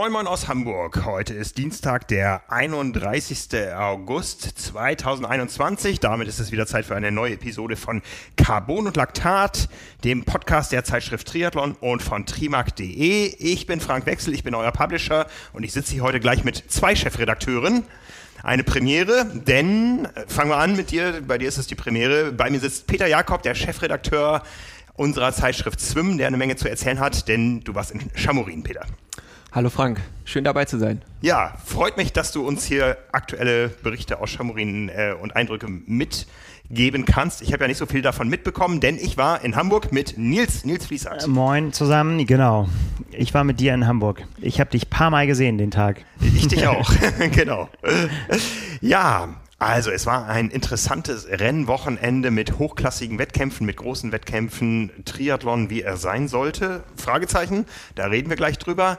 Moin Moin aus Hamburg. Heute ist Dienstag, der 31. August 2021. Damit ist es wieder Zeit für eine neue Episode von Carbon und Laktat, dem Podcast der Zeitschrift Triathlon und von trimark.de. Ich bin Frank Wechsel, ich bin euer Publisher und ich sitze hier heute gleich mit zwei Chefredakteuren. Eine Premiere, denn äh, fangen wir an mit dir, bei dir ist es die Premiere. Bei mir sitzt Peter Jakob, der Chefredakteur unserer Zeitschrift Swim, der eine Menge zu erzählen hat, denn du warst in Chamorin, Peter. Hallo Frank, schön dabei zu sein. Ja, freut mich, dass du uns hier aktuelle Berichte aus Chamorin äh, und Eindrücke mitgeben kannst. Ich habe ja nicht so viel davon mitbekommen, denn ich war in Hamburg mit Nils, Nils Fließert. Äh, moin zusammen, genau. Ich war mit dir in Hamburg. Ich habe dich ein paar Mal gesehen den Tag. Ich dich auch, genau. Ja, also es war ein interessantes Rennwochenende mit hochklassigen Wettkämpfen, mit großen Wettkämpfen, Triathlon, wie er sein sollte. Fragezeichen, da reden wir gleich drüber.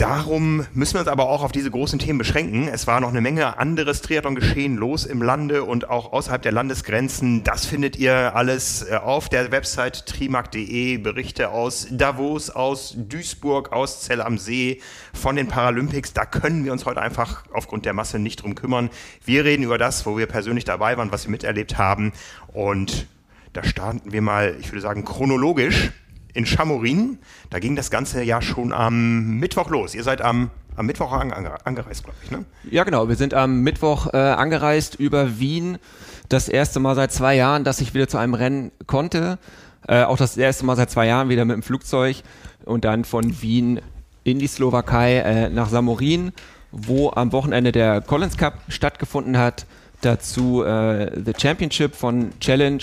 Darum müssen wir uns aber auch auf diese großen Themen beschränken. Es war noch eine Menge anderes Triathlon-Geschehen los im Lande und auch außerhalb der Landesgrenzen. Das findet ihr alles äh, auf der Website trimark.de. Berichte aus Davos, aus Duisburg, aus Zell am See, von den Paralympics. Da können wir uns heute einfach aufgrund der Masse nicht drum kümmern. Wir reden über das, wo wir persönlich dabei waren, was wir miterlebt haben. Und da starten wir mal, ich würde sagen, chronologisch in Chamorin. Da ging das Ganze ja schon am Mittwoch los. Ihr seid am, am Mittwoch angereist, glaube ich, ne? Ja, genau. Wir sind am Mittwoch äh, angereist über Wien. Das erste Mal seit zwei Jahren, dass ich wieder zu einem Rennen konnte. Äh, auch das erste Mal seit zwei Jahren wieder mit dem Flugzeug. Und dann von Wien in die Slowakei äh, nach Samorin, wo am Wochenende der Collins Cup stattgefunden hat. Dazu äh, The Championship von Challenge,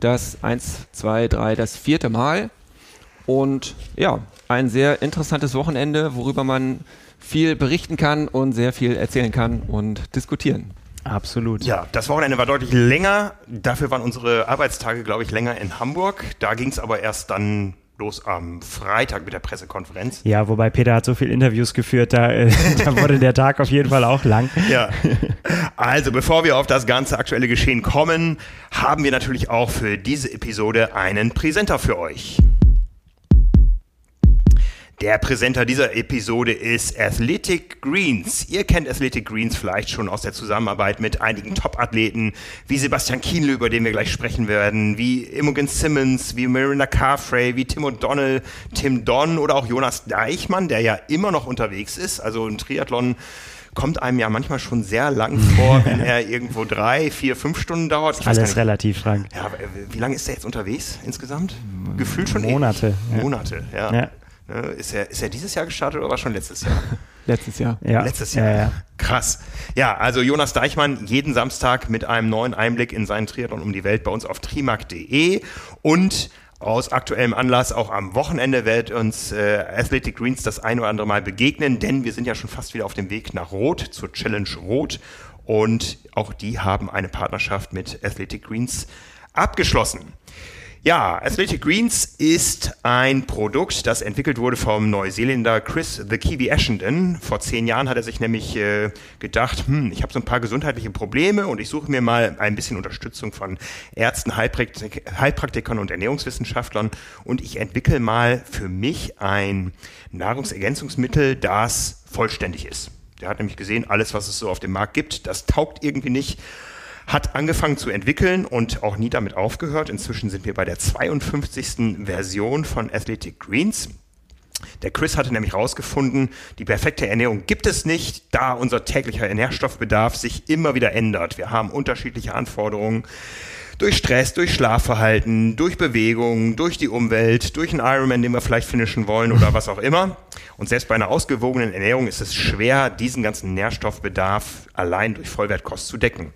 das 1, 2, 3, das vierte Mal. Und ja, ein sehr interessantes Wochenende, worüber man viel berichten kann und sehr viel erzählen kann und diskutieren. Absolut. Ja, das Wochenende war deutlich länger. Dafür waren unsere Arbeitstage, glaube ich, länger in Hamburg. Da ging es aber erst dann los am Freitag mit der Pressekonferenz. Ja, wobei Peter hat so viele Interviews geführt, da, äh, da wurde der Tag auf jeden Fall auch lang. Ja. Also, bevor wir auf das ganze aktuelle Geschehen kommen, haben wir natürlich auch für diese Episode einen Präsenter für euch. Der Präsenter dieser Episode ist Athletic Greens. Ihr kennt Athletic Greens vielleicht schon aus der Zusammenarbeit mit einigen Top-Athleten wie Sebastian Kienle, über den wir gleich sprechen werden, wie Imogen Simmons, wie Miranda Carfrey, wie Tim O'Donnell, Tim Don oder auch Jonas Deichmann, der ja immer noch unterwegs ist. Also ein Triathlon kommt einem ja manchmal schon sehr lang vor, wenn er irgendwo drei, vier, fünf Stunden dauert. Ich Alles relativ, Frank. Ja, wie lange ist er jetzt unterwegs insgesamt? Gefühlt schon Monate. Monate, ja. ja. Ne, ist er, ist er dieses Jahr gestartet oder war schon letztes Jahr? letztes Jahr. Ja. Letztes Jahr. Ja, ja. Krass. Ja, also Jonas Deichmann jeden Samstag mit einem neuen Einblick in seinen Triathlon um die Welt bei uns auf trimark.de und aus aktuellem Anlass auch am Wochenende wird uns äh, Athletic Greens das ein oder andere Mal begegnen, denn wir sind ja schon fast wieder auf dem Weg nach Rot zur Challenge Rot und auch die haben eine Partnerschaft mit Athletic Greens abgeschlossen. Ja, Athletic Greens ist ein Produkt, das entwickelt wurde vom Neuseeländer Chris the Kiwi Ashenden. Vor zehn Jahren hat er sich nämlich äh, gedacht, hm, ich habe so ein paar gesundheitliche Probleme und ich suche mir mal ein bisschen Unterstützung von Ärzten, Heilpraktik Heilpraktikern und Ernährungswissenschaftlern und ich entwickle mal für mich ein Nahrungsergänzungsmittel, das vollständig ist. Der hat nämlich gesehen, alles, was es so auf dem Markt gibt, das taugt irgendwie nicht hat angefangen zu entwickeln und auch nie damit aufgehört. Inzwischen sind wir bei der 52. Version von Athletic Greens. Der Chris hatte nämlich herausgefunden, die perfekte Ernährung gibt es nicht, da unser täglicher Nährstoffbedarf sich immer wieder ändert. Wir haben unterschiedliche Anforderungen durch Stress, durch Schlafverhalten, durch Bewegung, durch die Umwelt, durch einen Ironman, den wir vielleicht finishen wollen oder was auch immer. Und selbst bei einer ausgewogenen Ernährung ist es schwer, diesen ganzen Nährstoffbedarf allein durch Vollwertkost zu decken.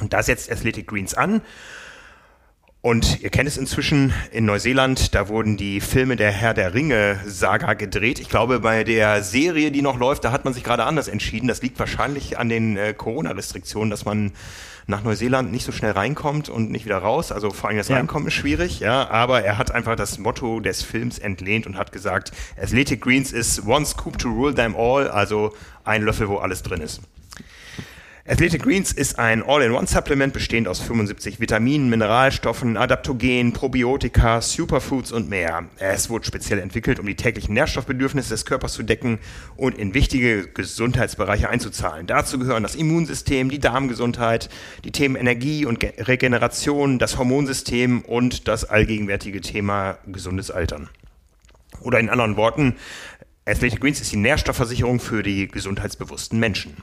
Und da setzt Athletic Greens an. Und ihr kennt es inzwischen in Neuseeland, da wurden die Filme der Herr der Ringe-Saga gedreht. Ich glaube, bei der Serie, die noch läuft, da hat man sich gerade anders entschieden. Das liegt wahrscheinlich an den äh, Corona-Restriktionen, dass man nach Neuseeland nicht so schnell reinkommt und nicht wieder raus. Also vor allem das ja. Reinkommen ist schwierig, ja. Aber er hat einfach das Motto des Films entlehnt und hat gesagt, Athletic Greens ist one scoop to rule them all, also ein Löffel, wo alles drin ist. Athletic Greens ist ein All-in-One-Supplement bestehend aus 75 Vitaminen, Mineralstoffen, Adaptogenen, Probiotika, Superfoods und mehr. Es wurde speziell entwickelt, um die täglichen Nährstoffbedürfnisse des Körpers zu decken und in wichtige Gesundheitsbereiche einzuzahlen. Dazu gehören das Immunsystem, die Darmgesundheit, die Themen Energie und Regeneration, das Hormonsystem und das allgegenwärtige Thema gesundes Altern. Oder in anderen Worten, Athletic Greens ist die Nährstoffversicherung für die gesundheitsbewussten Menschen.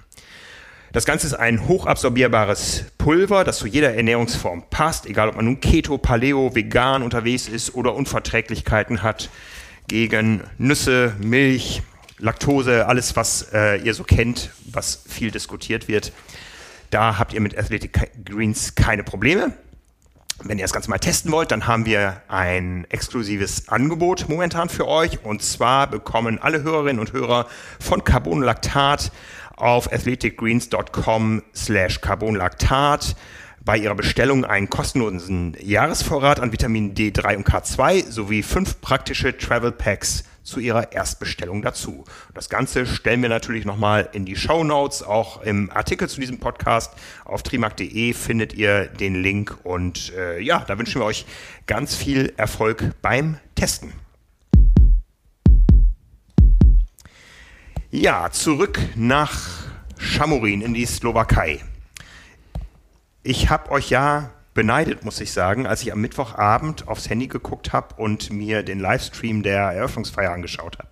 Das Ganze ist ein hochabsorbierbares Pulver, das zu jeder Ernährungsform passt, egal ob man nun Keto, Paleo, vegan unterwegs ist oder Unverträglichkeiten hat gegen Nüsse, Milch, Laktose, alles, was äh, ihr so kennt, was viel diskutiert wird. Da habt ihr mit Athletic Greens keine Probleme. Wenn ihr das Ganze mal testen wollt, dann haben wir ein exklusives Angebot momentan für euch. Und zwar bekommen alle Hörerinnen und Hörer von Carbonlactat auf athleticgreens.com slash carbonlactat bei ihrer Bestellung einen kostenlosen Jahresvorrat an Vitamin D3 und K2 sowie fünf praktische Travel Packs zu ihrer Erstbestellung dazu. Das Ganze stellen wir natürlich nochmal in die Show Notes. Auch im Artikel zu diesem Podcast auf trimark.de findet ihr den Link. Und äh, ja, da wünschen wir euch ganz viel Erfolg beim Testen. Ja, zurück nach Chamorin in die Slowakei. Ich habe euch ja beneidet, muss ich sagen, als ich am Mittwochabend aufs Handy geguckt habe und mir den Livestream der Eröffnungsfeier angeschaut habe.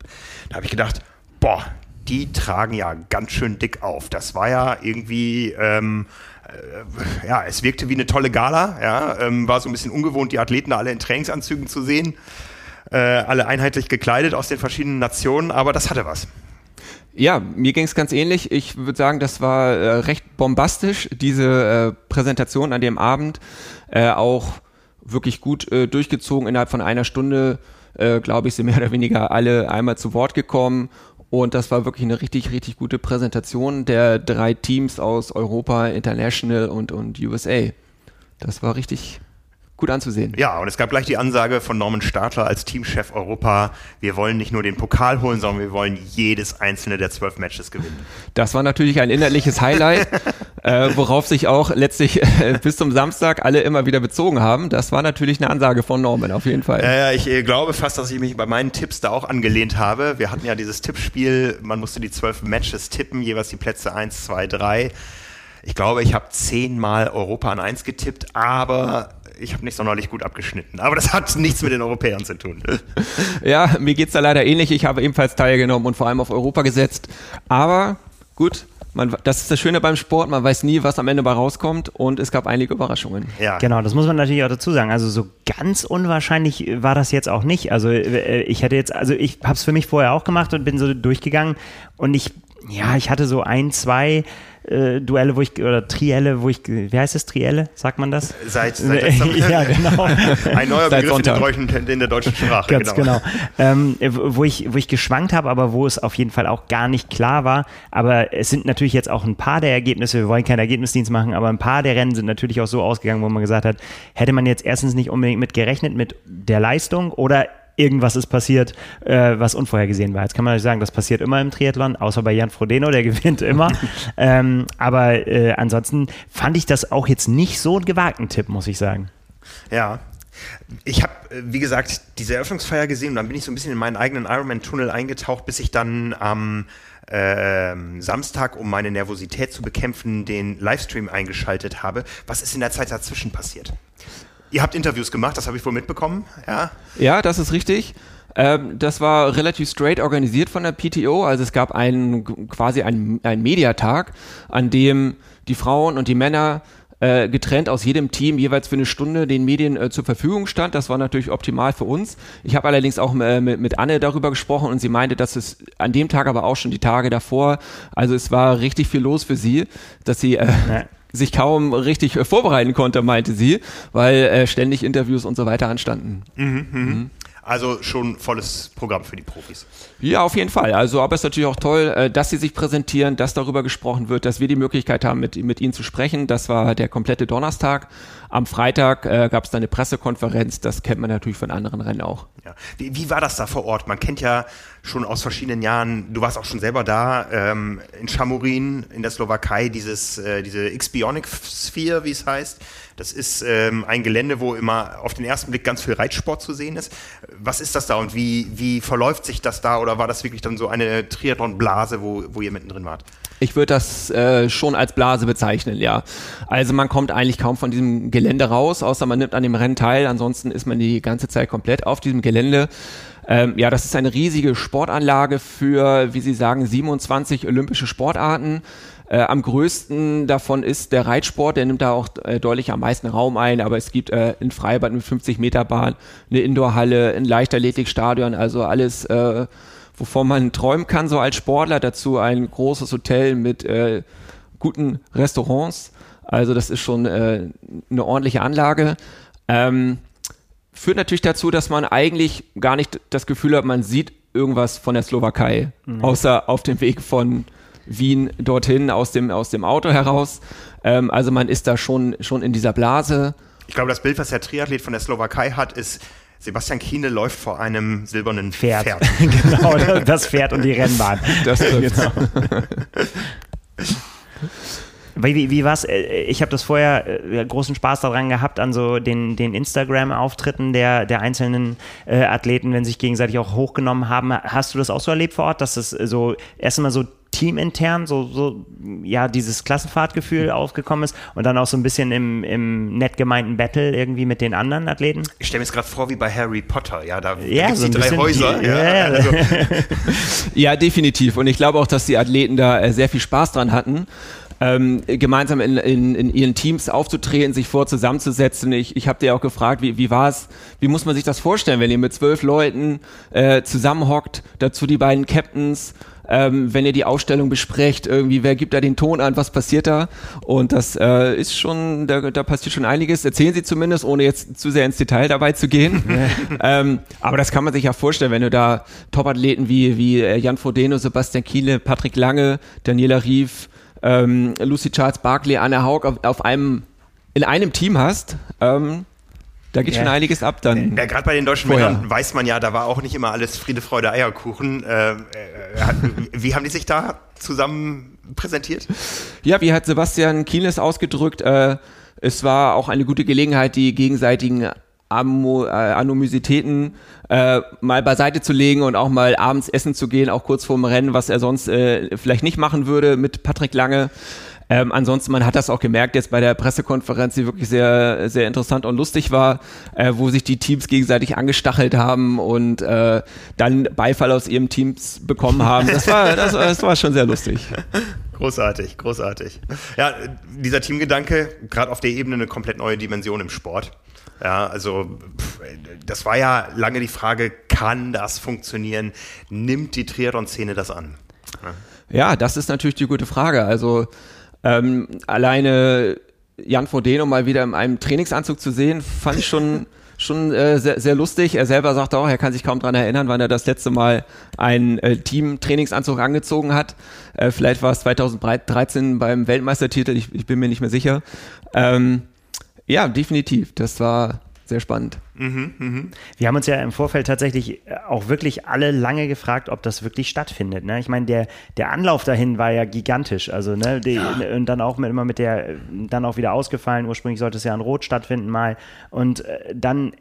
Da habe ich gedacht, boah, die tragen ja ganz schön dick auf. Das war ja irgendwie, ähm, äh, ja, es wirkte wie eine tolle Gala. Ja, ähm, war so ein bisschen ungewohnt, die Athleten alle in Trainingsanzügen zu sehen, äh, alle einheitlich gekleidet aus den verschiedenen Nationen, aber das hatte was. Ja, mir ging es ganz ähnlich. Ich würde sagen, das war äh, recht bombastisch, diese äh, Präsentation an dem Abend. Äh, auch wirklich gut äh, durchgezogen. Innerhalb von einer Stunde, äh, glaube ich, sind mehr oder weniger alle einmal zu Wort gekommen. Und das war wirklich eine richtig, richtig gute Präsentation der drei Teams aus Europa, International und, und USA. Das war richtig, gut anzusehen. Ja, und es gab gleich die Ansage von Norman Stadler als Teamchef Europa, wir wollen nicht nur den Pokal holen, sondern wir wollen jedes einzelne der zwölf Matches gewinnen. Das war natürlich ein innerliches Highlight, äh, worauf sich auch letztlich äh, bis zum Samstag alle immer wieder bezogen haben. Das war natürlich eine Ansage von Norman, auf jeden Fall. Äh, ich glaube fast, dass ich mich bei meinen Tipps da auch angelehnt habe. Wir hatten ja dieses Tippspiel, man musste die zwölf Matches tippen, jeweils die Plätze 1, 2, 3. Ich glaube, ich habe zehnmal Europa an 1 getippt, aber ich habe nicht sonderlich gut abgeschnitten. Aber das hat nichts mit den Europäern zu tun. ja, mir geht es da leider ähnlich. Ich habe ebenfalls teilgenommen und vor allem auf Europa gesetzt. Aber gut, man, das ist das Schöne beim Sport, man weiß nie, was am Ende bei rauskommt und es gab einige Überraschungen. Ja. Genau, das muss man natürlich auch dazu sagen. Also so ganz unwahrscheinlich war das jetzt auch nicht. Also äh, ich hätte jetzt, also ich habe es für mich vorher auch gemacht und bin so durchgegangen und ich, ja, ich hatte so ein, zwei äh, Duelle, wo ich, oder Trielle, wo ich, wie heißt es, Trielle, sagt man das? Seit, seit ja, genau. Ein neuer Begriff in der, deutschen, in der, deutschen, Sprache. Ganz genau. genau. Ähm, wo, ich, wo ich geschwankt habe, aber wo es auf jeden Fall auch gar nicht klar war. Aber es sind natürlich jetzt auch ein paar der Ergebnisse, wir wollen keinen Ergebnisdienst machen, aber ein paar der Rennen sind natürlich auch so ausgegangen, wo man gesagt hat, hätte man jetzt erstens nicht unbedingt mit gerechnet mit der Leistung oder irgendwas ist passiert, äh, was unvorhergesehen war. Jetzt kann man sagen, das passiert immer im Triathlon, außer bei Jan Frodeno, der gewinnt immer. ähm, aber äh, ansonsten fand ich das auch jetzt nicht so einen gewagten Tipp, muss ich sagen. Ja, ich habe, äh, wie gesagt, diese Eröffnungsfeier gesehen und dann bin ich so ein bisschen in meinen eigenen Ironman-Tunnel eingetaucht, bis ich dann am äh, Samstag, um meine Nervosität zu bekämpfen, den Livestream eingeschaltet habe. Was ist in der Zeit dazwischen passiert? Ihr habt Interviews gemacht, das habe ich wohl mitbekommen, ja? Ja, das ist richtig. Ähm, das war relativ straight organisiert von der PTO. Also es gab einen quasi einen, einen Mediatag, an dem die Frauen und die Männer äh, getrennt aus jedem Team jeweils für eine Stunde den Medien äh, zur Verfügung stand. Das war natürlich optimal für uns. Ich habe allerdings auch äh, mit, mit Anne darüber gesprochen und sie meinte, dass es an dem Tag aber auch schon die Tage davor, also es war richtig viel los für sie, dass sie äh, sich kaum richtig äh, vorbereiten konnte, meinte sie, weil äh, ständig Interviews und so weiter anstanden. Mhm, mh. mhm. Also schon volles Programm für die Profis. Ja, auf jeden Fall. Also, aber es ist natürlich auch toll, äh, dass sie sich präsentieren, dass darüber gesprochen wird, dass wir die Möglichkeit haben, mit, mit ihnen zu sprechen. Das war der komplette Donnerstag. Am Freitag äh, gab es dann eine Pressekonferenz. Das kennt man natürlich von anderen Rennen auch. Ja. Wie, wie war das da vor Ort? Man kennt ja schon aus verschiedenen Jahren, du warst auch schon selber da, ähm, in Chamorin in der Slowakei, dieses, äh, diese X-Bionic Sphere, wie es heißt. Das ist ähm, ein Gelände, wo immer auf den ersten Blick ganz viel Reitsport zu sehen ist. Was ist das da und wie, wie verläuft sich das da oder war das wirklich dann so eine Triathlon-Blase, wo, wo ihr mittendrin wart? Ich würde das äh, schon als Blase bezeichnen, ja. Also man kommt eigentlich kaum von diesem Gelände raus, außer man nimmt an dem Rennen teil. Ansonsten ist man die ganze Zeit komplett auf diesem Gelände. Ähm, ja, das ist eine riesige Sportanlage für, wie Sie sagen, 27 olympische Sportarten. Äh, am größten davon ist der Reitsport, der nimmt da auch äh, deutlich am meisten Raum ein, aber es gibt äh, ein Freibad mit 50 Meter Bahn, eine Indoorhalle, ein Leichtathletikstadion, also alles, äh, wovon man träumen kann, so als Sportler. Dazu ein großes Hotel mit äh, guten Restaurants. Also das ist schon äh, eine ordentliche Anlage. Ähm, führt natürlich dazu, dass man eigentlich gar nicht das Gefühl hat, man sieht irgendwas von der Slowakei, mhm. außer auf dem Weg von Wien dorthin aus dem, aus dem Auto heraus. Ähm, also man ist da schon, schon in dieser Blase. Ich glaube, das Bild, was der Triathlet von der Slowakei hat, ist, Sebastian Kiene läuft vor einem silbernen Pferd. Pferd. genau, das Pferd und die Rennbahn. Das genau. Wie, wie war's? Äh, ich habe das vorher äh, großen Spaß daran gehabt, an so den, den Instagram-Auftritten der, der einzelnen äh, Athleten, wenn sie sich gegenseitig auch hochgenommen haben. Hast du das auch so erlebt vor Ort, dass das so erstmal so teamintern so, so ja dieses Klassenfahrtgefühl aufgekommen ist und dann auch so ein bisschen im, im nett gemeinten Battle irgendwie mit den anderen Athleten. Ich stelle mir jetzt gerade vor wie bei Harry Potter, ja, da ja, gibt es so die drei Häuser. Die, ja, ja. Also. ja, definitiv. Und ich glaube auch, dass die Athleten da äh, sehr viel Spaß dran hatten ähm, gemeinsam in, in, in ihren Teams aufzutreten, sich vor zusammenzusetzen. Ich, ich habe dir auch gefragt, wie, wie war es, wie muss man sich das vorstellen, wenn ihr mit zwölf Leuten äh, zusammenhockt, dazu die beiden Captains, ähm, wenn ihr die Ausstellung besprecht, irgendwie, wer gibt da den Ton an, was passiert da? Und das äh, ist schon, da, da passiert schon einiges. Erzählen Sie zumindest, ohne jetzt zu sehr ins Detail dabei zu gehen. ähm, aber das kann man sich ja vorstellen, wenn du da Topathleten wie, wie äh, Jan Frodeno, Sebastian Kiele, Patrick Lange, Daniela Rief, ähm, Lucy Charles Barkley, Anna Haug auf, auf einem, in einem Team hast, ähm, da geht ja. schon einiges ab dann. Ja, gerade bei den deutschen vorher. Männern weiß man ja, da war auch nicht immer alles Friede, Freude, Eierkuchen. Äh, äh, wie haben die sich da zusammen präsentiert? Ja, wie hat Sebastian Kienes ausgedrückt, äh, es war auch eine gute Gelegenheit, die gegenseitigen Amo, äh, Anomisitäten äh, mal beiseite zu legen und auch mal abends essen zu gehen, auch kurz vorm Rennen, was er sonst äh, vielleicht nicht machen würde mit Patrick Lange. Ähm, ansonsten, man hat das auch gemerkt jetzt bei der Pressekonferenz, die wirklich sehr, sehr interessant und lustig war, äh, wo sich die Teams gegenseitig angestachelt haben und äh, dann Beifall aus ihren Teams bekommen haben. Das war, das, das war schon sehr lustig. Großartig, großartig. Ja, dieser Teamgedanke, gerade auf der Ebene eine komplett neue Dimension im Sport. Ja, also das war ja lange die Frage, kann das funktionieren? Nimmt die Triathlon-Szene das an? Ja. ja, das ist natürlich die gute Frage. Also ähm, alleine Jan Frodeno mal wieder in einem Trainingsanzug zu sehen, fand ich schon schon äh, sehr, sehr lustig. Er selber sagt auch, er kann sich kaum daran erinnern, wann er das letzte Mal einen äh, Team-Trainingsanzug angezogen hat. Äh, vielleicht war es 2013 beim Weltmeistertitel, ich, ich bin mir nicht mehr sicher. Ähm, ja, definitiv. Das war sehr spannend. Mhm, mh. Wir haben uns ja im Vorfeld tatsächlich auch wirklich alle lange gefragt, ob das wirklich stattfindet. Ne? Ich meine, der, der Anlauf dahin war ja gigantisch. Also, ne, die, ja. und dann auch mit, immer mit der, dann auch wieder ausgefallen. Ursprünglich sollte es ja in Rot stattfinden mal. Und äh, dann äh,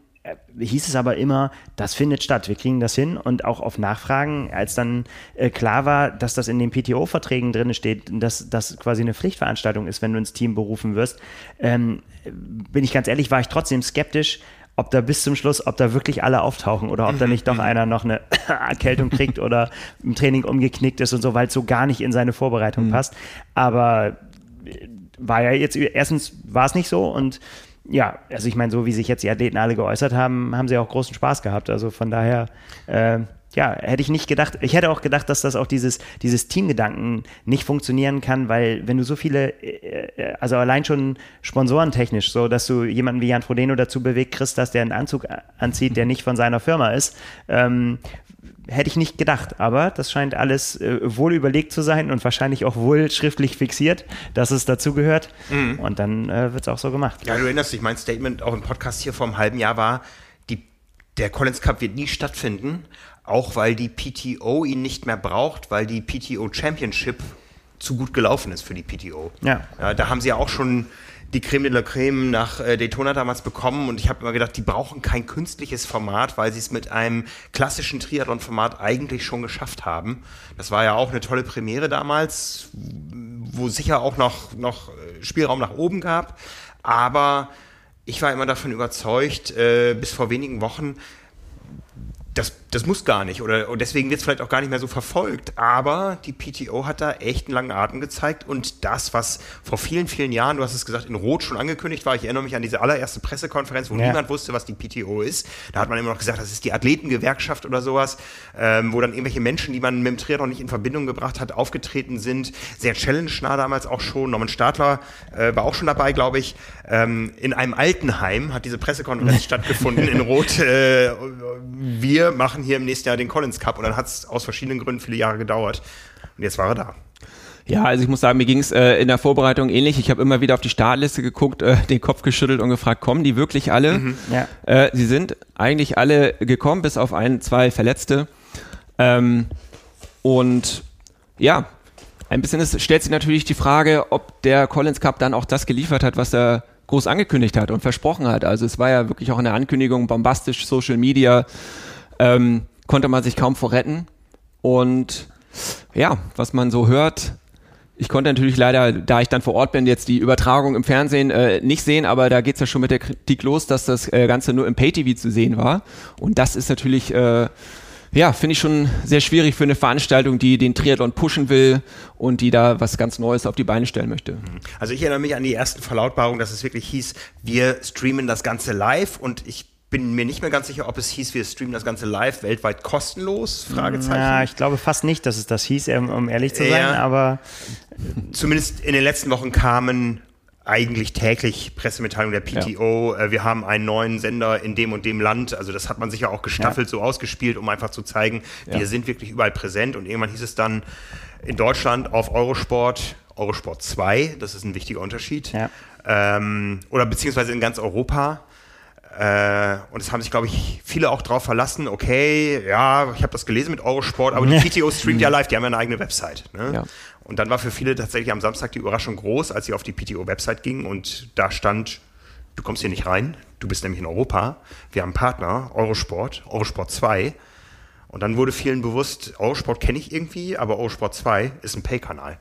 hieß es aber immer, das findet statt, wir kriegen das hin. Und auch auf Nachfragen, als dann äh, klar war, dass das in den PTO-Verträgen drin steht, dass das quasi eine Pflichtveranstaltung ist, wenn du ins Team berufen wirst, ähm, bin ich ganz ehrlich, war ich trotzdem skeptisch, ob da bis zum Schluss, ob da wirklich alle auftauchen oder ob da nicht doch einer noch eine Erkältung kriegt oder im Training umgeknickt ist und so, weil es so gar nicht in seine Vorbereitung mhm. passt. Aber äh, war ja jetzt, erstens war es nicht so und ja, also ich meine, so wie sich jetzt die Athleten alle geäußert haben, haben sie auch großen Spaß gehabt. Also von daher, äh, ja, hätte ich nicht gedacht. Ich hätte auch gedacht, dass das auch dieses, dieses Teamgedanken nicht funktionieren kann, weil wenn du so viele äh, äh, also allein schon sponsorentechnisch, so dass du jemanden wie Jan Frodeno dazu bewegt kriegst, dass der einen Anzug anzieht, der nicht von seiner Firma ist. Ähm, hätte ich nicht gedacht, aber das scheint alles äh, wohl überlegt zu sein und wahrscheinlich auch wohl schriftlich fixiert, dass es dazugehört. Mhm. Und dann äh, wird es auch so gemacht. Ja, du erinnerst dich, mein Statement auch im Podcast hier vor einem halben Jahr war, die, der Collins Cup wird nie stattfinden, auch weil die PTO ihn nicht mehr braucht, weil die PTO Championship zu gut gelaufen ist für die PTO. Ja. ja da haben sie ja auch schon die Creme de la Creme nach äh, Daytona damals bekommen und ich habe immer gedacht, die brauchen kein künstliches Format, weil sie es mit einem klassischen Triathlon-Format eigentlich schon geschafft haben. Das war ja auch eine tolle Premiere damals, wo sicher auch noch, noch Spielraum nach oben gab. Aber ich war immer davon überzeugt, äh, bis vor wenigen Wochen, das, das muss gar nicht oder und deswegen wird es vielleicht auch gar nicht mehr so verfolgt. Aber die PTO hat da echt einen langen Atem gezeigt und das, was vor vielen, vielen Jahren, du hast es gesagt, in Rot schon angekündigt war, ich erinnere mich an diese allererste Pressekonferenz, wo ja. niemand wusste, was die PTO ist. Da hat man immer noch gesagt, das ist die Athletengewerkschaft oder sowas, ähm, wo dann irgendwelche Menschen, die man mit dem Triathlon nicht in Verbindung gebracht hat, aufgetreten sind. Sehr challenge-nah damals auch schon. Norman Stadler äh, war auch schon dabei, glaube ich. Ähm, in einem Altenheim hat diese Pressekonferenz stattgefunden in Rot. Äh, wir wir machen hier im nächsten Jahr den Collins Cup. Und dann hat es aus verschiedenen Gründen viele Jahre gedauert. Und jetzt war er da. Ja, also ich muss sagen, mir ging es äh, in der Vorbereitung ähnlich. Ich habe immer wieder auf die Startliste geguckt, äh, den Kopf geschüttelt und gefragt, kommen die wirklich alle? Mhm. Ja. Äh, sie sind eigentlich alle gekommen, bis auf ein, zwei Verletzte. Ähm, und ja, ein bisschen ist, stellt sich natürlich die Frage, ob der Collins Cup dann auch das geliefert hat, was er groß angekündigt hat und versprochen hat. Also es war ja wirklich auch in der Ankündigung bombastisch, Social Media, ähm, konnte man sich kaum vorretten. Und ja, was man so hört, ich konnte natürlich leider, da ich dann vor Ort bin, jetzt die Übertragung im Fernsehen äh, nicht sehen, aber da geht es ja schon mit der Kritik los, dass das äh, Ganze nur im Pay-TV zu sehen war. Und das ist natürlich, äh, ja, finde ich schon sehr schwierig für eine Veranstaltung, die den Triathlon pushen will und die da was ganz Neues auf die Beine stellen möchte. Also ich erinnere mich an die ersten Verlautbarungen, dass es wirklich hieß, wir streamen das Ganze live und ich bin mir nicht mehr ganz sicher, ob es hieß, wir streamen das Ganze live weltweit kostenlos? Fragezeichen. Ja, ich glaube fast nicht, dass es das hieß, um ehrlich zu sein, ja, aber. Zumindest in den letzten Wochen kamen eigentlich täglich Pressemitteilungen der PTO. Ja. Äh, wir haben einen neuen Sender in dem und dem Land. Also das hat man sicher auch gestaffelt ja. so ausgespielt, um einfach zu zeigen, wir sind wirklich überall präsent. Und irgendwann hieß es dann in Deutschland auf Eurosport, Eurosport 2, das ist ein wichtiger Unterschied. Ähm, oder beziehungsweise in ganz Europa. Äh, und es haben sich, glaube ich, viele auch darauf verlassen, okay, ja, ich habe das gelesen mit Eurosport, aber die PTO streamt ja live, die haben ja eine eigene Website. Ne? Ja. Und dann war für viele tatsächlich am Samstag die Überraschung groß, als sie auf die PTO-Website gingen und da stand, du kommst hier nicht rein, du bist nämlich in Europa, wir haben einen Partner, Eurosport, Eurosport 2. Und dann wurde vielen bewusst, Eurosport kenne ich irgendwie, aber Eurosport 2 ist ein Pay-Kanal.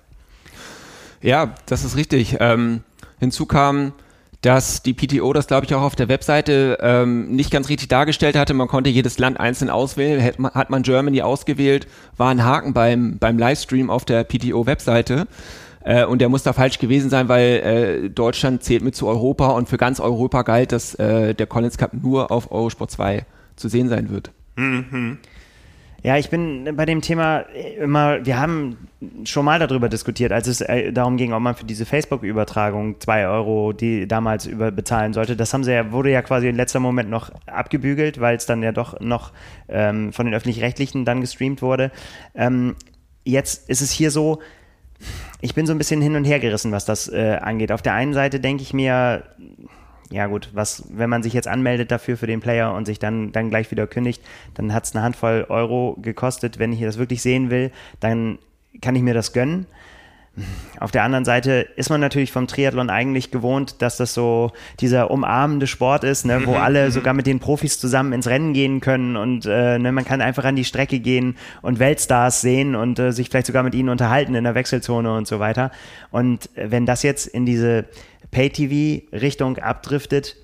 Ja, das ist richtig. Ähm, hinzu kam, dass die PTO das, glaube ich, auch auf der Webseite ähm, nicht ganz richtig dargestellt hatte. Man konnte jedes Land einzeln auswählen. Hat man, hat man Germany ausgewählt, war ein Haken beim, beim Livestream auf der PTO-Webseite. Äh, und der muss da falsch gewesen sein, weil äh, Deutschland zählt mit zu Europa und für ganz Europa galt, dass äh, der Collins Cup nur auf Eurosport 2 zu sehen sein wird. Mhm. Ja, ich bin bei dem Thema immer, wir haben schon mal darüber diskutiert, als es äh, darum ging, ob man für diese Facebook-Übertragung zwei Euro, die damals über bezahlen sollte. Das haben sie ja, wurde ja quasi im letzten Moment noch abgebügelt, weil es dann ja doch noch ähm, von den öffentlich-rechtlichen dann gestreamt wurde. Ähm, jetzt ist es hier so, ich bin so ein bisschen hin und her gerissen, was das äh, angeht. Auf der einen Seite denke ich mir, ja gut, was, wenn man sich jetzt anmeldet dafür für den Player und sich dann, dann gleich wieder kündigt, dann hat es eine Handvoll Euro gekostet. Wenn ich das wirklich sehen will, dann kann ich mir das gönnen. Auf der anderen Seite ist man natürlich vom Triathlon eigentlich gewohnt, dass das so dieser umarmende Sport ist, ne, wo mhm, alle mhm. sogar mit den Profis zusammen ins Rennen gehen können und äh, ne, man kann einfach an die Strecke gehen und Weltstars sehen und äh, sich vielleicht sogar mit ihnen unterhalten in der Wechselzone und so weiter. Und wenn das jetzt in diese Pay-TV-Richtung abdriftet,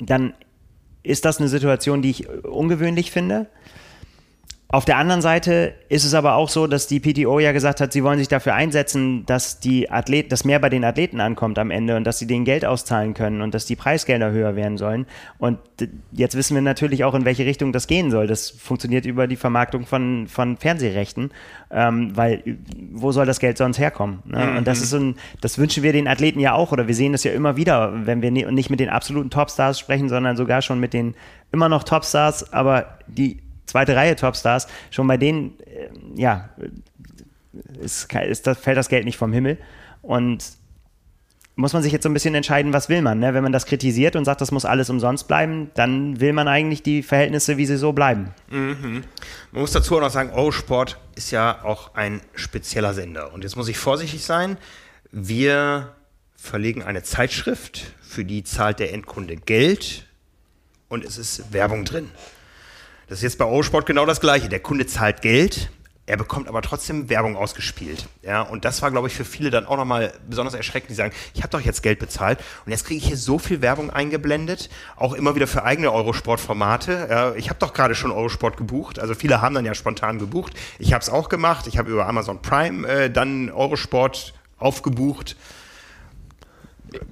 dann ist das eine Situation, die ich ungewöhnlich finde. Auf der anderen Seite ist es aber auch so, dass die PTO ja gesagt hat, sie wollen sich dafür einsetzen, dass die Athleten, dass mehr bei den Athleten ankommt am Ende und dass sie denen Geld auszahlen können und dass die Preisgelder höher werden sollen. Und jetzt wissen wir natürlich auch, in welche Richtung das gehen soll. Das funktioniert über die Vermarktung von, von Fernsehrechten, ähm, weil wo soll das Geld sonst herkommen? Ne? Mhm. Und das ist so ein, das wünschen wir den Athleten ja auch oder wir sehen das ja immer wieder, wenn wir nicht mit den absoluten Topstars sprechen, sondern sogar schon mit den immer noch Topstars, aber die zweite Reihe Topstars, schon bei denen, äh, ja, ist, ist das, fällt das Geld nicht vom Himmel. Und muss man sich jetzt so ein bisschen entscheiden, was will man. Ne? Wenn man das kritisiert und sagt, das muss alles umsonst bleiben, dann will man eigentlich die Verhältnisse, wie sie so bleiben. Mhm. Man muss dazu auch noch sagen, Eurosport ist ja auch ein spezieller Sender. Und jetzt muss ich vorsichtig sein. Wir verlegen eine Zeitschrift, für die zahlt der Endkunde Geld und es ist Werbung drin. Das ist jetzt bei Eurosport genau das Gleiche. Der Kunde zahlt Geld, er bekommt aber trotzdem Werbung ausgespielt. Ja, und das war, glaube ich, für viele dann auch nochmal besonders erschreckend, die sagen, ich habe doch jetzt Geld bezahlt und jetzt kriege ich hier so viel Werbung eingeblendet, auch immer wieder für eigene Eurosport-Formate. Ja, ich habe doch gerade schon Eurosport gebucht, also viele haben dann ja spontan gebucht. Ich habe es auch gemacht, ich habe über Amazon Prime äh, dann Eurosport aufgebucht.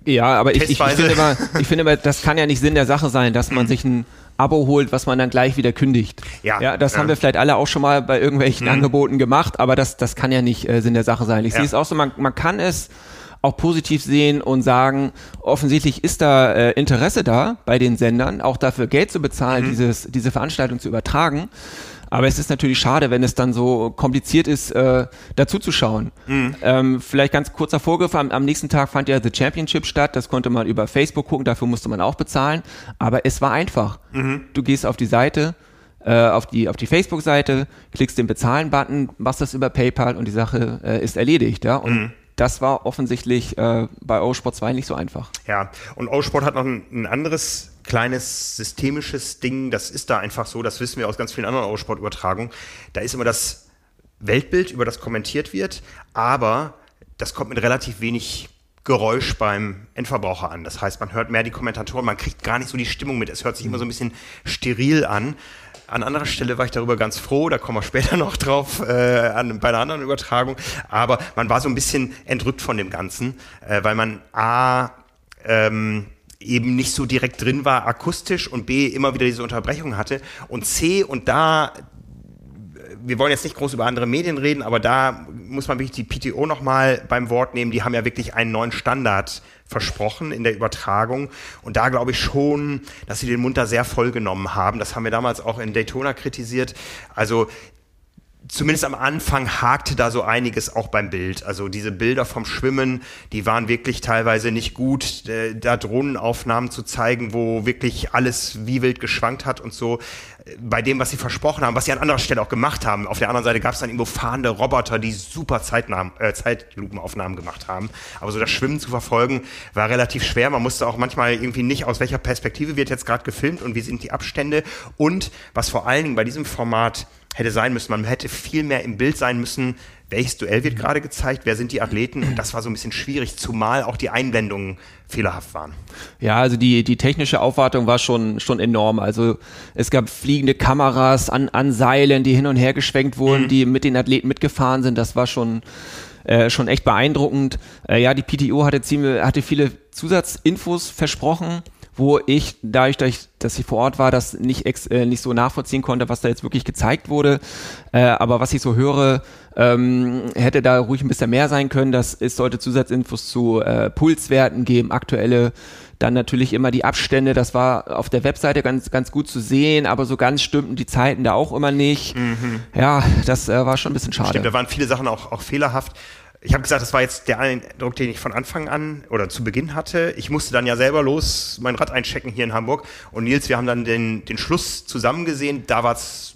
Ja, aber ich, ich, ich, finde immer, ich finde immer, das kann ja nicht Sinn der Sache sein, dass man sich ein Abo holt, was man dann gleich wieder kündigt. Ja, ja das ja. haben wir vielleicht alle auch schon mal bei irgendwelchen mhm. Angeboten gemacht, aber das, das kann ja nicht äh, Sinn der Sache sein. Ich ja. sehe es auch so, man, man kann es auch positiv sehen und sagen, offensichtlich ist da äh, Interesse da bei den Sendern, auch dafür Geld zu bezahlen, mhm. dieses, diese Veranstaltung zu übertragen. Aber es ist natürlich schade, wenn es dann so kompliziert ist, äh, dazu zu schauen. Mhm. Ähm, vielleicht ganz kurzer Vorgriff, am, am, nächsten Tag fand ja The Championship statt, das konnte man über Facebook gucken, dafür musste man auch bezahlen, aber es war einfach. Mhm. Du gehst auf die Seite, äh, auf die, auf die Facebook-Seite, klickst den Bezahlen-Button, machst das über PayPal und die Sache äh, ist erledigt, ja. Und mhm das war offensichtlich äh, bei Eurosport 2 nicht so einfach. Ja, und Eurosport hat noch ein, ein, anderes kleines systemisches Ding. Das ist da einfach so, das wissen wir aus ganz vielen anderen Eurosport-Übertragungen. Da ist immer das Weltbild, über das kommentiert wird, aber das kommt mit relativ wenig Geräusch beim Endverbraucher an. Das heißt, man hört mehr die Kommentatoren, man kriegt gar nicht so die Stimmung mit. Es hört sich immer so ein bisschen steril an. An anderer Stelle war ich darüber ganz froh, da kommen wir später noch drauf, äh, an, bei einer anderen Übertragung. Aber man war so ein bisschen entrückt von dem Ganzen, äh, weil man A, ähm, eben nicht so direkt drin war akustisch und B, immer wieder diese Unterbrechung hatte und C, und da wir wollen jetzt nicht groß über andere Medien reden, aber da muss man wirklich die PTO nochmal beim Wort nehmen. Die haben ja wirklich einen neuen Standard versprochen in der Übertragung. Und da glaube ich schon, dass sie den Mund da sehr voll genommen haben. Das haben wir damals auch in Daytona kritisiert. Also zumindest am Anfang hakte da so einiges auch beim Bild. Also diese Bilder vom Schwimmen, die waren wirklich teilweise nicht gut, äh, da Drohnenaufnahmen zu zeigen, wo wirklich alles wie wild geschwankt hat und so. Bei dem, was sie versprochen haben, was sie an anderer Stelle auch gemacht haben. Auf der anderen Seite gab es dann irgendwo fahrende Roboter, die super Zeitnahmen, äh, Zeitlupenaufnahmen gemacht haben. Aber so das Schwimmen zu verfolgen, war relativ schwer. Man musste auch manchmal irgendwie nicht, aus welcher Perspektive wird jetzt gerade gefilmt und wie sind die Abstände. Und was vor allen Dingen bei diesem Format hätte sein müssen. Man hätte viel mehr im Bild sein müssen, welches Duell wird gerade gezeigt, wer sind die Athleten und das war so ein bisschen schwierig, zumal auch die Einblendungen fehlerhaft waren. Ja, also die, die technische Aufwartung war schon, schon enorm. Also es gab fliegende Kameras an, an Seilen, die hin und her geschwenkt wurden, mhm. die mit den Athleten mitgefahren sind. Das war schon, äh, schon echt beeindruckend. Äh, ja, die PTO hatte, ziemlich, hatte viele Zusatzinfos versprochen wo ich, dadurch, dass ich vor Ort war, das nicht, ex, äh, nicht so nachvollziehen konnte, was da jetzt wirklich gezeigt wurde. Äh, aber was ich so höre, ähm, hätte da ruhig ein bisschen mehr sein können. Das, es sollte Zusatzinfos zu äh, Pulswerten geben, aktuelle dann natürlich immer die Abstände, das war auf der Webseite ganz, ganz gut zu sehen, aber so ganz stimmten die Zeiten da auch immer nicht. Mhm. Ja, das äh, war schon ein bisschen schade. Stimmt, da waren viele Sachen auch, auch fehlerhaft ich habe gesagt, das war jetzt der Eindruck, den ich von Anfang an oder zu Beginn hatte. Ich musste dann ja selber los mein Rad einchecken hier in Hamburg. Und Nils, wir haben dann den, den Schluss zusammen gesehen. Da war es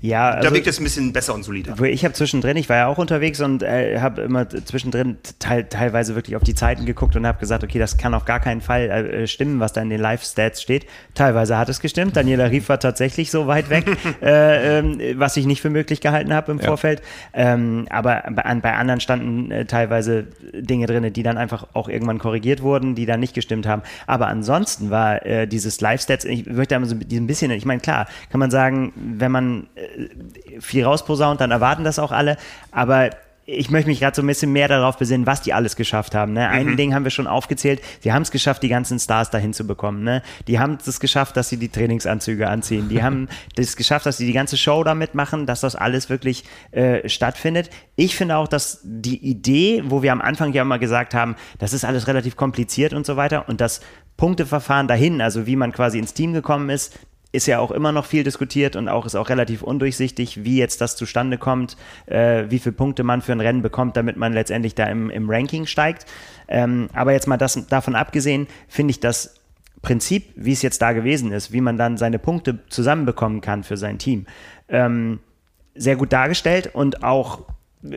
ja, also, da wirkt es ein bisschen besser und solider. Ich habe zwischendrin, ich war ja auch unterwegs und äh, habe immer zwischendrin teil, teilweise wirklich auf die Zeiten geguckt und habe gesagt, okay, das kann auf gar keinen Fall äh, stimmen, was da in den Live-Stats steht. Teilweise hat es gestimmt. Daniela Rief war tatsächlich so weit weg, äh, äh, was ich nicht für möglich gehalten habe im ja. Vorfeld. Ähm, aber bei, bei, anderen standen äh, teilweise Dinge drin, die dann einfach auch irgendwann korrigiert wurden, die dann nicht gestimmt haben. Aber ansonsten war äh, dieses Live-Stats, ich möchte da so ein bisschen, ich meine, klar, kann man sagen, wenn man äh, viel rausposaunt, dann erwarten das auch alle. Aber ich möchte mich gerade so ein bisschen mehr darauf besinnen, was die alles geschafft haben. Ne? Ein mhm. Ding haben wir schon aufgezählt. Sie haben es geschafft, die ganzen Stars dahin zu bekommen. Ne? Die haben es geschafft, dass sie die Trainingsanzüge anziehen. Die haben es geschafft, dass sie die ganze Show damit machen, dass das alles wirklich äh, stattfindet. Ich finde auch, dass die Idee, wo wir am Anfang ja immer gesagt haben, das ist alles relativ kompliziert und so weiter und das Punkteverfahren dahin, also wie man quasi ins Team gekommen ist, ist ja auch immer noch viel diskutiert und auch ist auch relativ undurchsichtig, wie jetzt das zustande kommt, äh, wie viele Punkte man für ein Rennen bekommt, damit man letztendlich da im, im Ranking steigt. Ähm, aber jetzt mal das, davon abgesehen, finde ich das Prinzip, wie es jetzt da gewesen ist, wie man dann seine Punkte zusammenbekommen kann für sein Team, ähm, sehr gut dargestellt und auch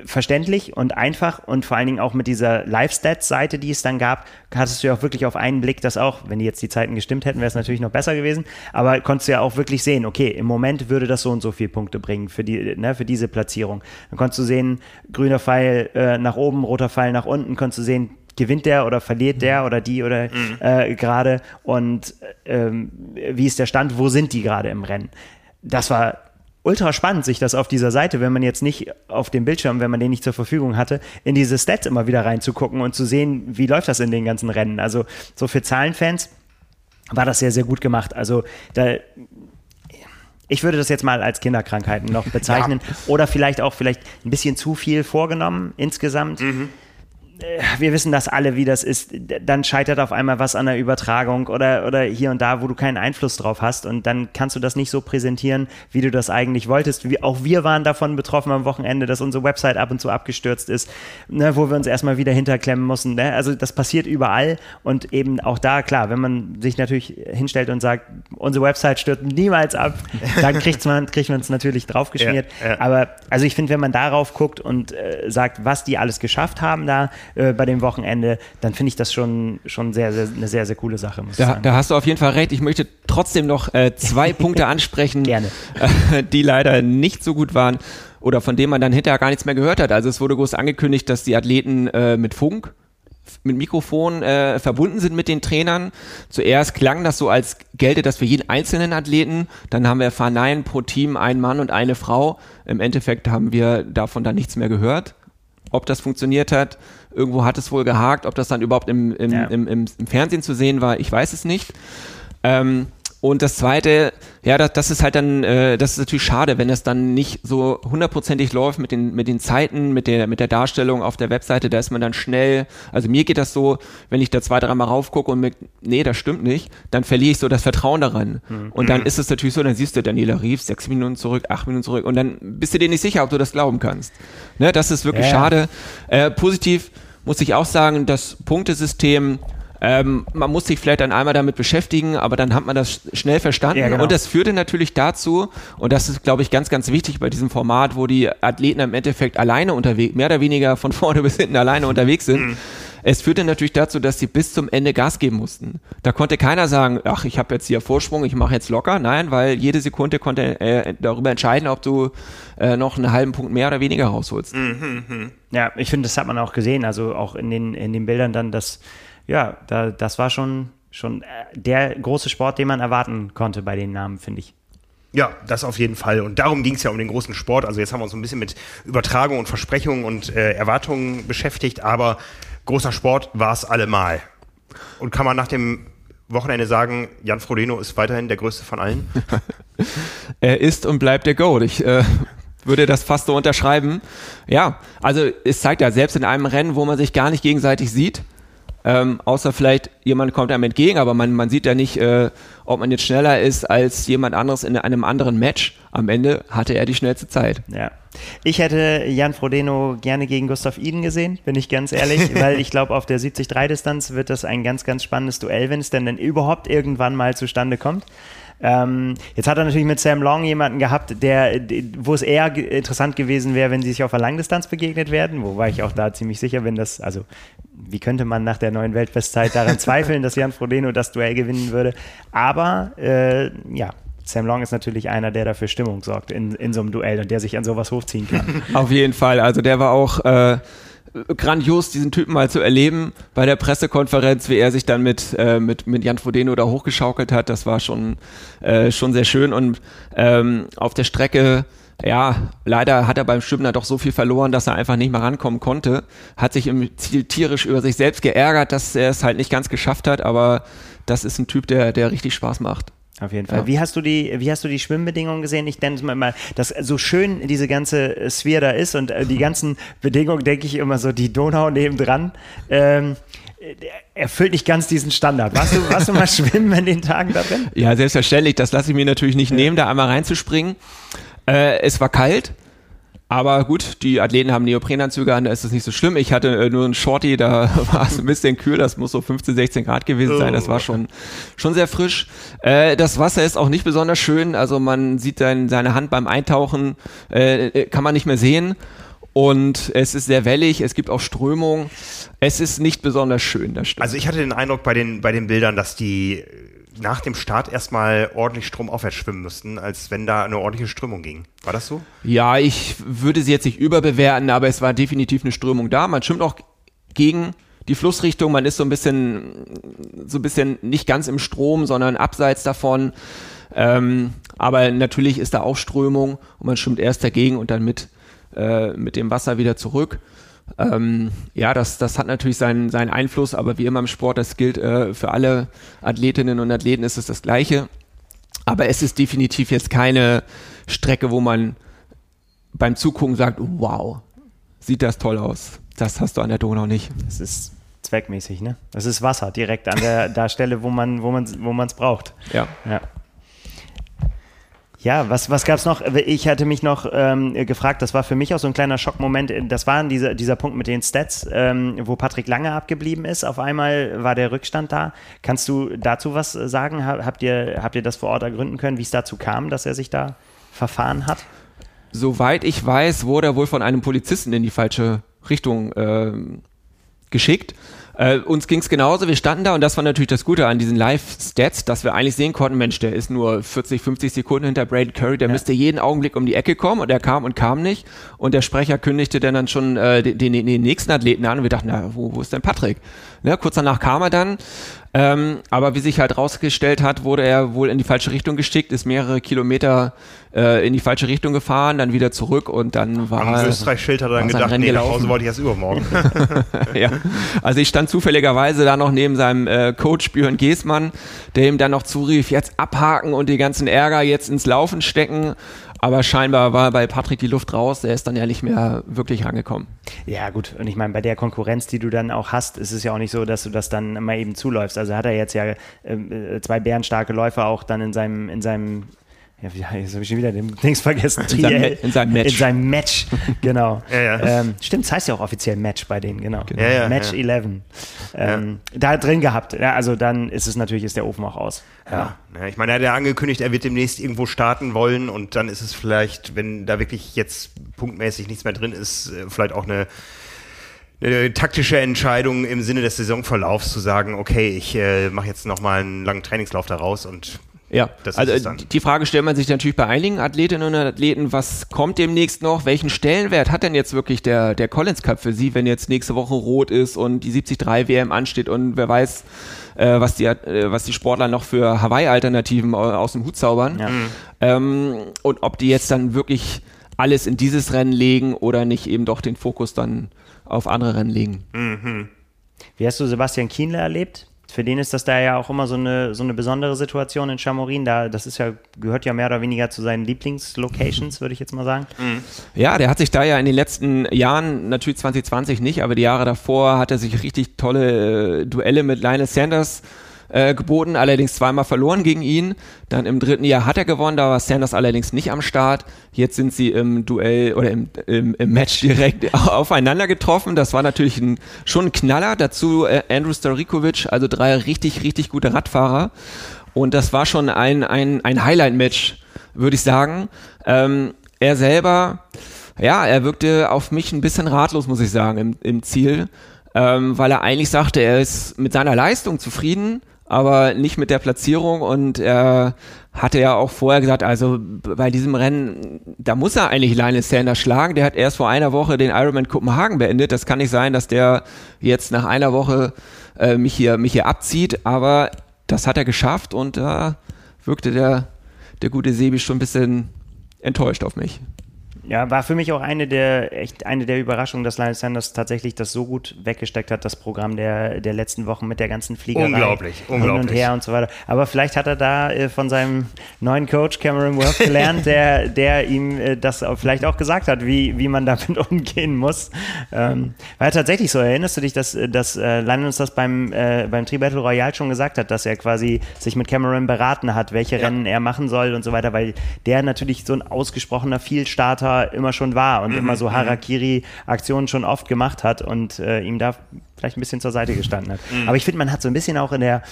verständlich und einfach und vor allen Dingen auch mit dieser Live-Stats-Seite, die es dann gab, hattest du ja auch wirklich auf einen Blick das auch, wenn die jetzt die Zeiten gestimmt hätten, wäre es natürlich noch besser gewesen, aber konntest du ja auch wirklich sehen, okay, im Moment würde das so und so viele Punkte bringen für, die, ne, für diese Platzierung. Dann konntest du sehen, grüner Pfeil äh, nach oben, roter Pfeil nach unten, konntest du sehen, gewinnt der oder verliert der oder die oder mhm. äh, gerade und ähm, wie ist der Stand, wo sind die gerade im Rennen? Das war ultra spannend, sich das auf dieser Seite, wenn man jetzt nicht auf dem Bildschirm, wenn man den nicht zur Verfügung hatte, in diese Stats immer wieder reinzugucken und zu sehen, wie läuft das in den ganzen Rennen. Also so für Zahlenfans war das sehr, sehr gut gemacht. Also da, ich würde das jetzt mal als Kinderkrankheiten noch bezeichnen ja. oder vielleicht auch vielleicht ein bisschen zu viel vorgenommen insgesamt. Mhm. Äh, wir wissen das alle, wie das ist. Dann scheitert auf einmal was an der Übertragung oder, oder hier und da, wo du keinen Einfluss drauf hast. Und dann kannst du das nicht so präsentieren, wie du das eigentlich wolltest. Wie, auch wir waren davon betroffen am Wochenende, dass unsere Website ab und zu abgestürzt ist, ne, wo wir uns erstmal wieder hinterklemmen mussten. Ne? Also das passiert überall. Und eben auch da, klar, wenn man sich natürlich hinstellt und sagt, unsere Website stürzt niemals ab, dann kriegt man kriegt es natürlich draufgeschmiert. Ja, ja. Aber also ich finde, wenn man darauf guckt und äh, sagt, was die alles geschafft haben da, äh, bei dem Wochenende, dann finde ich das schon, schon sehr, sehr, eine sehr, sehr coole Sache. Da, da, hast du auf jeden Fall recht. Ich möchte trotzdem noch äh, zwei Punkte ansprechen, Gerne. Äh, die leider nicht so gut waren oder von denen man dann hinterher gar nichts mehr gehört hat. Also es wurde groß angekündigt, dass die Athleten äh, mit Funk mit Mikrofon äh, verbunden sind mit den Trainern. Zuerst klang das so, als gelte das für jeden einzelnen Athleten. Dann haben wir erfahren, nein, pro Team ein Mann und eine Frau. Im Endeffekt haben wir davon dann nichts mehr gehört ob das funktioniert hat. Irgendwo hat es wohl gehakt. Ob das dann überhaupt im, im, ja. im, im, Fernsehen zu sehen war, ich weiß es nicht. Ähm, und das zweite, ja, das, das ist halt dann, äh, das ist natürlich schade, wenn es dann nicht so hundertprozentig läuft mit den, mit den Zeiten, mit der, mit der Darstellung auf der Webseite, da ist man dann schnell, also mir geht das so, wenn ich da zwei, dreimal raufgucke und mir, nee, das stimmt nicht, dann verliere ich so das Vertrauen daran. Mhm. Und dann ist es natürlich so, dann siehst du Daniela Rief, sechs Minuten zurück, acht Minuten zurück und dann bist du dir nicht sicher, ob du das glauben kannst. Ne, das ist wirklich ja. schade. Äh, positiv muss ich auch sagen, das Punktesystem ähm, man muss sich vielleicht dann einmal damit beschäftigen, aber dann hat man das schnell verstanden. Ja, genau. Und das führte natürlich dazu, und das ist, glaube ich, ganz, ganz wichtig bei diesem Format, wo die Athleten im Endeffekt alleine unterwegs, mehr oder weniger von vorne bis hinten alleine unterwegs sind. Mhm. Es führte natürlich dazu, dass sie bis zum Ende Gas geben mussten. Da konnte keiner sagen, ach, ich habe jetzt hier Vorsprung, ich mache jetzt locker. Nein, weil jede Sekunde konnte äh, darüber entscheiden, ob du äh, noch einen halben Punkt mehr oder weniger rausholst. Mhm, mh. Ja, ich finde, das hat man auch gesehen, also auch in den, in den Bildern dann, dass ja, da, das war schon, schon äh, der große Sport, den man erwarten konnte bei den Namen, finde ich. Ja, das auf jeden Fall. Und darum ging es ja um den großen Sport. Also jetzt haben wir uns ein bisschen mit Übertragung und Versprechungen und äh, Erwartungen beschäftigt, aber großer Sport war es allemal. Und kann man nach dem Wochenende sagen, Jan Frodeno ist weiterhin der größte von allen? er ist und bleibt der Goat. Ich äh, würde das fast so unterschreiben. Ja, also es zeigt ja selbst in einem Rennen, wo man sich gar nicht gegenseitig sieht, ähm, außer vielleicht jemand kommt einem entgegen, aber man, man sieht ja nicht, äh, ob man jetzt schneller ist als jemand anderes in einem anderen Match. Am Ende hatte er die schnellste Zeit. Ja. Ich hätte Jan Frodeno gerne gegen Gustav Iden gesehen, bin ich ganz ehrlich, weil ich glaube, auf der 70-3-Distanz wird das ein ganz, ganz spannendes Duell, wenn es denn dann überhaupt irgendwann mal zustande kommt. Ähm, jetzt hat er natürlich mit Sam Long jemanden gehabt, der, wo es eher interessant gewesen wäre, wenn sie sich auf der Langdistanz begegnet werden, wobei ich auch da ziemlich sicher bin, dass, also wie könnte man nach der neuen Weltbestzeit daran zweifeln, dass Jan Frodeno das Duell gewinnen würde. Aber äh, ja, Sam Long ist natürlich einer, der dafür Stimmung sorgt in, in so einem Duell und der sich an sowas hochziehen kann. Auf jeden Fall. Also der war auch äh, grandios, diesen Typen mal zu erleben bei der Pressekonferenz, wie er sich dann mit, äh, mit, mit Jan Frodeno da hochgeschaukelt hat. Das war schon, äh, schon sehr schön. Und ähm, auf der Strecke, ja, leider hat er beim Schwimmen doch so viel verloren, dass er einfach nicht mehr rankommen konnte. Hat sich im Ziel tierisch über sich selbst geärgert, dass er es halt nicht ganz geschafft hat, aber das ist ein Typ, der, der richtig Spaß macht. Auf jeden Fall. Ja. Wie hast du die, wie hast du die Schwimmbedingungen gesehen? Ich denke mal, dass so schön diese ganze Sphere da ist und äh, die ganzen Bedingungen, denke ich immer so, die Donau nebendran. Ähm, erfüllt nicht ganz diesen Standard. Warst du, warst du mal schwimmen in den Tagen da drin? Ja, selbstverständlich. Das lasse ich mir natürlich nicht nehmen, da einmal reinzuspringen. Äh, es war kalt. Aber gut, die Athleten haben Neoprenanzüge an, da ist es nicht so schlimm. Ich hatte äh, nur einen Shorty, da war es ein bisschen kühl, das muss so 15, 16 Grad gewesen sein. Das war schon, schon sehr frisch. Äh, das Wasser ist auch nicht besonders schön, also man sieht sein, seine Hand beim Eintauchen, äh, äh kann man nicht mehr sehen. Und es ist sehr wellig, es gibt auch Strömung. Es ist nicht besonders schön, das stimmt. Also ich hatte den Eindruck bei den, bei den Bildern, dass die nach dem Start erstmal ordentlich stromaufwärts schwimmen müssten, als wenn da eine ordentliche Strömung ging. War das so? Ja, ich würde sie jetzt nicht überbewerten, aber es war definitiv eine Strömung da. Man schwimmt auch gegen die Flussrichtung, man ist so ein bisschen, so ein bisschen nicht ganz im Strom, sondern abseits davon. Ähm, aber natürlich ist da auch Strömung und man schwimmt erst dagegen und dann mit, äh, mit dem Wasser wieder zurück. Ähm, ja, das, das hat natürlich seinen, seinen Einfluss, aber wie immer im Sport, das gilt äh, für alle Athletinnen und Athleten, ist es das Gleiche. Aber es ist definitiv jetzt keine Strecke, wo man beim Zugucken sagt, wow, sieht das toll aus. Das hast du an der Donau nicht. Es ist zweckmäßig, ne? Das ist Wasser direkt an der, der Stelle, wo man wo man wo man es braucht. Ja. ja. Ja, was, was gab es noch? Ich hatte mich noch ähm, gefragt, das war für mich auch so ein kleiner Schockmoment. Das war dieser, dieser Punkt mit den Stats, ähm, wo Patrick Lange abgeblieben ist. Auf einmal war der Rückstand da. Kannst du dazu was sagen? Habt ihr, habt ihr das vor Ort ergründen können, wie es dazu kam, dass er sich da verfahren hat? Soweit ich weiß, wurde er wohl von einem Polizisten in die falsche Richtung äh, geschickt. Äh, uns ging es genauso, wir standen da und das war natürlich das Gute an diesen Live-Stats, dass wir eigentlich sehen konnten, Mensch, der ist nur 40, 50 Sekunden hinter Braden Curry, der ja. müsste jeden Augenblick um die Ecke kommen und er kam und kam nicht und der Sprecher kündigte dann, dann schon äh, den, den, den nächsten Athleten an und wir dachten, na, wo, wo ist denn Patrick? Ne, kurz danach kam er dann, ähm, aber wie sich halt rausgestellt hat, wurde er wohl in die falsche Richtung geschickt, ist mehrere Kilometer äh, in die falsche Richtung gefahren, dann wieder zurück und dann war Am Österreich-Schild hat er dann gedacht, nee, nach Hause wollte ich erst übermorgen. ja, also ich stand zufälligerweise da noch neben seinem äh, Coach Björn Geßmann, der ihm dann noch zurief, jetzt abhaken und die ganzen Ärger jetzt ins Laufen stecken aber scheinbar war bei Patrick die Luft raus, der ist dann ja nicht mehr wirklich rangekommen. Ja, gut. Und ich meine, bei der Konkurrenz, die du dann auch hast, ist es ja auch nicht so, dass du das dann mal eben zuläufst. Also hat er jetzt ja ähm, äh, zwei bärenstarke Läufer auch dann in seinem, in seinem ja, jetzt habe ich schon wieder den Dings vergessen. In seinem, in seinem, Match. In seinem Match, genau. ja, ja. Ähm, stimmt, das heißt ja auch offiziell Match bei denen, genau. genau. Ja, Match 11. Ähm, da drin gehabt. Ja, also dann ist es natürlich, ist der Ofen auch aus. Ja. ich meine, er hat ja angekündigt, er wird demnächst irgendwo starten wollen und dann ist es vielleicht, wenn da wirklich jetzt punktmäßig nichts mehr drin ist, äh, vielleicht auch eine eine taktische Entscheidung im Sinne des Saisonverlaufs zu sagen, okay, ich äh, mache jetzt nochmal einen langen Trainingslauf daraus und ja, das also die Frage stellt man sich natürlich bei einigen Athletinnen und Athleten, was kommt demnächst noch? Welchen Stellenwert hat denn jetzt wirklich der, der Collins Cup für sie, wenn jetzt nächste Woche rot ist und die 73 WM ansteht und wer weiß, äh, was, die, äh, was die Sportler noch für Hawaii-Alternativen aus dem Hut zaubern. Ja. Ähm, und ob die jetzt dann wirklich alles in dieses Rennen legen oder nicht eben doch den Fokus dann auf andere Rennen legen. Mhm. Wie hast du Sebastian Kienle erlebt? Für den ist das da ja auch immer so eine, so eine besondere Situation in Chamorin. Da, das ist ja, gehört ja mehr oder weniger zu seinen Lieblingslocations, würde ich jetzt mal sagen. Mhm. Ja, der hat sich da ja in den letzten Jahren, natürlich 2020 nicht, aber die Jahre davor hat er sich richtig tolle äh, Duelle mit Lionel Sanders äh, geboten, allerdings zweimal verloren gegen ihn. Dann im dritten Jahr hat er gewonnen, da war Sanders allerdings nicht am Start. Jetzt sind sie im Duell oder im, im, im Match direkt aufeinander getroffen. Das war natürlich ein, schon ein Knaller. Dazu äh, Andrew Starikovic, also drei richtig, richtig gute Radfahrer. Und das war schon ein, ein, ein Highlight-Match, würde ich sagen. Ähm, er selber, ja, er wirkte auf mich ein bisschen ratlos, muss ich sagen, im, im Ziel, ähm, weil er eigentlich sagte, er ist mit seiner Leistung zufrieden, aber nicht mit der Platzierung und er hatte ja auch vorher gesagt, also bei diesem Rennen, da muss er eigentlich Lionel Sanders schlagen. Der hat erst vor einer Woche den Ironman Kopenhagen beendet. Das kann nicht sein, dass der jetzt nach einer Woche äh, mich, hier, mich hier abzieht, aber das hat er geschafft und da wirkte der, der gute Sebi schon ein bisschen enttäuscht auf mich. Ja, war für mich auch eine der, echt eine der Überraschungen, dass Lionel Sanders tatsächlich das so gut weggesteckt hat, das Programm der, der letzten Wochen mit der ganzen Fliegerei. Unglaublich, unglaublich. Hin und her und so weiter. Aber vielleicht hat er da äh, von seinem neuen Coach Cameron Worth gelernt, der, der ihm äh, das vielleicht auch gesagt hat, wie, wie man damit umgehen muss. Ähm, war ja tatsächlich so. Erinnerst du dich, dass, dass äh, Lionel uns das beim, äh, beim Tri-Battle Royale schon gesagt hat, dass er quasi sich mit Cameron beraten hat, welche ja. Rennen er machen soll und so weiter, weil der natürlich so ein ausgesprochener Vielstarter immer schon war und mhm. immer so mhm. Harakiri-Aktionen schon oft gemacht hat und äh, ihm da vielleicht ein bisschen zur Seite gestanden hat. Mhm. Aber ich finde, man hat so ein bisschen auch in der,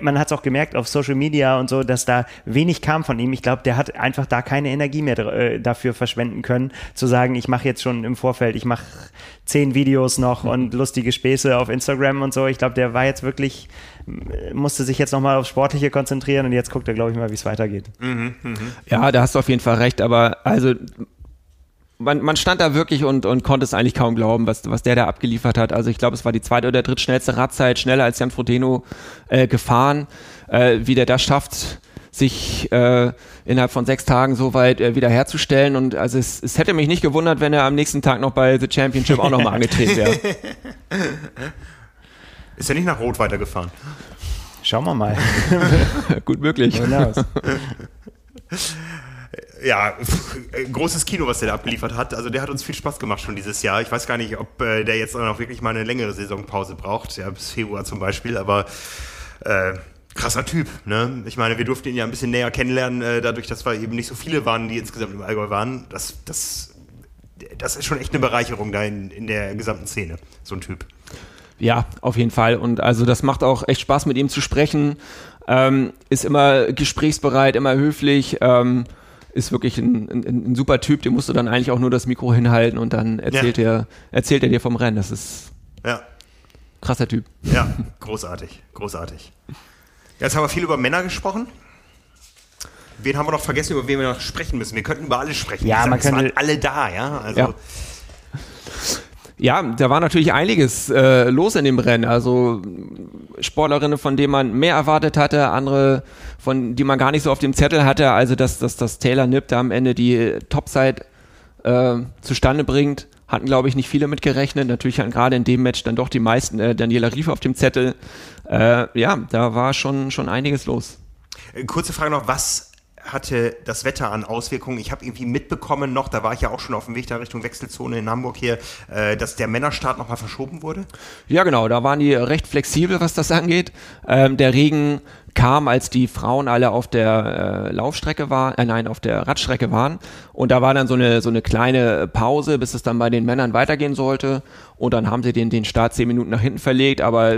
man hat es auch gemerkt auf Social Media und so, dass da wenig kam von ihm. Ich glaube, der hat einfach da keine Energie mehr äh, dafür verschwenden können, zu sagen, ich mache jetzt schon im Vorfeld, ich mache zehn Videos noch mhm. und lustige Späße auf Instagram und so. Ich glaube, der war jetzt wirklich, musste sich jetzt nochmal aufs Sportliche konzentrieren und jetzt guckt er, glaube ich, mal, wie es weitergeht. Mhm, mh. Ja, da hast du auf jeden Fall recht, aber also man, man stand da wirklich und, und konnte es eigentlich kaum glauben, was, was der da abgeliefert hat. Also ich glaube, es war die zweite oder drittschnellste Radzeit, schneller als Jan Frodeno äh, gefahren. Äh, wie der das schafft, sich äh, innerhalb von sechs Tagen so weit äh, wiederherzustellen. Und also es, es hätte mich nicht gewundert, wenn er am nächsten Tag noch bei The Championship auch nochmal angetreten wäre. Ist er nicht nach Rot weitergefahren? Schauen wir mal. Gut möglich ja, großes Kino, was der da abgeliefert hat. Also der hat uns viel Spaß gemacht schon dieses Jahr. Ich weiß gar nicht, ob äh, der jetzt noch wirklich mal eine längere Saisonpause braucht, ja, bis Februar zum Beispiel, aber äh, krasser Typ. Ne? Ich meine, wir durften ihn ja ein bisschen näher kennenlernen, äh, dadurch, dass wir eben nicht so viele waren, die insgesamt im Allgäu waren. Das, das, das ist schon echt eine Bereicherung da in, in der gesamten Szene, so ein Typ. Ja, auf jeden Fall. Und also das macht auch echt Spaß, mit ihm zu sprechen. Ähm, ist immer gesprächsbereit, immer höflich. Ähm, ist wirklich ein, ein, ein, super Typ, dem musst du dann eigentlich auch nur das Mikro hinhalten und dann erzählt, ja. er, erzählt er dir vom Rennen. Das ist ja. krasser Typ. Ja, großartig, großartig. Jetzt haben wir viel über Männer gesprochen. Wen haben wir noch vergessen, über wen wir noch sprechen müssen? Wir könnten über alle sprechen. Ja, man könnte, waren alle da, ja. Also, ja. Ja, da war natürlich einiges äh, los in dem Rennen. Also Sportlerinnen, von denen man mehr erwartet hatte, andere, von die man gar nicht so auf dem Zettel hatte. Also dass, dass, dass Taylor Nipp da am Ende die Topside äh, zustande bringt, hatten, glaube ich, nicht viele mitgerechnet. Natürlich hatten gerade in dem Match dann doch die meisten äh, Daniela Rief auf dem Zettel. Äh, ja, da war schon, schon einiges los. Äh, kurze Frage noch, was hatte das Wetter an Auswirkungen. Ich habe irgendwie mitbekommen noch, da war ich ja auch schon auf dem Weg da Richtung Wechselzone in Hamburg hier, äh, dass der Männerstart nochmal verschoben wurde. Ja, genau, da waren die recht flexibel, was das angeht. Ähm, der Regen kam, als die Frauen alle auf der äh, Laufstrecke waren, äh, nein, auf der Radstrecke waren. Und da war dann so eine, so eine kleine Pause, bis es dann bei den Männern weitergehen sollte. Und dann haben sie den, den Start zehn Minuten nach hinten verlegt, aber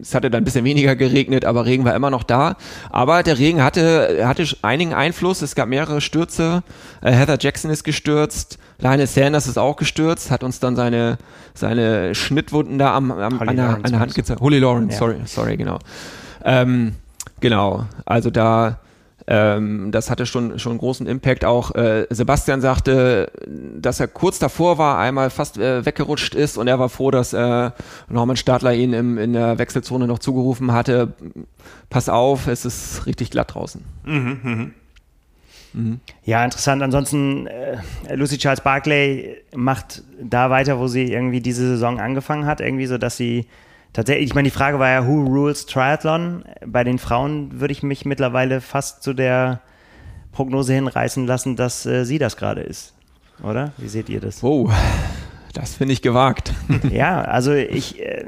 es hatte dann ein bisschen weniger geregnet, aber Regen war immer noch da. Aber der Regen hatte, hatte einigen Einfluss. Es gab mehrere Stürze. Äh, Heather Jackson ist gestürzt. Lionel Sanders ist auch gestürzt, hat uns dann seine, seine Schnittwunden da am, am an, der, an der Hand gezeigt. Holy Lawrence, ja. sorry, sorry, genau. Ähm, genau, also da, ähm, das hatte schon, schon einen großen Impact. Auch äh, Sebastian sagte, dass er kurz davor war, einmal fast äh, weggerutscht ist und er war froh, dass äh, Norman Stadler ihn im, in der Wechselzone noch zugerufen hatte, pass auf, es ist richtig glatt draußen. Mhm, mh. Mhm. Ja, interessant. Ansonsten, äh, Lucy Charles Barclay macht da weiter, wo sie irgendwie diese Saison angefangen hat, irgendwie so, dass sie Tatsächlich, ich meine, die Frage war ja, who rules Triathlon? Bei den Frauen würde ich mich mittlerweile fast zu der Prognose hinreißen lassen, dass äh, sie das gerade ist. Oder? Wie seht ihr das? Oh, das finde ich gewagt. ja, also ich, äh,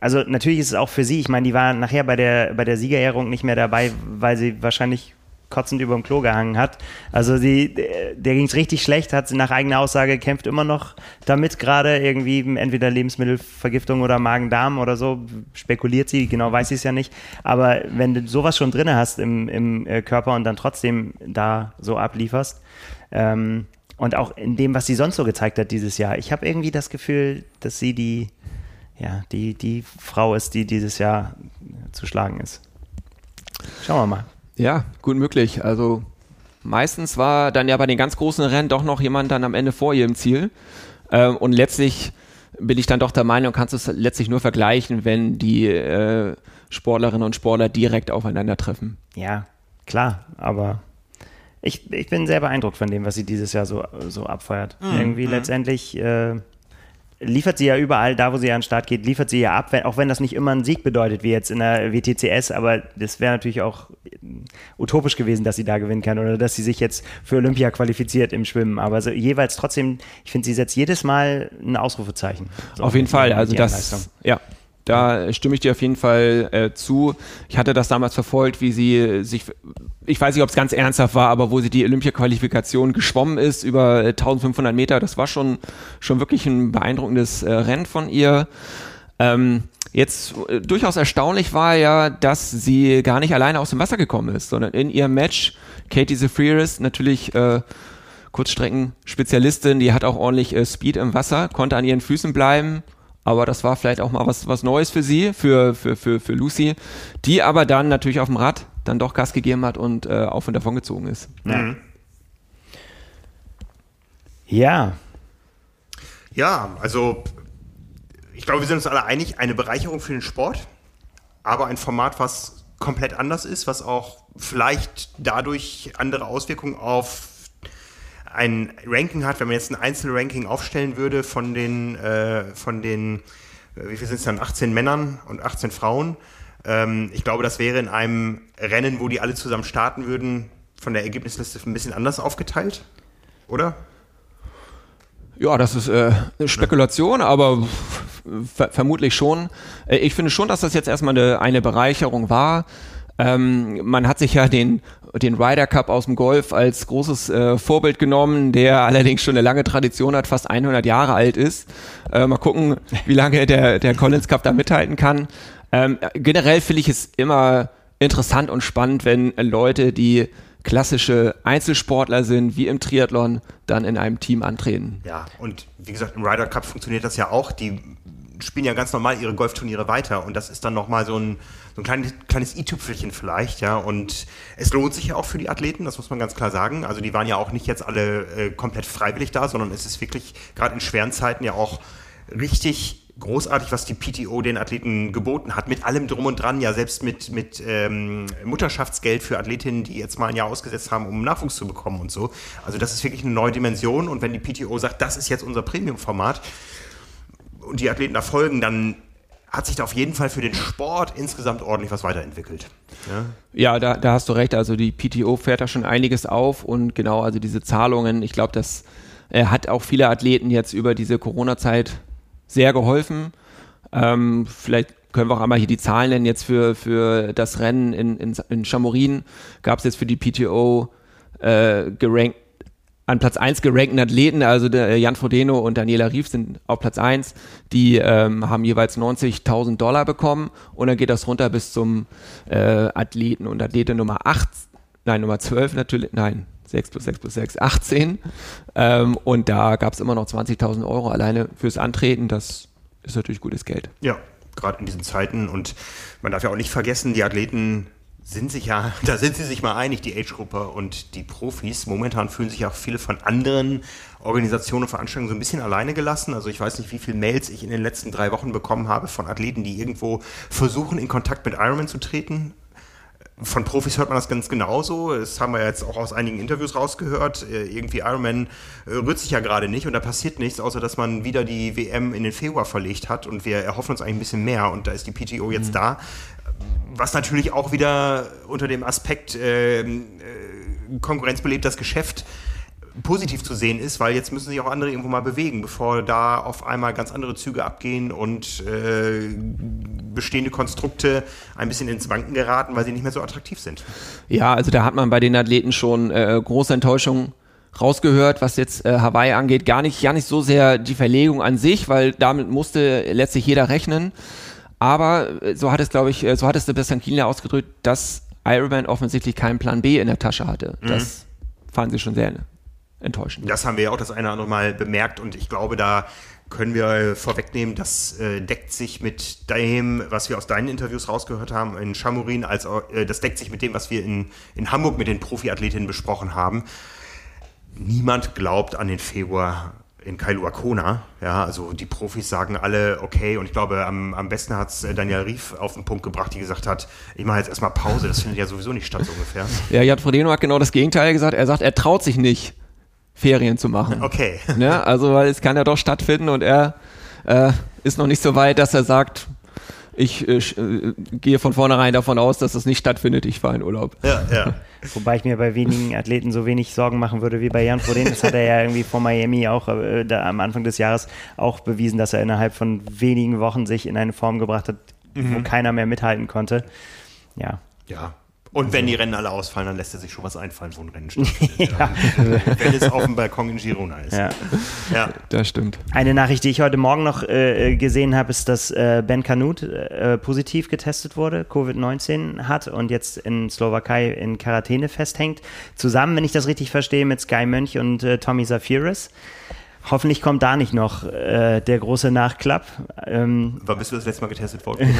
also natürlich ist es auch für sie, ich meine, die war nachher bei der, bei der Siegerehrung nicht mehr dabei, weil sie wahrscheinlich kotzend über dem Klo gehangen hat. Also die, der ging es richtig schlecht, hat sie nach eigener Aussage kämpft immer noch damit gerade irgendwie entweder Lebensmittelvergiftung oder Magen-Darm oder so, spekuliert sie, genau weiß sie es ja nicht. Aber wenn du sowas schon drin hast im, im äh, Körper und dann trotzdem da so ablieferst, ähm, und auch in dem, was sie sonst so gezeigt hat dieses Jahr, ich habe irgendwie das Gefühl, dass sie die, ja, die, die Frau ist, die dieses Jahr zu schlagen ist. Schauen wir mal. Ja, gut möglich. Also meistens war dann ja bei den ganz großen Rennen doch noch jemand dann am Ende vor ihr im Ziel. Ähm, und letztlich bin ich dann doch der Meinung, kannst du es letztlich nur vergleichen, wenn die äh, Sportlerinnen und Sportler direkt aufeinandertreffen. Ja, klar, aber ich, ich bin sehr beeindruckt von dem, was sie dieses Jahr so, so abfeuert. Mhm. Irgendwie mhm. letztendlich äh, liefert sie ja überall, da wo sie an den Start geht, liefert sie ja ab, wenn, auch wenn das nicht immer ein Sieg bedeutet, wie jetzt in der WTCS, aber das wäre natürlich auch utopisch gewesen, dass sie da gewinnen kann oder dass sie sich jetzt für Olympia qualifiziert im Schwimmen. Aber so jeweils trotzdem, ich finde, sie setzt jedes Mal ein Ausrufezeichen. So auf jeden Fall, also das, ja, da stimme ich dir auf jeden Fall äh, zu. Ich hatte das damals verfolgt, wie sie sich, ich weiß nicht, ob es ganz ernsthaft war, aber wo sie die Olympia-Qualifikation geschwommen ist über 1500 äh, Meter, das war schon, schon wirklich ein beeindruckendes äh, Rennen von ihr. Ähm, jetzt äh, durchaus erstaunlich war ja, dass sie gar nicht alleine aus dem Wasser gekommen ist, sondern in ihrem Match Katie Zephyris natürlich äh, Kurzstrecken-Spezialistin, die hat auch ordentlich äh, Speed im Wasser, konnte an ihren Füßen bleiben, aber das war vielleicht auch mal was, was Neues für sie, für, für, für, für Lucy, die aber dann natürlich auf dem Rad dann doch Gas gegeben hat und äh, auf und davon gezogen ist. Mhm. Ja. Ja, also ich glaube, wir sind uns alle einig, eine Bereicherung für den Sport, aber ein Format, was komplett anders ist, was auch vielleicht dadurch andere Auswirkungen auf ein Ranking hat, wenn man jetzt ein Einzelranking aufstellen würde von den, äh, von den äh, wie viel sind es dann, 18 Männern und 18 Frauen. Ähm, ich glaube, das wäre in einem Rennen, wo die alle zusammen starten würden, von der Ergebnisliste ein bisschen anders aufgeteilt, oder? Ja, das ist äh, eine Spekulation, aber vermutlich schon. Äh, ich finde schon, dass das jetzt erstmal eine, eine Bereicherung war. Ähm, man hat sich ja den, den Ryder Cup aus dem Golf als großes äh, Vorbild genommen, der allerdings schon eine lange Tradition hat, fast 100 Jahre alt ist. Äh, mal gucken, wie lange der, der Collins Cup da mithalten kann. Ähm, generell finde ich es immer interessant und spannend, wenn Leute, die klassische Einzelsportler sind, wie im Triathlon, dann in einem Team antreten. Ja, und wie gesagt, im Ryder Cup funktioniert das ja auch. Die spielen ja ganz normal ihre Golfturniere weiter und das ist dann nochmal so ein so ein kleines, kleines i-Tüpfelchen vielleicht, ja. Und es lohnt sich ja auch für die Athleten, das muss man ganz klar sagen. Also die waren ja auch nicht jetzt alle äh, komplett freiwillig da, sondern es ist wirklich gerade in schweren Zeiten ja auch richtig großartig, was die PTO den Athleten geboten hat, mit allem drum und dran, ja selbst mit, mit ähm, Mutterschaftsgeld für Athletinnen, die jetzt mal ein Jahr ausgesetzt haben, um Nachwuchs zu bekommen und so. Also das ist wirklich eine neue Dimension und wenn die PTO sagt, das ist jetzt unser Premium-Format und die Athleten da folgen, dann hat sich da auf jeden Fall für den Sport insgesamt ordentlich was weiterentwickelt. Ja, ja da, da hast du recht. Also die PTO fährt da schon einiges auf und genau, also diese Zahlungen, ich glaube, das äh, hat auch viele Athleten jetzt über diese Corona-Zeit sehr geholfen. Ähm, vielleicht können wir auch einmal hier die Zahlen nennen. Jetzt für, für das Rennen in, in, in Chamorin gab es jetzt für die PTO äh, gerankt an Platz 1 gerankten Athleten, also der äh, Jan Frodeno und Daniela Rief sind auf Platz 1, die ähm, haben jeweils 90.000 Dollar bekommen. Und dann geht das runter bis zum äh, Athleten und Athletin Nummer 8, nein, Nummer 12 natürlich, nein, 6 plus 6 plus 6, 18 ähm, und da gab es immer noch 20.000 Euro alleine fürs Antreten, das ist natürlich gutes Geld. Ja, gerade in diesen Zeiten. Und man darf ja auch nicht vergessen, die Athleten sind sich ja, da sind sie sich mal einig, die Age-Gruppe und die Profis. Momentan fühlen sich auch viele von anderen Organisationen und Veranstaltungen so ein bisschen alleine gelassen. Also ich weiß nicht, wie viele Mails ich in den letzten drei Wochen bekommen habe von Athleten, die irgendwo versuchen, in Kontakt mit Ironman zu treten. Von Profis hört man das ganz genauso. Das haben wir jetzt auch aus einigen Interviews rausgehört. Äh, irgendwie Ironman äh, rührt sich ja gerade nicht und da passiert nichts, außer dass man wieder die WM in den Februar verlegt hat und wir erhoffen uns eigentlich ein bisschen mehr und da ist die PTO jetzt mhm. da was natürlich auch wieder unter dem Aspekt äh, äh, Konkurrenz belebt das Geschäft positiv zu sehen ist, weil jetzt müssen sich auch andere irgendwo mal bewegen, bevor da auf einmal ganz andere Züge abgehen und äh, bestehende Konstrukte ein bisschen ins Wanken geraten, weil sie nicht mehr so attraktiv sind. Ja, also da hat man bei den Athleten schon äh, große Enttäuschung rausgehört, was jetzt äh, Hawaii angeht. Gar nicht, gar nicht so sehr die Verlegung an sich, weil damit musste letztlich jeder rechnen. Aber äh, so hat es, glaube ich, äh, so hat es Sebastian Kienle ausgedrückt, dass Ironman offensichtlich keinen Plan B in der Tasche hatte. Mhm. Das fanden sie schon sehr enttäuschend. Das haben wir ja auch das eine oder andere Mal bemerkt und ich glaube, da können wir vorwegnehmen, das äh, deckt sich mit dem, was wir aus deinen Interviews rausgehört haben in Chamorin, als äh, das deckt sich mit dem, was wir in, in Hamburg mit den Profiathletinnen besprochen haben. Niemand glaubt an den Februar in Kailua Kona. Ja, also die Profis sagen alle okay und ich glaube, am, am besten hat es äh, Daniel Rief auf den Punkt gebracht, die gesagt hat, ich mache jetzt erstmal Pause, das findet ja sowieso nicht statt, so ungefähr. Ja, Jan Frodeno hat genau das Gegenteil gesagt. Er sagt, er traut sich nicht, Ferien zu machen. Okay. Ne? Also, weil es kann ja doch stattfinden und er äh, ist noch nicht so weit, dass er sagt, ich äh, äh, gehe von vornherein davon aus, dass das nicht stattfindet, ich fahre in Urlaub. Ja, ja. Wobei ich mir bei wenigen Athleten so wenig Sorgen machen würde wie bei Jan Frodeno. Das hat er ja irgendwie vor Miami auch äh, da am Anfang des Jahres auch bewiesen, dass er innerhalb von wenigen Wochen sich in eine Form gebracht hat, wo keiner mehr mithalten konnte. Ja. Ja. Und wenn die Rennen alle ausfallen, dann lässt er sich schon was einfallen, wo ein Rennen stattfindet. ja. Wenn es auf dem Balkon in Girona ist. ja. Ja. Das stimmt. Eine Nachricht, die ich heute Morgen noch äh, gesehen habe, ist, dass äh, Ben Kanut äh, positiv getestet wurde, Covid-19 hat und jetzt in Slowakei in Quarantäne festhängt. Zusammen, wenn ich das richtig verstehe, mit Sky Mönch und äh, Tommy Zafiris. Hoffentlich kommt da nicht noch äh, der große Nachklapp. Ähm, Wann bist du das letzte Mal getestet worden?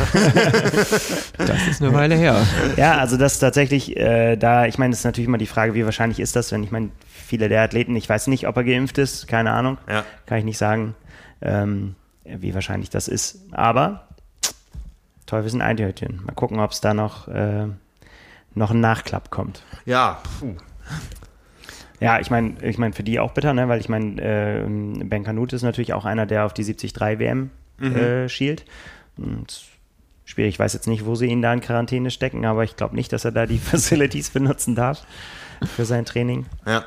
Das ist eine Weile her. ja, also das tatsächlich, äh, da, ich meine, das ist natürlich immer die Frage, wie wahrscheinlich ist das, wenn ich meine, viele der Athleten, ich weiß nicht, ob er geimpft ist, keine Ahnung, Ja. kann ich nicht sagen, ähm, wie wahrscheinlich das ist. Aber Teufel ist ein Einhörnchen. Mal gucken, ob es da noch, äh, noch ein Nachklapp kommt. ja, puh. Ja, ich meine, ich mein, für die auch bitter, ne? weil ich meine, äh, Ben Kanute ist natürlich auch einer, der auf die 73 WM äh, schielt. Und schwierig, ich weiß jetzt nicht, wo sie ihn da in Quarantäne stecken, aber ich glaube nicht, dass er da die Facilities benutzen darf für sein Training. Ja.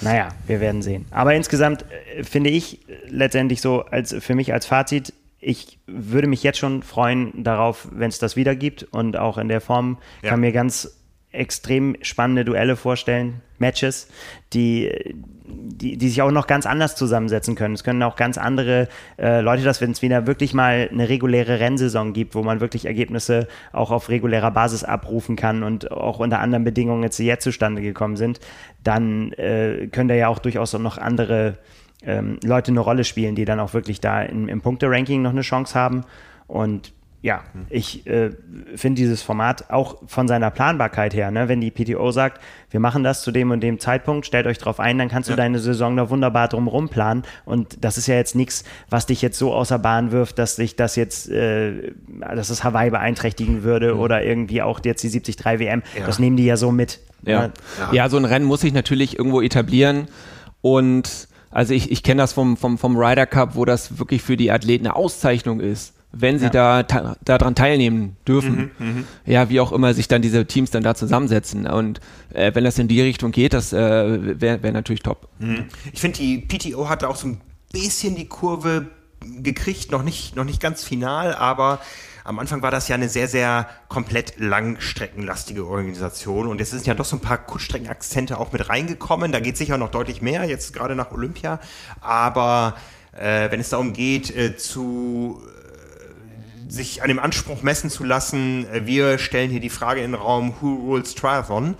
Naja, wir werden sehen. Aber insgesamt äh, finde ich letztendlich so, als für mich als Fazit, ich würde mich jetzt schon freuen darauf, wenn es das wieder gibt und auch in der Form Ja. kann mir ganz extrem spannende Duelle vorstellen, Matches, die, die, die sich auch noch ganz anders zusammensetzen können. Es können auch ganz andere äh, Leute, dass wenn es wieder wirklich mal eine reguläre Rennsaison gibt, wo man wirklich Ergebnisse auch auf regulärer Basis abrufen kann und auch unter anderen Bedingungen jetzt, jetzt zustande gekommen sind, dann äh, können da ja auch durchaus noch andere ähm, Leute eine Rolle spielen, die dann auch wirklich da im, im Punkteranking noch eine Chance haben. Und ja, ich äh, finde dieses Format auch von seiner Planbarkeit her, ne, wenn die PTO sagt, wir machen das zu dem und dem Zeitpunkt, stellt euch drauf ein, dann kannst du Ja. deine Saison da wunderbar drumherum planen. Und das ist ja jetzt nichts, was dich jetzt so außer Bahn wirft, dass sich das jetzt, äh, dass es Hawaii beeinträchtigen würde oder irgendwie auch jetzt die 73 WM. Ja. Das nehmen die ja so mit. Ja. Ne? Ja. ja, so ein Rennen muss sich natürlich irgendwo etablieren und also ich, ich kenne das vom, vom, vom Ryder Cup, wo das wirklich für die Athleten eine Auszeichnung ist, wenn sie Ja. da daran teilnehmen dürfen. Ja, wie auch immer sich dann diese Teams dann da zusammensetzen. Und äh, wenn das in die Richtung geht, das äh, wäre wär natürlich top. Ich finde, die PTO hat auch so ein bisschen die Kurve gekriegt, noch nicht, noch nicht ganz final, aber am Anfang war das ja eine sehr, sehr komplett langstreckenlastige Organisation und jetzt sind ja doch so ein paar Kurzstreckenakzente auch mit reingekommen. Da geht sicher noch deutlich mehr, jetzt gerade nach Olympia, aber äh, wenn es darum geht, äh, zu sich an dem Anspruch messen zu lassen, äh, wir stellen hier die Frage in den Raum, who rules Triathlon?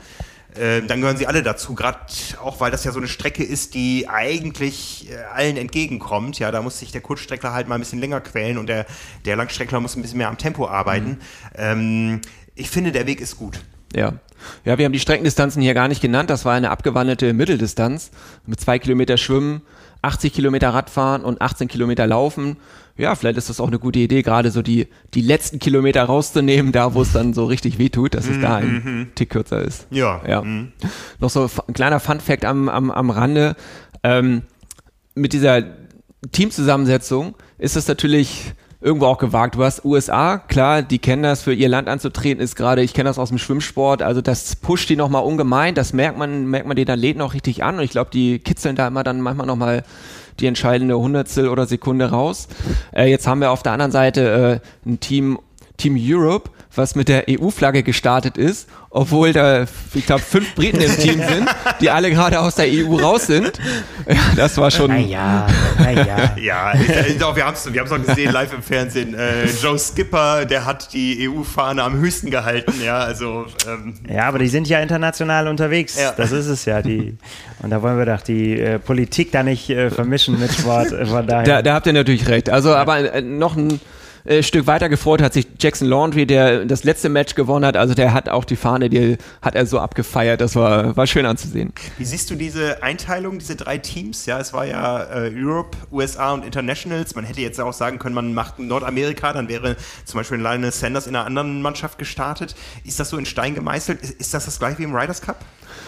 Äh, dann gehören sie alle dazu, gerade auch weil das ja so eine Strecke ist, die eigentlich äh, allen entgegenkommt. Ja, da muss sich der Kurzstreckler halt mal ein bisschen länger quälen und der, der Langstreckler muss ein bisschen mehr am Tempo arbeiten. Ähm, ich finde, der Weg ist gut. Ja. Ja, wir haben die Streckendistanzen hier gar nicht genannt. Das war eine abgewandelte Mitteldistanz mit zwei Kilometer Schwimmen, 80 Kilometer Radfahren und 18 Kilometer Laufen. Ja, vielleicht ist das auch eine gute Idee, gerade so die, die letzten Kilometer rauszunehmen, da wo es dann so richtig weh tut, dass es da ein Tick kürzer ist. Ja. Ja. Noch so ein kleiner Fun-Fact am, am, am Rande. Ähm, mit dieser Teamzusammensetzung ist es natürlich irgendwo auch gewagt. Du hast USA, klar, die kennen das, für ihr Land anzutreten, ist gerade, ich kenne das aus dem Schwimmsport, also das pusht die nochmal ungemein, das merkt man, merkt man den Athleten auch richtig an und ich glaube, die kitzeln da immer dann manchmal nochmal die entscheidende Hundertstel oder Sekunde raus. Äh, jetzt haben wir auf der anderen Seite äh, ein Team, Team Europe, was mit der EU-Flagge gestartet ist, obwohl da, ich glaube, fünf Briten im Team sind, die alle gerade aus der EU raus sind. Ja, das war schon. Naja, naja. ja, äh, doch, wir haben es wir auch gesehen live im Fernsehen. Äh, Joe Skipper, der hat die EU-Fahne am höchsten gehalten. Ja, also. Ähm, ja, aber die sind ja international unterwegs. Ja. Das ist es ja. Die, und da wollen wir doch die äh, Politik da nicht äh, vermischen mit Sport. Äh, Von daher. Da, da habt ihr natürlich recht. Also, aber äh, noch ein äh, Stück weiter gefreut hat sich Jackson Laundry, der das letzte Match gewonnen hat. Also der hat auch die Fahne, die hat er so abgefeiert. Das war, war schön anzusehen. Wie siehst du diese Einteilung, diese drei Teams? Ja, es war ja äh, Europe, USA und Internationals. Man hätte jetzt auch sagen können, man macht Nordamerika, dann wäre zum Beispiel Lionel Sanders in einer anderen Mannschaft gestartet. Ist das so in Stein gemeißelt? Ist, ist das das gleiche wie im Riders Cup?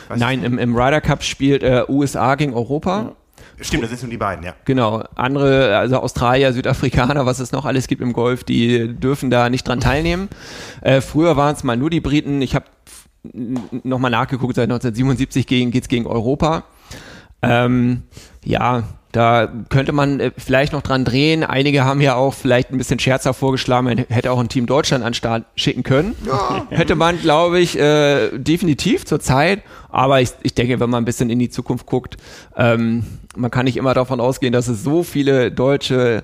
Weiß Nein, im, im Ryder Cup spielt äh, USA gegen Europa. Ja. Stimmt, das sind nur die beiden, ja. Genau. Andere, also Australier, Südafrikaner, was es noch alles gibt im Golf, die dürfen da nicht dran teilnehmen. Äh, früher waren es mal nur die Briten. Ich habe nochmal nachgeguckt, seit 1977 gegen, geht's gegen Europa. Ähm, ja, da könnte man äh, vielleicht noch dran drehen. Einige haben ja auch vielleicht ein bisschen scherzhaft vorgeschlagen, man hätte auch ein Team Deutschland an Start schicken können. Ja. Hätte man, glaube ich, äh, definitiv zur Zeit. Aber ich, ich denke, wenn man ein bisschen in die Zukunft guckt, ähm, man kann nicht immer davon ausgehen, dass es so viele Deutsche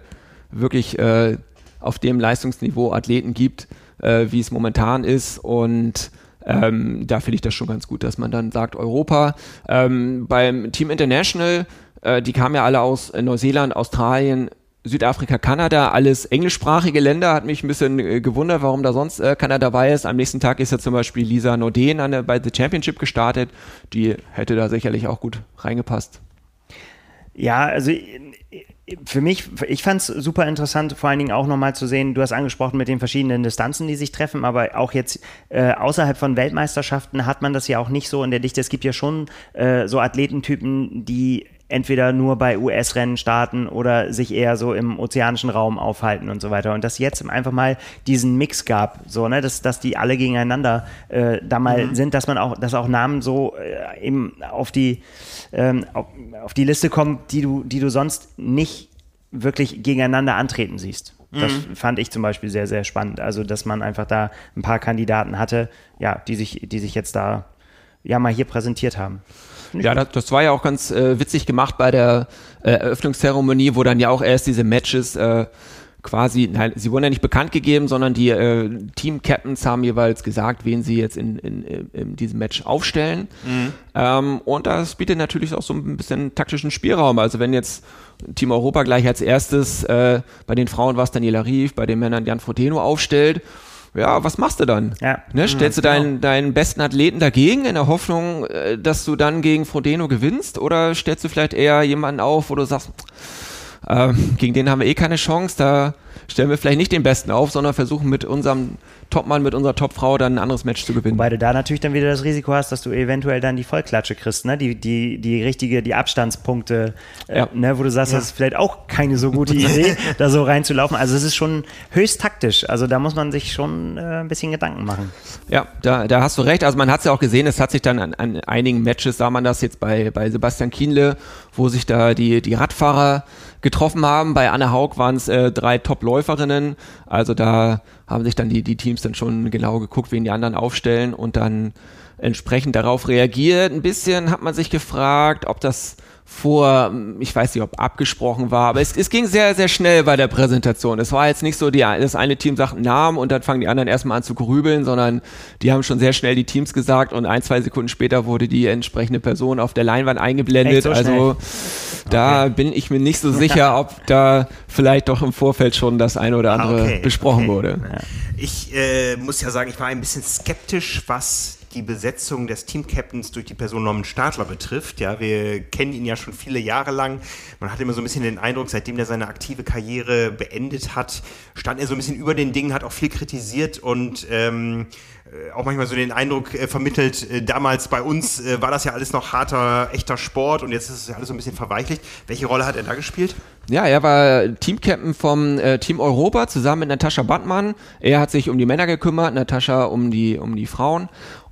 wirklich äh, auf dem Leistungsniveau Athleten gibt, äh, wie es momentan ist. Und ähm, da finde ich das schon ganz gut, dass man dann sagt Europa. Ähm, beim Team International äh, die kamen ja alle aus äh, Neuseeland, Australien, Südafrika, Kanada, alles englischsprachige Länder. Hat mich ein bisschen äh, gewundert, warum da sonst äh, keiner dabei ist. Am nächsten Tag ist ja zum Beispiel Lisa Norden an bei The Championship gestartet. Die hätte da sicherlich auch gut reingepasst. Ja, also für mich, ich fand es super interessant, vor allen Dingen auch nochmal zu sehen, du hast angesprochen mit den verschiedenen Distanzen, die sich treffen, aber auch jetzt äh, außerhalb von Weltmeisterschaften hat man das ja auch nicht so in der Dichte. Es gibt ja schon äh, so Athletentypen, die entweder nur bei US-Rennen starten oder sich eher so im ozeanischen Raum aufhalten und so weiter. Und dass jetzt einfach mal diesen Mix gab, so, ne, dass, dass die alle gegeneinander äh, da mal mhm. sind, dass man auch, dass auch Namen so äh, eben auf die, ähm, auf, auf, die Liste kommen, die du, die du sonst nicht wirklich gegeneinander antreten siehst. Das mhm. fand ich zum Beispiel sehr, sehr spannend. Also, dass man einfach da ein paar Kandidaten hatte, ja, die sich, die sich jetzt da ja mal hier präsentiert haben. Ja, das, das, war ja auch ganz äh, witzig gemacht bei der äh, Eröffnungszeremonie, wo dann ja auch erst diese Matches äh, quasi, nein, sie wurden ja nicht bekannt gegeben, sondern die äh, Team-Captains haben jeweils gesagt, wen sie jetzt in, in, in diesem Match aufstellen. Mhm. Ähm, und das bietet natürlich auch so ein bisschen taktischen Spielraum. Also wenn jetzt Team Europa gleich als erstes äh, bei den Frauen war es Daniela Rief, bei den Männern Jan Frodeno aufstellt, ja, was machst du dann? Ja. Ne, stellst du genau. deinen, deinen besten Athleten dagegen in der Hoffnung, äh, dass du dann gegen Frodeno gewinnst? Oder stellst du vielleicht eher jemanden auf, wo du sagst, äh, gegen den haben wir eh keine Chance, da stellen wir vielleicht nicht den Besten auf, sondern versuchen mit unserem Topmann, mit unserer Topfrau dann ein anderes Match zu gewinnen. Wobei du da natürlich dann wieder das Risiko hast, dass du eventuell dann die Vollklatsche kriegst, ne? Die, die, die richtige, die Abstandspunkte, äh, ja. ne? wo du sagst, ja. das ist vielleicht auch keine so gute Idee, da so reinzulaufen. Also es ist schon höchst taktisch. Also da muss man sich schon äh, ein bisschen Gedanken machen. Ja, da, da hast du recht. Also man hat es ja auch gesehen, es hat sich dann an, an einigen Matches, sah man das jetzt bei, bei Sebastian Kienle, wo sich da die, die Radfahrer getroffen haben. Bei Anne Haug waren es äh, drei Top-Läuferinnen. Also da haben sich dann die, die Teams dann schon genau geguckt, wen die anderen aufstellen und dann entsprechend darauf reagiert. Ein bisschen hat man sich gefragt, ob das vor, ich weiß nicht, ob abgesprochen war, aber es, es ging sehr, sehr schnell bei der Präsentation. Es war jetzt nicht so, die, das eine Team sagt einen Namen und dann fangen die anderen erstmal an zu grübeln, sondern die haben schon sehr schnell die Teams gesagt und ein, zwei Sekunden später wurde die entsprechende Person auf der Leinwand eingeblendet. So also da okay. bin ich mir nicht so sicher, ob da vielleicht doch im Vorfeld schon das eine oder andere okay. besprochen okay. wurde. Ich äh, muss ja sagen, ich war ein bisschen skeptisch, was die Besetzung des Team-Captains durch die Person Norman Stadler betrifft. Ja, wir kennen ihn ja schon viele Jahre lang. Man hat immer so ein bisschen den Eindruck, seitdem er seine aktive Karriere beendet hat, stand er so ein bisschen über den Dingen, hat auch viel kritisiert und ähm, äh, auch manchmal so den Eindruck äh, vermittelt, äh, damals bei uns äh, war das ja alles noch harter, echter Sport und jetzt ist es ja alles so ein bisschen verweichlicht. Welche Rolle hat er da gespielt? Ja, er war Teamcaptain vom äh, Team Europa zusammen mit Natascha Badmann. Er hat sich um die Männer gekümmert, Natascha um die, um die Frauen.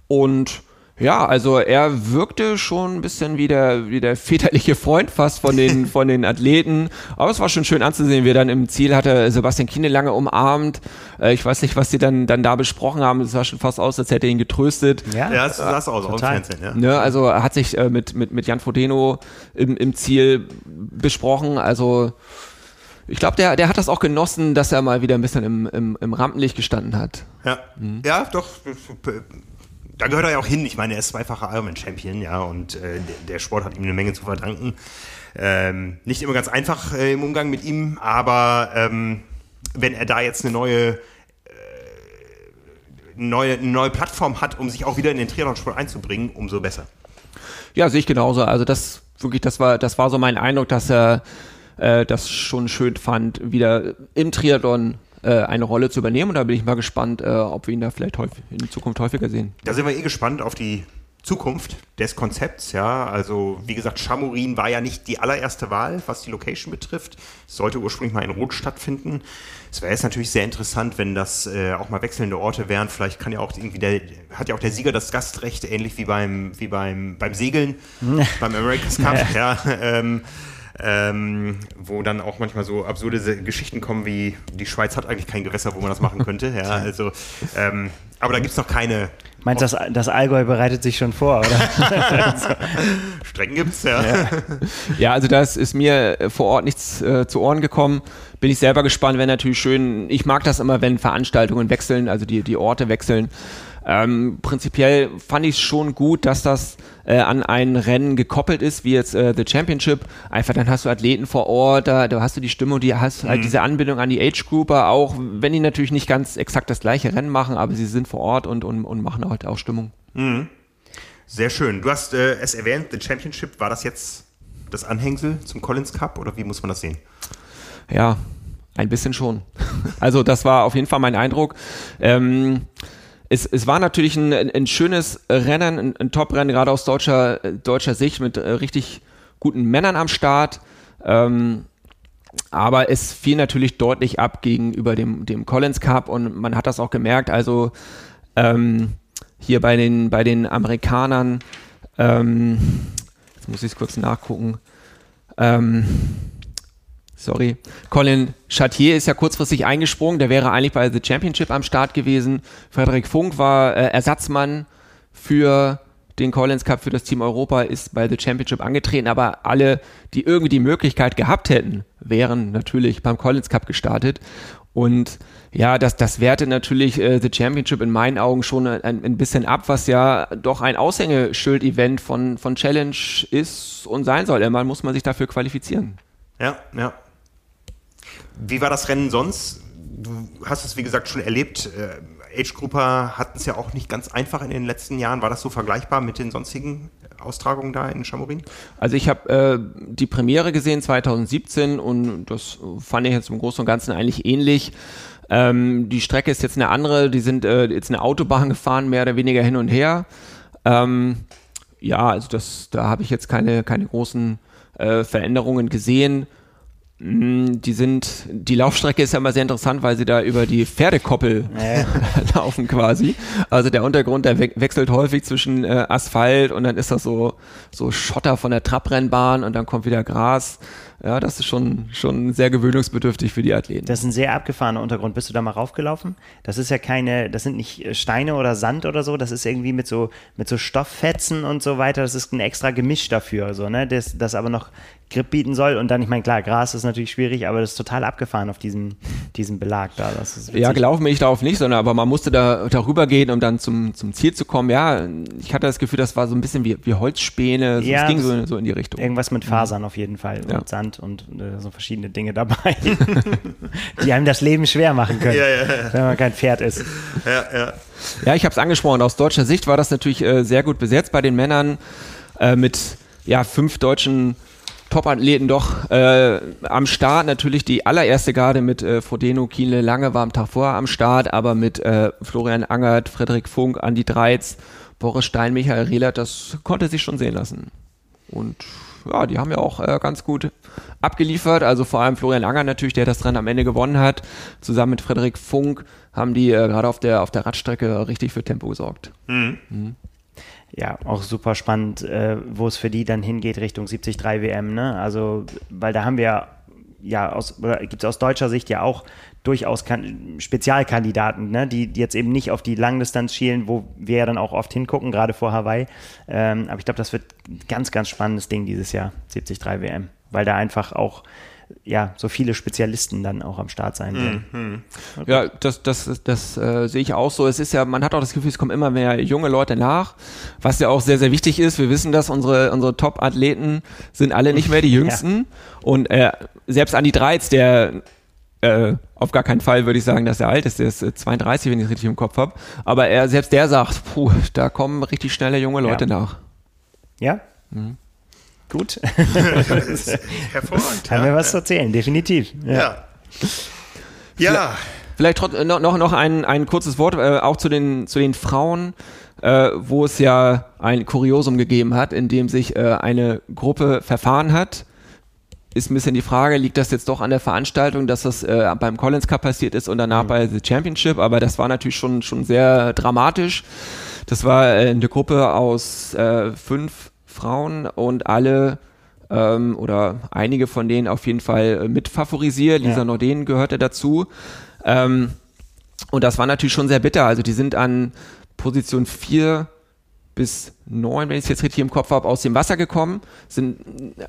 Und Ja, also er wirkte schon ein bisschen wie der, wie der väterliche Freund fast von den, von den Athleten. Aber es war schon schön anzusehen, wie er dann im Ziel hatte Sebastian Kiene lange umarmt. Äh, ich weiß nicht, was sie dann, dann da besprochen haben. Es sah schon fast aus, als hätte er ihn getröstet. Ja, ja das sah aus, auch im Fernsehen. Ja. Ne, also er hat sich äh, mit, mit, mit Jan Frodeno im, im Ziel besprochen. Also ich glaube, der, der hat das auch genossen, dass er mal wieder ein bisschen im, im, im Rampenlicht gestanden hat. Ja, mhm. ja doch da gehört er ja auch hin. Ich meine, er ist zweifacher Ironman-Champion, ja, und äh, der Sport hat ihm eine Menge zu verdanken. Ähm, nicht immer ganz einfach äh, im Umgang mit ihm, aber ähm, wenn er da jetzt eine neue, äh, neue, neue Plattform hat, um sich auch wieder in den Triathlon-Sport einzubringen, umso besser. Ja, sehe ich genauso. Also das wirklich, das war, das war so mein Eindruck, dass er äh, das schon schön fand, wieder im Triathlon äh, eine Rolle zu übernehmen. Und da bin ich mal gespannt, äh, ob wir ihn da vielleicht häufig, in Zukunft häufiger sehen. Da sind wir eh gespannt auf die Zukunft des Konzepts, ja. Also, wie gesagt, Chamorin war ja nicht die allererste Wahl, was die Location betrifft. Es sollte ursprünglich mal in Rot stattfinden. Es wäre jetzt natürlich sehr interessant, wenn das äh, auch mal wechselnde Orte wären. Vielleicht kann ja auch irgendwie der, hat ja auch der Sieger das Gastrecht, ähnlich wie beim, wie beim, beim Segeln, beim America's Cup, ja. Ähm, ähm, wo dann auch manchmal so absurde Geschichten kommen wie die Schweiz hat eigentlich kein Gewässer, wo man das machen könnte. Ja, also, ähm, aber da gibt es noch keine. Meinst du, das, das Allgäu bereitet sich schon vor, oder? Strecken gibt es, ja. ja. ja. also das ist mir vor Ort nichts äh, zu Ohren gekommen. Bin ich selber gespannt, wenn natürlich schön. Ich mag das immer, wenn Veranstaltungen wechseln, also die, die Orte wechseln. Ähm, prinzipiell fand ich es schon gut, dass das äh, an ein Rennen gekoppelt ist, wie jetzt äh, The Championship. Einfach dann hast du Athleten vor Ort, da, da hast du die Stimmung, die hast halt mhm. halt diese Anbindung an die Age Grouper, auch wenn die natürlich nicht ganz exakt das gleiche Rennen machen, aber sie sind vor Ort und, und, und machen halt auch Stimmung. Mhm. Sehr schön. Du hast äh, es erwähnt, The Championship, war das jetzt das Anhängsel zum Collins Cup oder wie muss man das sehen? Ja, ein bisschen schon. Also das war auf jeden Fall mein Eindruck. Ähm, es, es war natürlich ein, ein schönes Rennen, ein, ein Top-Rennen, gerade aus deutscher, deutscher Sicht mit äh, richtig guten Männern am Start. Ähm, aber es fiel natürlich deutlich ab gegenüber dem, dem Collins Cup und man hat das auch gemerkt. Also ähm, hier bei den, bei den Amerikanern, ähm, jetzt muss ich es kurz nachgucken. Ähm, sorry. Colin Chatier ist ja kurzfristig eingesprungen, der wäre eigentlich bei The Championship am Start gewesen. Frederik Funk war äh, Ersatzmann für den Collins Cup für das Team Europa, ist bei The Championship angetreten, aber alle, die irgendwie die Möglichkeit gehabt hätten, wären natürlich beim Collins Cup gestartet. Und ja, das, das wertet natürlich äh, The Championship in meinen Augen schon ein, ein bisschen ab, was ja doch ein Aushängeschild-Event von, von Challenge ist und sein soll. Einmal muss man sich dafür qualifizieren. Ja, ja. Wie war das Rennen sonst? Du hast es, wie gesagt, schon erlebt. Äh, Age Grouper hatten es ja auch nicht ganz einfach in den letzten Jahren. War das so vergleichbar mit den sonstigen Austragungen da in Chamorin? Also ich habe äh, die Premiere gesehen 2017 und das fand ich jetzt im Großen und Ganzen eigentlich ähnlich. Ähm, die Strecke ist jetzt eine andere, die sind äh, jetzt eine Autobahn gefahren, mehr oder weniger hin und her. Ähm, ja, also das, da habe ich jetzt keine, keine großen äh, Veränderungen gesehen. Mm, die sind, die Laufstrecke ist ja immer sehr interessant, weil sie da über die Pferdekoppel nee. laufen quasi. Also der Untergrund, der we wechselt häufig zwischen äh, Asphalt und dann ist das so, so Schotter von der Trabrennbahn und dann kommt wieder Gras. Ja, das ist schon, schon sehr gewöhnungsbedürftig für die Athleten. Das ist ein sehr abgefahrener Untergrund. Bist du da mal raufgelaufen? Das ist ja keine, das sind nicht äh, Steine oder Sand oder so, das ist irgendwie mit so, mit so Stofffetzen und so weiter. Das ist ein extra Gemisch dafür, so, ne? Das, das aber noch Grip bieten soll. Und dann, ich meine, klar, Gras ist natürlich schwierig, aber das ist total abgefahren auf diesem, diesem Belag da. ja, gelaufen bin ich darauf nicht, sondern aber man musste da darüber gehen, um dann zum, zum Ziel zu kommen. Ja, ich hatte das Gefühl, das war so ein bisschen wie, wie Holzspäne. So, ja, es ging so, so, in die Richtung. Irgendwas mit Fasern mhm. auf jeden Fall und ja. Sand und äh, so verschiedene Dinge dabei, die einem das Leben schwer machen können, ja, ja, wenn man kein Pferd ist. Ja, ja. ja ich habe es angesprochen. Aus deutscher Sicht war das natürlich äh, sehr gut besetzt bei den Männern äh, mit ja, fünf deutschen Top-Athleten doch äh, am Start. Natürlich die allererste Garde mit äh, Frodeno, Kienle, Lange war am Tag vorher am Start, aber mit äh, Florian Angert, Frederik Funk, Andi Dreiz, Boris Stein, Michael Rehlert, das konnte sich schon sehen lassen. Und ja, die haben ja auch äh, ganz gut abgeliefert. Also vor allem Florian Angert natürlich, der das Rennen am Ende gewonnen hat. Zusammen mit Frederik Funk haben die äh, gerade auf der, auf der Radstrecke richtig für Tempo gesorgt. Mhm. Mhm. Ja, auch super spannend, äh, wo es für die dann hingeht Richtung 73 WM. Ne? Also, weil da haben wir ja gibt es aus deutscher Sicht ja auch durchaus kan Spezialkandidaten, ne? die, die jetzt eben nicht auf die Langdistanz schielen, wo wir ja dann auch oft hingucken, gerade vor Hawaii. Ähm, aber ich glaube, das wird ein ganz, ganz spannendes Ding dieses Jahr, 73 WM, weil da einfach auch ja, so viele Spezialisten dann auch am Start sein werden. Mhm. Ja, das, das, das äh, sehe ich auch so. Es ist ja, man hat auch das Gefühl, es kommen immer mehr junge Leute nach, was ja auch sehr, sehr wichtig ist. Wir wissen, dass unsere, unsere Top-Athleten sind alle nicht mehr die jüngsten. Ja. Und äh, selbst Andi Dreiz, der äh, auf gar keinen Fall würde ich sagen, dass er alt ist. Der ist 32, äh, wenn ich es richtig im Kopf habe. Aber er, selbst der sagt, puh, da kommen richtig schnelle junge Leute ja. nach. Ja? Gut. hervorragend. Haben wir was zu erzählen, definitiv. Ja. Ja. ja. Vielleicht trotzdem noch, noch ein, ein kurzes Wort äh, auch zu den, zu den Frauen, äh, wo es ja ein Kuriosum gegeben hat, in dem sich äh, eine Gruppe verfahren hat. Ist ein bisschen die Frage, liegt das jetzt doch an der Veranstaltung, dass das äh, beim Collins Cup passiert ist und danach mhm. bei The Championship, aber das war natürlich schon, schon sehr dramatisch. Das war äh, eine Gruppe aus äh, fünf Frauen und alle ähm, oder einige von denen auf jeden Fall äh, mit favorisiert. Lisa ja. Norden gehörte dazu. Ähm, und das war natürlich schon sehr bitter. Also die sind an Position 4 bis 9, wenn ich es jetzt richtig im Kopf habe, aus dem Wasser gekommen, sind,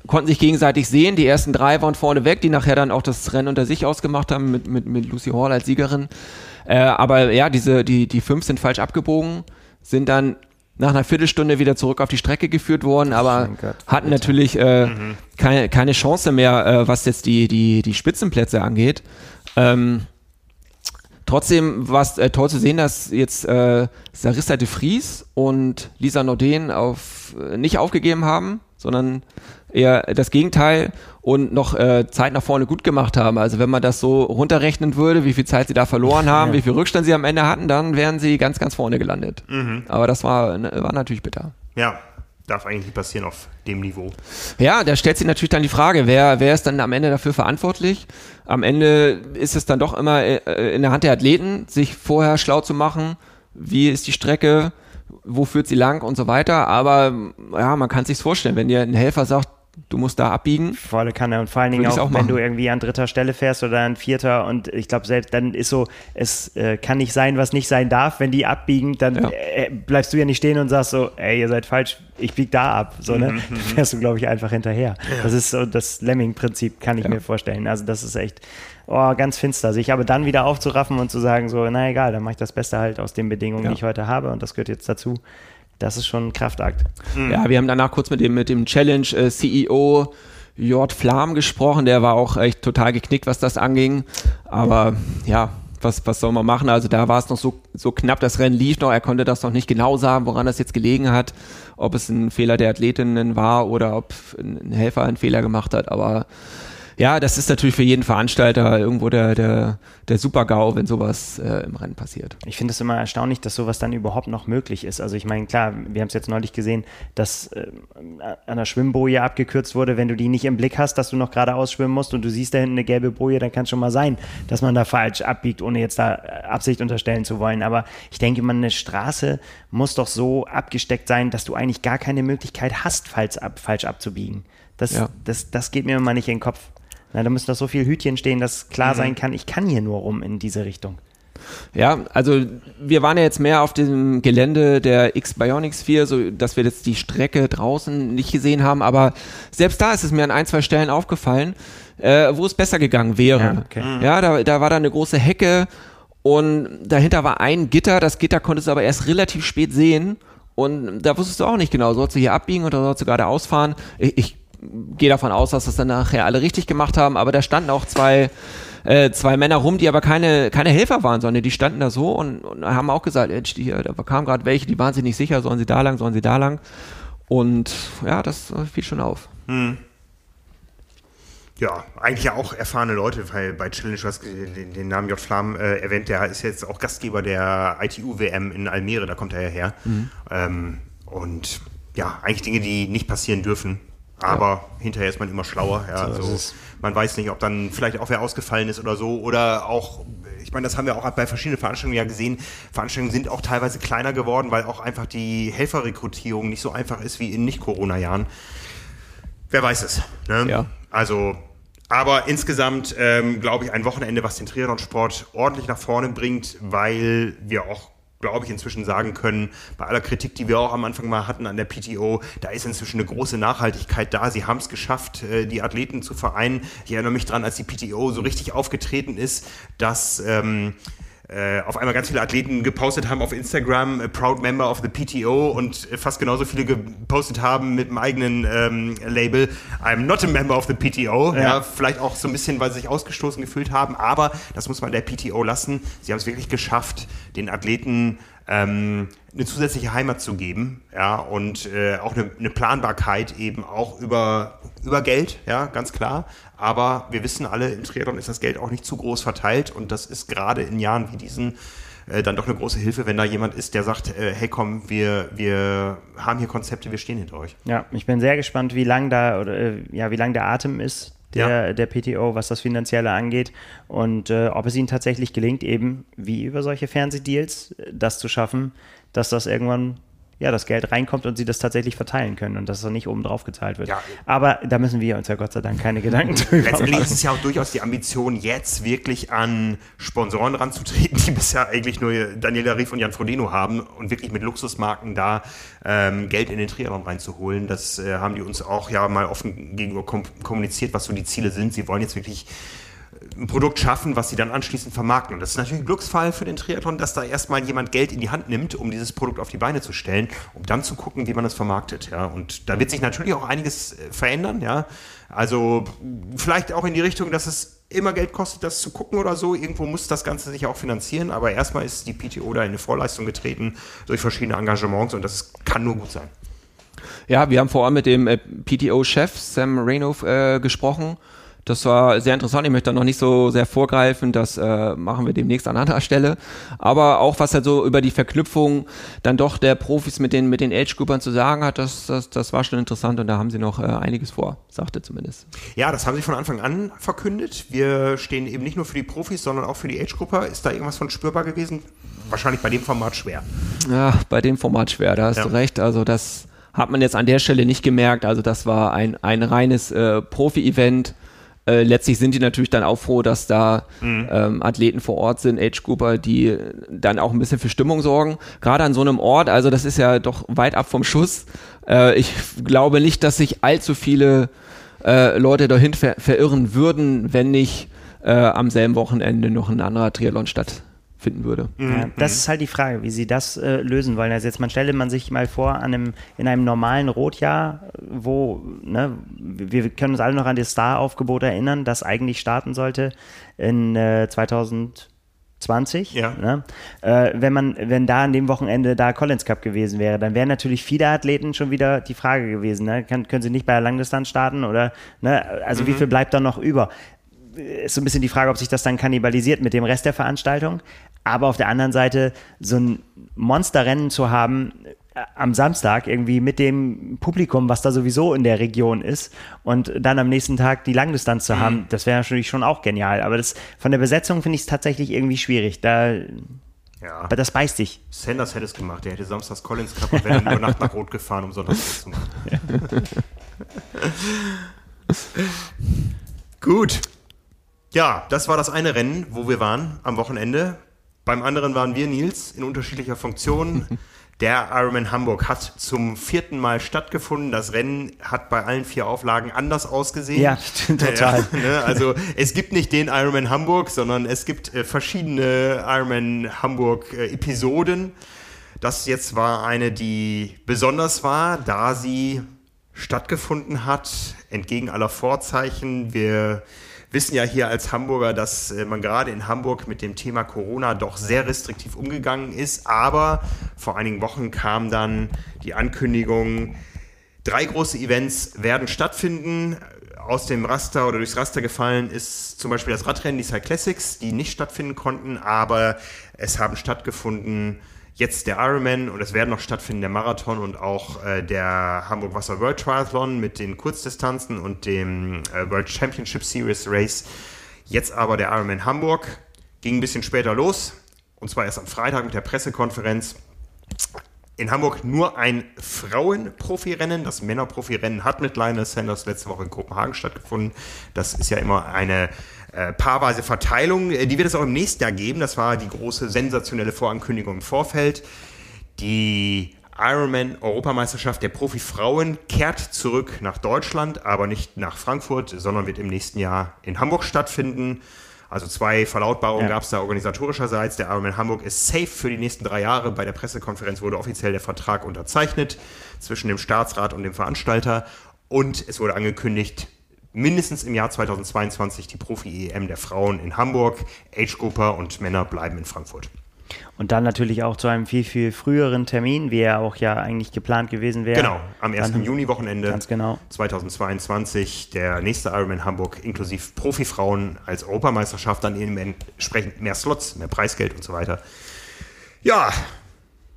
konnten sich gegenseitig sehen. Die ersten drei waren vorne weg, die nachher dann auch das Rennen unter sich ausgemacht haben mit, mit, mit Lucy Hall als Siegerin. Äh, aber ja, diese, die, die fünf sind falsch abgebogen, sind dann nach einer Viertelstunde wieder zurück auf die Strecke geführt worden, aber Gott, hatten natürlich äh, mhm. keine, keine Chance mehr, äh, was jetzt die, die, die Spitzenplätze angeht. Ähm, trotzdem war es äh, toll zu sehen, dass jetzt äh, Sarissa de Vries und Lisa Norden auf, äh, nicht aufgegeben haben, sondern eher das Gegenteil und noch äh, Zeit nach vorne gut gemacht haben. Also wenn man das so runterrechnen würde, wie viel Zeit sie da verloren haben, ja. wie viel Rückstand sie am Ende hatten, dann wären sie ganz, ganz vorne gelandet. Mhm. Aber das war, ne, war natürlich bitter. Ja, darf eigentlich nicht passieren auf dem Niveau. Ja, da stellt sich natürlich dann die Frage, wer, wer ist dann am Ende dafür verantwortlich? Am Ende ist es dann doch immer äh, in der Hand der Athleten, sich vorher schlau zu machen, wie ist die Strecke, wo führt sie lang und so weiter. Aber ja, man kann sich vorstellen, wenn dir ein Helfer sagt, du musst da abbiegen. Volle Kanne und vor allen Dingen auch, auch wenn du irgendwie an dritter Stelle fährst oder an vierter und ich glaube selbst dann ist so, es äh, kann nicht sein, was nicht sein darf, wenn die abbiegen, dann ja. äh, bleibst du ja nicht stehen und sagst so, ey, ihr seid falsch, ich bieg da ab, so ne, mhm, mhm. fährst du glaube ich einfach hinterher. Ja. Das ist so das Lemming-Prinzip, kann ich ja. mir vorstellen. Also das ist echt oh, ganz finster, sich aber dann wieder aufzuraffen und zu sagen so, na egal, dann mache ich das Beste halt aus den Bedingungen, die ich heute habe und das gehört jetzt dazu das ist schon ein Kraftakt. Mhm. Ja, wir haben danach kurz mit dem, mit dem Challenge äh, CEO Jord Flam gesprochen, der war auch echt total geknickt, was das anging. Aber ja, was, was soll man machen? Also da war es noch so, so knapp, das Rennen lief noch, er konnte das noch nicht genau sagen, woran das jetzt gelegen hat, ob es ein Fehler der Athletinnen war oder ob ein Helfer einen Fehler gemacht hat, aber ja, das ist natürlich für jeden Veranstalter irgendwo der, der, der Super-GAU, wenn sowas äh, im Rennen passiert. Ich finde es immer erstaunlich, dass sowas dann überhaupt noch möglich ist. Also ich meine, klar, wir haben es jetzt neulich gesehen, dass äh, an der Schwimmboje abgekürzt wurde, wenn du die nicht im Blick hast, dass du noch geradeaus schwimmen musst und du siehst da hinten eine gelbe Boje, dann kann es schon mal sein, dass man da falsch abbiegt, ohne jetzt da äh, Absicht unterstellen zu wollen. Aber ich denke, man eine Straße muss doch so abgesteckt sein, dass du eigentlich gar keine Möglichkeit hast, falsch, ab, falsch abzubiegen. Das, ja. das, das geht mir immer nicht in den Kopf. Na, da müssen doch so viele Hütchen stehen, dass klar mhm. sein kann, ich kann hier nur rum in diese Richtung. Ja, also wir waren ja jetzt mehr auf dem Gelände der X-Bionics 4, so dass wir jetzt die Strecke draußen nicht gesehen haben, aber selbst da ist es mir an ein, zwei Stellen aufgefallen, äh, wo es besser gegangen wäre. Ja, okay. Mhm. ja da, da war da eine große Hecke und dahinter war ein Gitter, das Gitter konntest du aber erst relativ spät sehen und da wusstest du auch nicht genau, sollst du hier abbiegen oder sollst du gerade ausfahren? Ich, ich gehe davon aus, dass das dann nachher alle richtig gemacht haben, aber da standen auch zwei, äh, zwei Männer rum, die aber keine, keine Helfer waren, sondern die standen da so und, und haben auch gesagt, äh, die, da kamen gerade welche, die waren sich nicht sicher, sollen sie da lang, sollen sie da lang. Und ja, das fiel schon auf. Hm. Ja, eigentlich ja auch erfahrene Leute, weil bei Challenge, du hast den, den Namen J. Flam äh, erwähnt, der ist jetzt auch Gastgeber der ITU-WM in Almere, da kommt er ja her. Mhm. Ähm, und ja, eigentlich Dinge, die nicht passieren dürfen. Aber ja. hinterher ist man immer schlauer. Ja, so also man weiß nicht, ob dann vielleicht auch wer ausgefallen ist oder so. Oder auch, ich meine, das haben wir auch bei verschiedenen Veranstaltungen ja gesehen. Veranstaltungen sind auch teilweise kleiner geworden, weil auch einfach die Helferrekrutierung nicht so einfach ist wie in Nicht-Corona-Jahren. Wer weiß es. Ne? Ja. Also aber insgesamt ähm, glaube ich ein Wochenende, was den Triathlon-Sport ordentlich nach vorne bringt, weil wir auch glaube ich, inzwischen sagen können, bei aller Kritik, die wir auch am Anfang mal hatten an der PTO, da ist inzwischen eine große Nachhaltigkeit da. Sie haben es geschafft, äh, die Athleten zu vereinen. Ich erinnere mich dran, als die PTO so richtig aufgetreten ist, dass ähm, äh, auf einmal ganz viele Athleten gepostet haben auf Instagram, a proud member of the PTO und fast genauso viele gepostet haben mit dem eigenen ähm, Label, I'm not a member of the PTO. Ja. ja. vielleicht auch so ein bisschen, weil sie sich ausgestoßen gefühlt haben, aber das muss man der PTO lassen. Sie haben es wirklich geschafft, den Athleten ähm, eine zusätzliche Heimat zu geben, ja, und äh, auch eine, eine, Planbarkeit eben auch über, über Geld, ja, ganz klar. Aber wir wissen alle, im Triathlon ist das Geld auch nicht zu groß verteilt und das ist gerade in Jahren wie diesen äh, dann doch eine große Hilfe, wenn da jemand ist, der sagt, äh, hey komm, wir, wir haben hier Konzepte, wir stehen hinter euch. Ja, ich bin sehr gespannt, wie lang da oder äh, ja, wie lang der Atem ist, der, ja. der PTO, was das Finanzielle angeht und äh, ob es ihnen tatsächlich gelingt, eben wie über solche Fernsehdeals äh, das zu schaffen, dass das irgendwann ja, das Geld reinkommt und sie das tatsächlich verteilen können und dass es nicht oben drauf gezahlt wird. Ja. Aber da müssen wir uns ja Gott sei Dank keine Gedanken drüber machen. Letztendlich ist es ja auch durchaus die Ambition, jetzt wirklich an Sponsoren ranzutreten, die bisher eigentlich nur Daniela Rief und Jan Frodeno haben und wirklich mit Luxusmarken da ähm, Geld in den Triathlon reinzuholen. Das äh, haben die uns auch ja mal offen gegenüber kom kommuniziert, was so die Ziele sind. Sie wollen jetzt wirklich ein Produkt schaffen, was sie dann anschließend vermarkten. Und das ist natürlich ein Glücksfall für den Triathlon, dass da erstmal jemand Geld in die Hand nimmt, um dieses Produkt auf die Beine zu stellen, um dann zu gucken, wie man es vermarktet. Ja. Und da wird sich natürlich auch einiges äh, verändern. Ja. Also vielleicht auch in die Richtung, dass es immer Geld kostet, das zu gucken oder so. Irgendwo muss das Ganze sich auch finanzieren. Aber erstmal ist die PTO da in eine Vorleistung getreten durch verschiedene Engagements und das kann nur gut sein. Ja, wir haben vor allem mit dem äh, PTO-Chef Sam Raynoff äh, gesprochen das war sehr interessant. Ich möchte da noch nicht so sehr vorgreifen. Das äh, machen wir demnächst an anderer Stelle. Aber auch was er so über die Verknüpfung dann doch der Profis mit den, mit den Age-Groupern zu sagen hat, das, das, das war schon interessant und da haben sie noch äh, einiges vor, sagte zumindest. Ja, das haben sie von Anfang an verkündet. Wir stehen eben nicht nur für die Profis, sondern auch für die Age-Grupper. Ist da irgendwas von spürbar gewesen? Wahrscheinlich bei dem Format schwer. Ja, bei dem Format schwer, da hast ja. du recht. Also das hat man jetzt an der Stelle nicht gemerkt. Also das war ein, ein reines äh, Profi-Event äh, letztlich sind die natürlich dann auch froh, dass da mhm. ähm, Athleten vor Ort sind, Age-Grouper, die dann auch ein bisschen für Stimmung sorgen. Gerade an so einem Ort, also das ist ja doch weit ab vom Schuss. Äh, ich glaube nicht, dass sich allzu viele äh, Leute dahin ver verirren würden, wenn nicht äh, am selben Wochenende noch ein anderer Triathlon statt finden würde. Mhm. Ja, das ist halt die Frage, wie sie das äh, lösen wollen. Also jetzt man stelle man sich mal vor, an einem, in einem normalen Rotjahr, wo, ne, wir können uns alle noch an das Star-Aufgebot erinnern, das eigentlich starten sollte in äh, 2020. Ja. Ne? Äh, wenn man, wenn da an dem Wochenende da Collins Cup gewesen wäre, dann wären natürlich viele Athleten schon wieder die Frage gewesen, ne? Kann, können sie nicht bei der Langdistanz starten oder, ne? also mhm. wie viel bleibt da noch über? Ist so ein bisschen die Frage, ob sich das dann kannibalisiert mit dem Rest der Veranstaltung. Aber auf der anderen Seite so ein Monsterrennen zu haben äh, am Samstag irgendwie mit dem Publikum, was da sowieso in der Region ist und dann am nächsten Tag die Langdistanz zu haben, mhm. das wäre natürlich schon auch genial. Aber das, von der Besetzung finde ich es tatsächlich irgendwie schwierig. Da, ja. Aber das beißt sich. Sanders hätte es gemacht. Der hätte samstags Collins gehabt und wäre dann über Nacht nach Rot gefahren, um sonntags zu machen. Gut. Ja, das war das eine Rennen, wo wir waren am Wochenende. Beim anderen waren wir, Nils, in unterschiedlicher Funktion. Der Ironman Hamburg hat zum vierten Mal stattgefunden. Das Rennen hat bei allen vier Auflagen anders ausgesehen. Ja, stimmt, total. Ja, ne? Also es gibt nicht den Ironman Hamburg, sondern es gibt äh, verschiedene Ironman Hamburg äh, Episoden. Das jetzt war eine, die besonders war, da sie stattgefunden hat, entgegen aller Vorzeichen. Wir wissen ja hier als Hamburger, dass äh, man gerade in Hamburg mit dem Thema Corona doch sehr restriktiv umgegangen ist. Aber vor einigen Wochen kam dann die Ankündigung, drei große Events werden stattfinden aus dem Raster oder durchs Raster gefallen ist zum Beispiel das Radrennen, die Cyclassics, die nicht stattfinden konnten, aber es haben stattgefunden jetzt der Ironman und es werden noch stattfinden der Marathon und auch äh, der Hamburg Wasser World Triathlon mit den Kurzdistanzen und dem äh, World Championship Series Race. Jetzt aber der Ironman Hamburg. Ging ein bisschen später los und zwar erst am Freitag mit der Pressekonferenz. In Hamburg nur ein Frauenprofirennen. Das Männerprofirennen hat mit Lionel Sanders letzte Woche in Kopenhagen stattgefunden. Das ist ja immer eine äh, paarweise Verteilung. Äh, die wird es auch im nächsten Jahr geben. Das war die große sensationelle Vorankündigung im Vorfeld. Die Ironman Europameisterschaft der Profi-Frauen kehrt zurück nach Deutschland, aber nicht nach Frankfurt, sondern wird im nächsten Jahr in Hamburg stattfinden. Also zwei Verlautbarungen ja. gab es da organisatorischerseits. Der Ironman Hamburg ist safe für die nächsten drei Jahre. Bei der Pressekonferenz wurde offiziell der Vertrag unterzeichnet zwischen dem Staatsrat und dem Veranstalter. Und es wurde angekündigt, mindestens im Jahr 2022 die Profi-EM der Frauen in Hamburg. Age-Grupper und Männer bleiben in Frankfurt. Und dann natürlich auch zu einem viel, viel früheren Termin, wie er auch ja eigentlich geplant gewesen wäre. Genau, am 1. Juni-Wochenende ganz genau. 2022 der nächste Ironman Hamburg inklusive Profifrauen als Europameisterschaft, dann eben entsprechend mehr Slots, mehr Preisgeld und so weiter. Ja,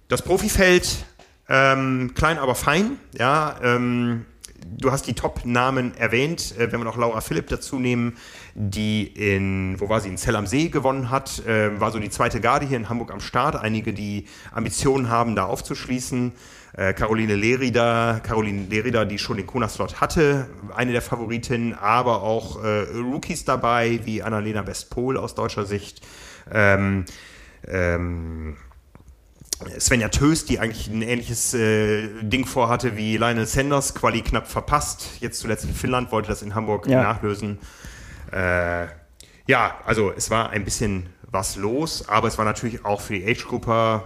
das Profifeld, ähm, klein aber fein, ja, ähm, du hast die Top-Namen erwähnt, äh, wenn wir noch Laura Philipp dazu nehmen, die in, wo war sie, in Zell am See gewonnen hat, äh, war so die zweite Garde hier in Hamburg am Start. Einige, die Ambitionen haben, da aufzuschließen. Äh, Caroline Lerida, Caroline Lerida, die schon den Kona-Slot hatte, eine der Favoritinnen, aber auch äh, Rookies dabei, wie Annalena Westpol aus deutscher Sicht. Ähm, ähm, Svenja Tös, die eigentlich ein ähnliches äh, Ding vorhatte wie Lionel Sanders, Quali knapp verpasst. Jetzt zuletzt in Finnland, wollte das in Hamburg ja. nachlösen. Äh, ja, also es war ein bisschen was los, aber es war natürlich auch für die Age-Gruppe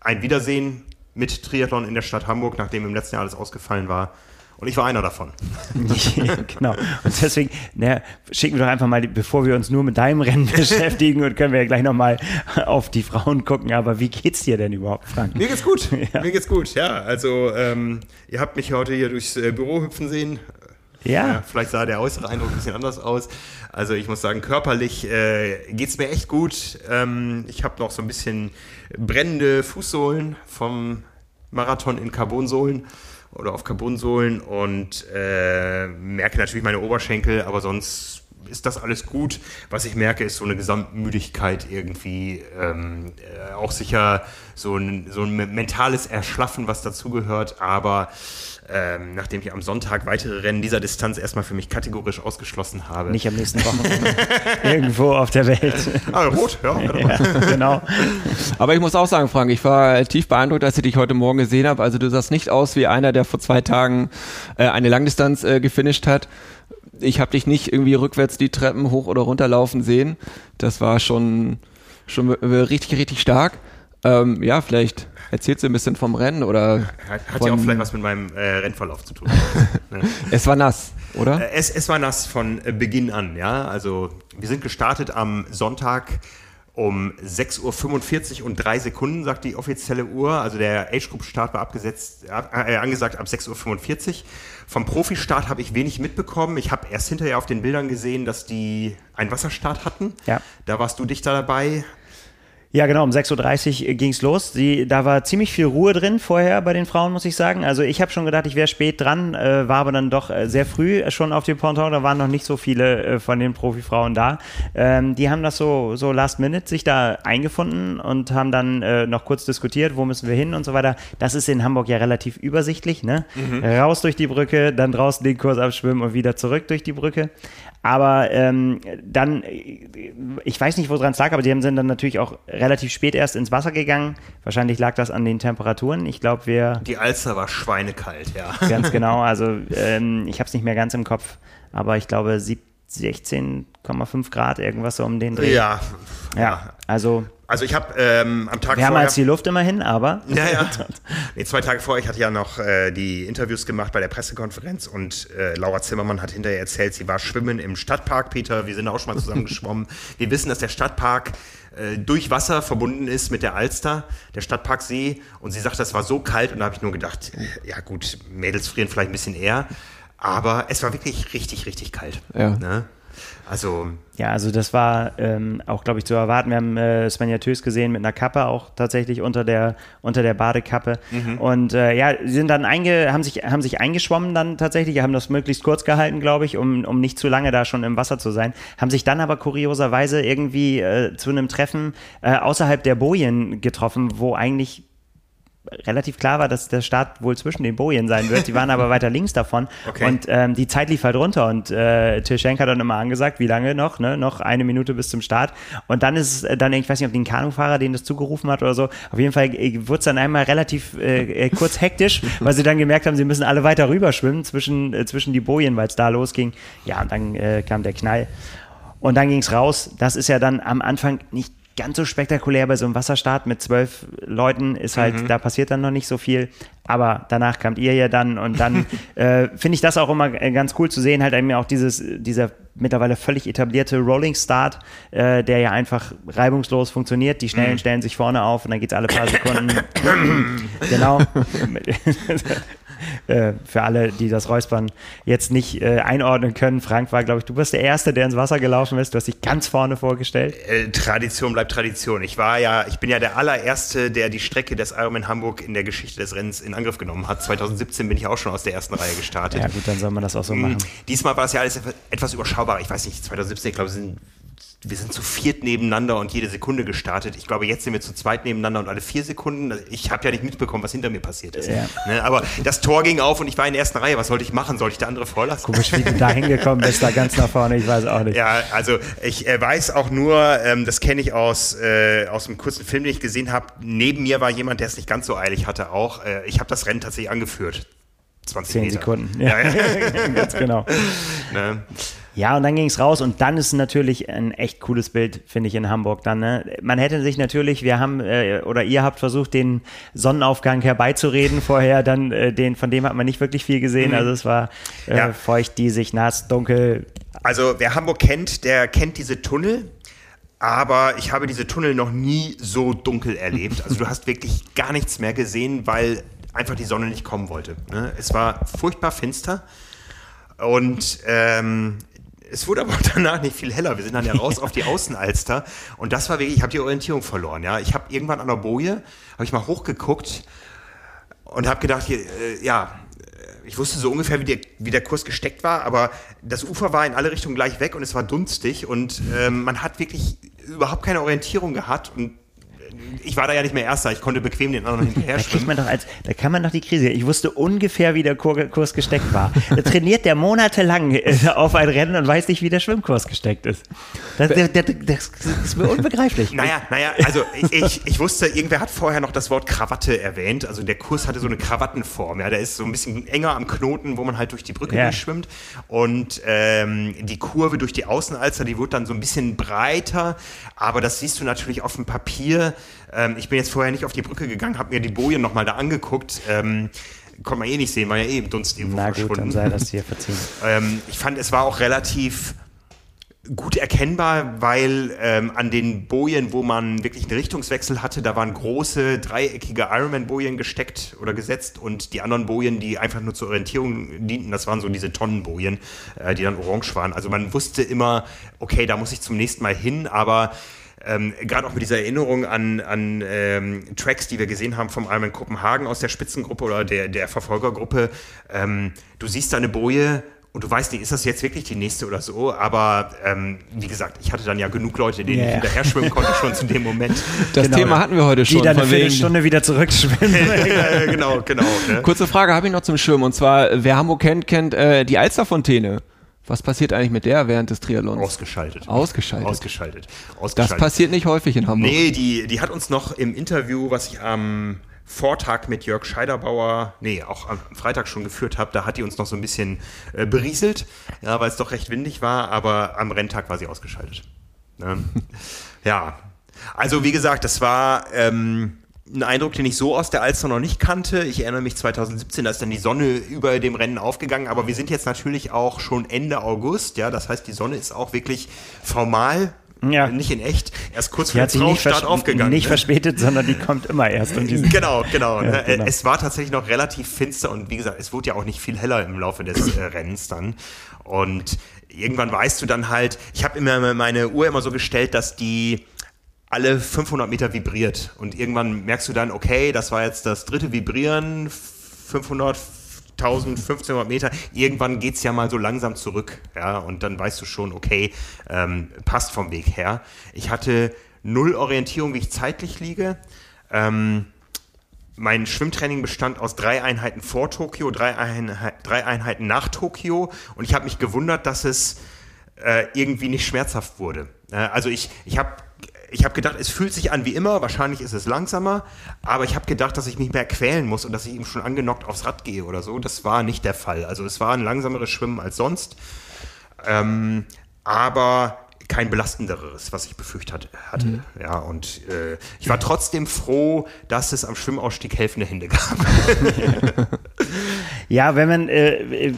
ein Wiedersehen mit Triathlon in der Stadt Hamburg, nachdem im letzten Jahr alles ausgefallen war. Und ich war einer davon. genau. Und deswegen na, schicken wir doch einfach mal, bevor wir uns nur mit deinem Rennen beschäftigen und können wir ja gleich nochmal auf die Frauen gucken. Aber wie geht's dir denn überhaupt, Frank? Mir geht's gut. Ja. Mir geht's gut, ja. Also, ähm, ihr habt mich heute hier durchs äh, Büro hüpfen sehen. Ja. ja. Vielleicht sah der äußere Eindruck ein bisschen anders aus. Also ich muss sagen, körperlich äh, geht es mir echt gut. Ähm, ich habe noch so ein bisschen brennende Fußsohlen vom Marathon in Carbonsohlen oder auf Carbonsohlen und äh, merke natürlich meine Oberschenkel, aber sonst ist das alles gut. Was ich merke, ist so eine Gesamtmüdigkeit irgendwie, ähm, äh, auch sicher so ein, so ein mentales Erschlaffen, was dazugehört, aber ähm, nachdem ich am Sonntag weitere Rennen dieser Distanz erstmal für mich kategorisch ausgeschlossen habe. Nicht am nächsten Wochenende. Irgendwo auf der Welt. Ah, rot, ja. ja genau. Aber ich muss auch sagen, Frank, ich war tief beeindruckt, als ich dich heute Morgen gesehen habe. Also du sahst nicht aus wie einer, der vor zwei Tagen äh, eine Langdistanz äh, gefinisht hat. Ich habe dich nicht irgendwie rückwärts die Treppen hoch oder runter laufen sehen. Das war schon, schon richtig, richtig stark. Ähm, ja, vielleicht erzählst du ein bisschen vom Rennen oder. Hat, hat ja auch vielleicht was mit meinem äh, Rennverlauf zu tun. es war nass, oder? Äh, es, es war nass von äh, Beginn an, ja. Also wir sind gestartet am Sonntag um 6.45 Uhr und drei Sekunden, sagt die offizielle Uhr. Also der Age-Group-Start war abgesetzt, äh, angesagt ab 6.45 Uhr. Vom Profistart habe ich wenig mitbekommen. Ich habe erst hinterher auf den Bildern gesehen, dass die einen Wasserstart hatten. Ja. Da warst du dichter dabei. Ja, genau, um 6.30 Uhr ging es los. Die, da war ziemlich viel Ruhe drin vorher bei den Frauen, muss ich sagen. Also ich habe schon gedacht, ich wäre spät dran, äh, war aber dann doch äh, sehr früh schon auf dem Ponton. Da waren noch nicht so viele äh, von den Profifrauen da. Ähm, die haben das so, so last minute sich da eingefunden und haben dann äh, noch kurz diskutiert, wo müssen wir hin und so weiter. Das ist in Hamburg ja relativ übersichtlich. Ne? Mhm. Raus durch die Brücke, dann draußen den Kurs abschwimmen und wieder zurück durch die Brücke. Aber ähm, dann, ich weiß nicht, woran es lag, aber die sind dann natürlich auch relativ spät erst ins Wasser gegangen. Wahrscheinlich lag das an den Temperaturen. Ich glaube, wir. Die Alster war schweinekalt, ja. Ganz genau. Also ähm, ich habe es nicht mehr ganz im Kopf, aber ich glaube 16,5 Grad, irgendwas so um den Dreh. Ja. Ja, also also ich habe ähm, am Tag Wir vorher... haben als die Luft immerhin, aber... Ja, ja. Nee, zwei Tage vorher, ich hatte ja noch äh, die Interviews gemacht bei der Pressekonferenz und äh, Laura Zimmermann hat hinterher erzählt, sie war schwimmen im Stadtpark, Peter, wir sind auch schon mal zusammen geschwommen. Wir wissen, dass der Stadtpark äh, durch Wasser verbunden ist mit der Alster, der Stadtparksee und sie sagt, das war so kalt und da habe ich nur gedacht, ja gut, Mädels frieren vielleicht ein bisschen eher, aber es war wirklich richtig, richtig kalt. Ja. Ne? Also Ja, also das war ähm, auch, glaube ich, zu erwarten. Wir haben äh, Svenja Tös gesehen mit einer Kappe auch tatsächlich unter der, unter der Badekappe. Und äh, ja, sie sind dann einge, haben sich, haben sich eingeschwommen dann tatsächlich, haben das möglichst kurz gehalten, glaube ich, um, um nicht zu lange da schon im Wasser zu sein. Haben sich dann aber kurioserweise irgendwie äh, zu einem Treffen äh, außerhalb der Bojen getroffen, wo eigentlich relativ klar war, dass der Start wohl zwischen den Bojen sein wird. Die waren aber weiter links davon. Okay. Und ähm, die Zeit lief halt runter und äh, Tischenko hat dann immer angesagt, wie lange noch, ne? Noch eine Minute bis zum Start. Und dann ist es äh, dann, ich weiß nicht, ob den Kanufahrer den das zugerufen hat oder so. Auf jeden Fall äh, wurde es dann einmal relativ äh, äh, kurz hektisch, weil sie dann gemerkt haben, sie müssen alle weiter rüberschwimmen zwischen, äh, zwischen die Bojen, weil es da losging. Ja, und dann äh, kam der Knall. Und dann ging es raus. Das ist ja dann am Anfang nicht ganz so spektakulär bei so einem Wasserstart mit zwölf Leuten. Ist halt, da passiert dann noch nicht so viel. Aber danach kamt ihr ja dann und dann äh, finde ich das auch immer äh, ganz cool zu sehen, halt eben auch dieses, dieser mittlerweile völlig etablierte Rolling Start, äh, der ja einfach reibungslos funktioniert. Die Schnellen stellen sich vorne auf und dann geht's alle paar Sekunden. genau. Äh, für alle, die das Räuspern jetzt nicht äh, einordnen können, Frank war, glaube ich, du bist der Erste, der ins Wasser gelaufen ist. Du hast dich ganz vorne vorgestellt. äh, Tradition bleibt Tradition. Ich war ja, ich bin ja der allererste, der die Strecke des Ironman Hamburg in der Geschichte des Rennens in Angriff genommen hat. 2017 bin ich auch schon aus der ersten Reihe gestartet. Ja gut, dann soll man das auch so machen. Diesmal war es ja alles etwas überschaubarer. Ich weiß nicht, 2017, ich glaube, sind, wir sind zu viert nebeneinander und jede Sekunde gestartet. Ich glaube, jetzt sind wir zu zweit nebeneinander und alle vier Sekunden. Ich habe ja nicht mitbekommen, was hinter mir passiert ist. Ja. Ne, aber das Tor ging auf und ich war in der ersten Reihe. Was sollte ich machen? Sollte ich der andere vorlassen? Komisch, wie du da hingekommen bist, da ganz nach vorne, ich weiß auch nicht. Ja, also ich äh, weiß auch nur, ähm, das kenne ich aus, äh, aus einem kurzen Film, den ich gesehen habe. Neben mir war jemand, der es nicht ganz so eilig hatte auch. Äh, ich habe das Rennen tatsächlich angeführt. 20 Zehn Meter. Sekunden. Ja, ja. ganz genau. ne? Ja, und dann ging es raus und dann ist natürlich ein echt cooles Bild, finde ich, in Hamburg dann. Ne? Man hätte sich natürlich, wir haben, äh, oder ihr habt versucht, den Sonnenaufgang herbeizureden vorher, dann äh, den, von dem hat man nicht wirklich viel gesehen. Also es war äh, Mhm. Ja. feucht, diesig, nass, dunkel. Also wer Hamburg kennt, der kennt diese Tunnel. Aber ich habe diese Tunnel noch nie so dunkel erlebt. Also du hast wirklich gar nichts mehr gesehen, weil einfach die Sonne nicht kommen wollte. Ne? Es war furchtbar finster und ähm, es wurde aber danach nicht viel heller. Wir sind dann ja raus auf die Außenalster und das war wirklich, ich habe die Orientierung verloren. Ja, ich habe irgendwann an der Boje, habe ich mal hochgeguckt und habe gedacht, hier, äh, ja, äh, ich wusste so ungefähr, wie der, wie der Kurs gesteckt war, aber das Ufer war in alle Richtungen gleich weg und es war dunstig und ähm, man hat wirklich überhaupt keine Orientierung gehabt und äh, ich war da ja nicht mehr Erster, ich konnte bequem den anderen hinterher Da schwimmen. man doch als, da kann man doch die Krise. Ich wusste ungefähr, wie der Kur Kurs gesteckt war. Da trainiert der monatelang äh, auf ein Rennen und weiß nicht, wie der Schwimmkurs gesteckt ist. Das, das, das, das ist mir unbegreiflich. Naja, naja, also ich, ich wusste, irgendwer hat vorher noch das Wort Krawatte erwähnt. Also der Kurs hatte so eine Krawattenform. Ja, der ist so ein bisschen enger am Knoten, wo man halt durch die Brücke Ja. durchschwimmt. Und ähm, die Kurve durch die Außenalster, die wird dann so ein bisschen breiter. Aber das siehst du natürlich auf dem Papier. Ähm, ich bin jetzt vorher nicht auf die Brücke gegangen, habe mir die Bojen nochmal da angeguckt. Ähm, konnte man eh nicht sehen, war ja eh im Dunst irgendwo Na gut, dann sei das dir verziehen. Ähm, ich fand, es war auch relativ gut erkennbar, weil ähm, an den Bojen, wo man wirklich einen Richtungswechsel hatte, da waren große dreieckige Ironman-Bojen gesteckt oder gesetzt und die anderen Bojen, die einfach nur zur Orientierung dienten, das waren so diese Tonnenbojen, äh, die dann orange waren. Also man wusste immer, okay, da muss ich zum nächsten Mal hin, aber ähm, gerade auch mit dieser Erinnerung an, an ähm, Tracks, die wir gesehen haben vom Ironman Kopenhagen aus der Spitzengruppe oder der, der Verfolgergruppe, ähm, du siehst da eine Boje und du weißt nicht, ist das jetzt wirklich die nächste oder so, aber ähm, wie gesagt, ich hatte dann ja genug Leute, denen Ja, ich hinterher schwimmen konnte schon zu dem Moment. Das Genau. Thema hatten wir heute Die schon. dann eine Viertelstunde wieder zurückschwimmen. genau, genau. Ne? Kurze Frage habe ich noch zum Schwimmen. Und zwar, wer Hamburg kennt, kennt äh, die Alsterfontäne. Was passiert eigentlich mit der während des Triathlons? Ausgeschaltet. Ausgeschaltet. Ausgeschaltet. Das Ausgeschaltet. passiert nicht häufig in Hamburg. Nee, die, die hat uns noch im Interview, was ich am Vortag mit Jörg Scheiderbauer, nee, auch am Freitag schon geführt habe, da hat die uns noch so ein bisschen äh, berieselt, ja, weil es doch recht windig war, aber am Renntag war sie ausgeschaltet. Ne? ja, also wie gesagt, das war ähm, ein Eindruck, den ich so aus der Alster noch nicht kannte. Ich erinnere mich 2017, da ist dann die Sonne über dem Rennen aufgegangen, aber wir sind jetzt natürlich auch schon Ende August, ja, das heißt, die Sonne ist auch wirklich formal Ja. nicht in echt, erst kurz vor Traumstart aufgegangen. nicht ne? verspätet, sondern die kommt immer erst um. Genau, genau. Ja, ne? genau. Es war tatsächlich noch relativ finster und wie gesagt, es wurde ja auch nicht viel heller im Laufe des äh, Rennens dann. Und irgendwann weißt du dann halt, ich habe immer meine Uhr immer so gestellt, dass die alle 500 Meter vibriert. Und irgendwann merkst du dann, okay, das war jetzt das dritte Vibrieren, 500, 1000, 1500 Meter. Irgendwann geht's ja mal so langsam zurück. Ja, und dann weißt du schon, okay, ähm, passt vom Weg her. Ich hatte null Orientierung, wie ich zeitlich liege. Ähm, mein Schwimmtraining bestand aus drei Einheiten vor Tokio, drei, Einheit, drei Einheiten nach Tokio und ich habe mich gewundert, dass es äh, irgendwie nicht schmerzhaft wurde. Äh, also ich, ich habe ich hab gedacht, es fühlt sich an wie immer, wahrscheinlich ist es langsamer, aber ich habe gedacht, dass ich mich mehr quälen muss und dass ich eben schon angenockt aufs Rad gehe oder so. Das war nicht der Fall. Also es war ein langsameres Schwimmen als sonst, ähm, aber kein belastenderes, was ich befürchtet hatte. Mhm. Ja, und äh, ich war trotzdem froh, dass es am Schwimmausstieg helfende Hände gab. Ja, wenn man, äh,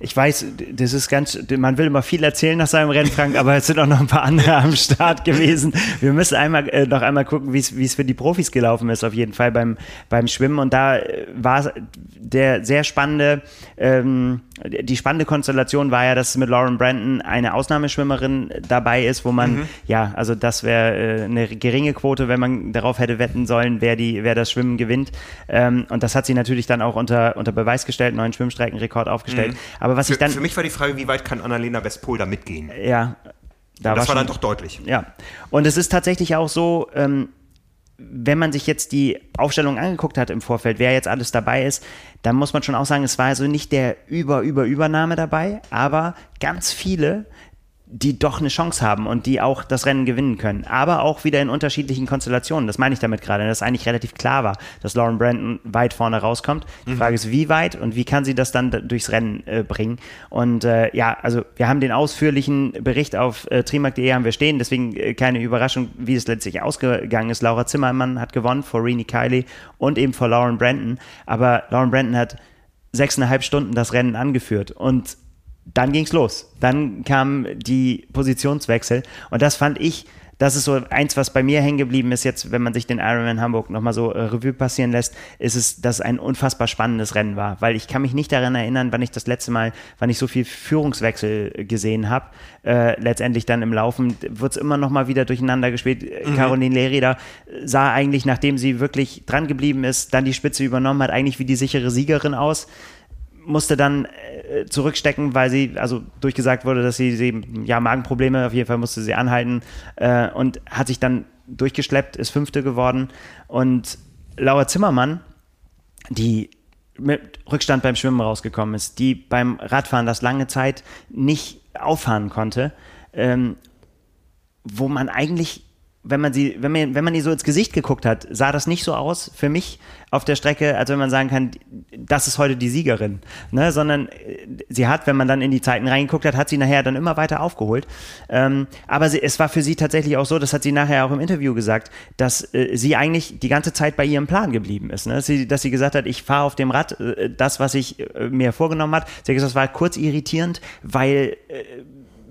ich weiß, das ist ganz, man will immer viel erzählen nach seinem Rennen, Frank, aber es sind auch noch ein paar andere am Start gewesen. Wir müssen einmal äh, noch einmal gucken, wie es wie es für die Profis gelaufen ist, auf jeden Fall beim, beim Schwimmen. Und da äh, war der sehr spannende, ähm, die spannende Konstellation war ja, dass mit Lauren Brandon eine Ausnahmeschwimmerin dabei ist, wo man, Mhm. ja, also das wäre äh, eine geringe Quote, wenn man darauf hätte wetten sollen, wer die, wer das Schwimmen gewinnt. Ähm, und das hat sie natürlich dann auch unter, unter Beweis gestellt, neuen Schwimmstreckenrekord aufgestellt. Aber was Mhm. Für, ich dann, für mich war die Frage, wie weit kann Annalena Westpol da mitgehen? ja, da das war schon- dann doch deutlich. ja, und es ist tatsächlich auch so, ähm, wenn man sich jetzt die Aufstellung angeguckt hat im Vorfeld, wer jetzt alles dabei ist, dann muss man schon auch sagen, es war also nicht der über über Übernahme dabei, aber ganz viele, die doch eine Chance haben und die auch das Rennen gewinnen können. Aber auch wieder in unterschiedlichen Konstellationen. Das meine ich damit gerade, dass eigentlich relativ klar war, dass Lauren Brandon weit vorne rauskommt. Die Frage ist, wie weit und wie kann sie das dann durchs Rennen äh, bringen? Und äh, ja, also wir haben den ausführlichen Bericht auf äh, trimark.de haben wir stehen, deswegen äh, keine Überraschung, wie es letztlich ausgegangen ist. Laura Zimmermann hat gewonnen vor Rini Kiley und eben vor Lauren Brandon. Aber Lauren Brandon hat sechseinhalb Stunden das Rennen angeführt und dann ging's los. Dann kamen die Positionswechsel und das fand ich, das ist so eins, was bei mir hängen geblieben ist jetzt, wenn man sich den Ironman Hamburg nochmal so äh, Revue passieren lässt, ist es, dass es ein unfassbar spannendes Rennen war, weil ich kann mich nicht daran erinnern, wann ich das letzte Mal, wann ich so viel Führungswechsel gesehen habe. Äh, letztendlich dann im Laufen wird's immer noch mal wieder durcheinander gespielt. Mhm. Caroline Lerida sah eigentlich, nachdem sie wirklich dran geblieben ist, dann die Spitze übernommen hat, eigentlich wie die sichere Siegerin aus musste dann äh, zurückstecken, weil sie, also durchgesagt wurde, dass sie, sie ja Magenprobleme, auf jeden Fall musste sie anhalten äh, und hat sich dann durchgeschleppt, ist Fünfte geworden. Und Laura Zimmermann, die mit Rückstand beim Schwimmen rausgekommen ist, die beim Radfahren das lange Zeit nicht auffahren konnte, ähm, wo man eigentlich, wenn man sie, wenn man, wenn man ihr so ins Gesicht geguckt hat, sah das nicht so aus für mich auf der Strecke, als wenn man sagen kann, das ist heute die Siegerin, ne? sondern äh, sie hat, wenn man dann in die Zeiten reingeguckt hat, hat sie nachher dann immer weiter aufgeholt. Ähm, aber sie, es war für sie tatsächlich auch so, das hat sie nachher auch im Interview gesagt, dass äh, sie eigentlich die ganze Zeit bei ihrem Plan geblieben ist, ne? dass, sie, dass sie gesagt hat, ich fahre auf dem Rad äh, das, was ich äh, mir vorgenommen hat. Sie hat gesagt, das war kurz irritierend, weil äh,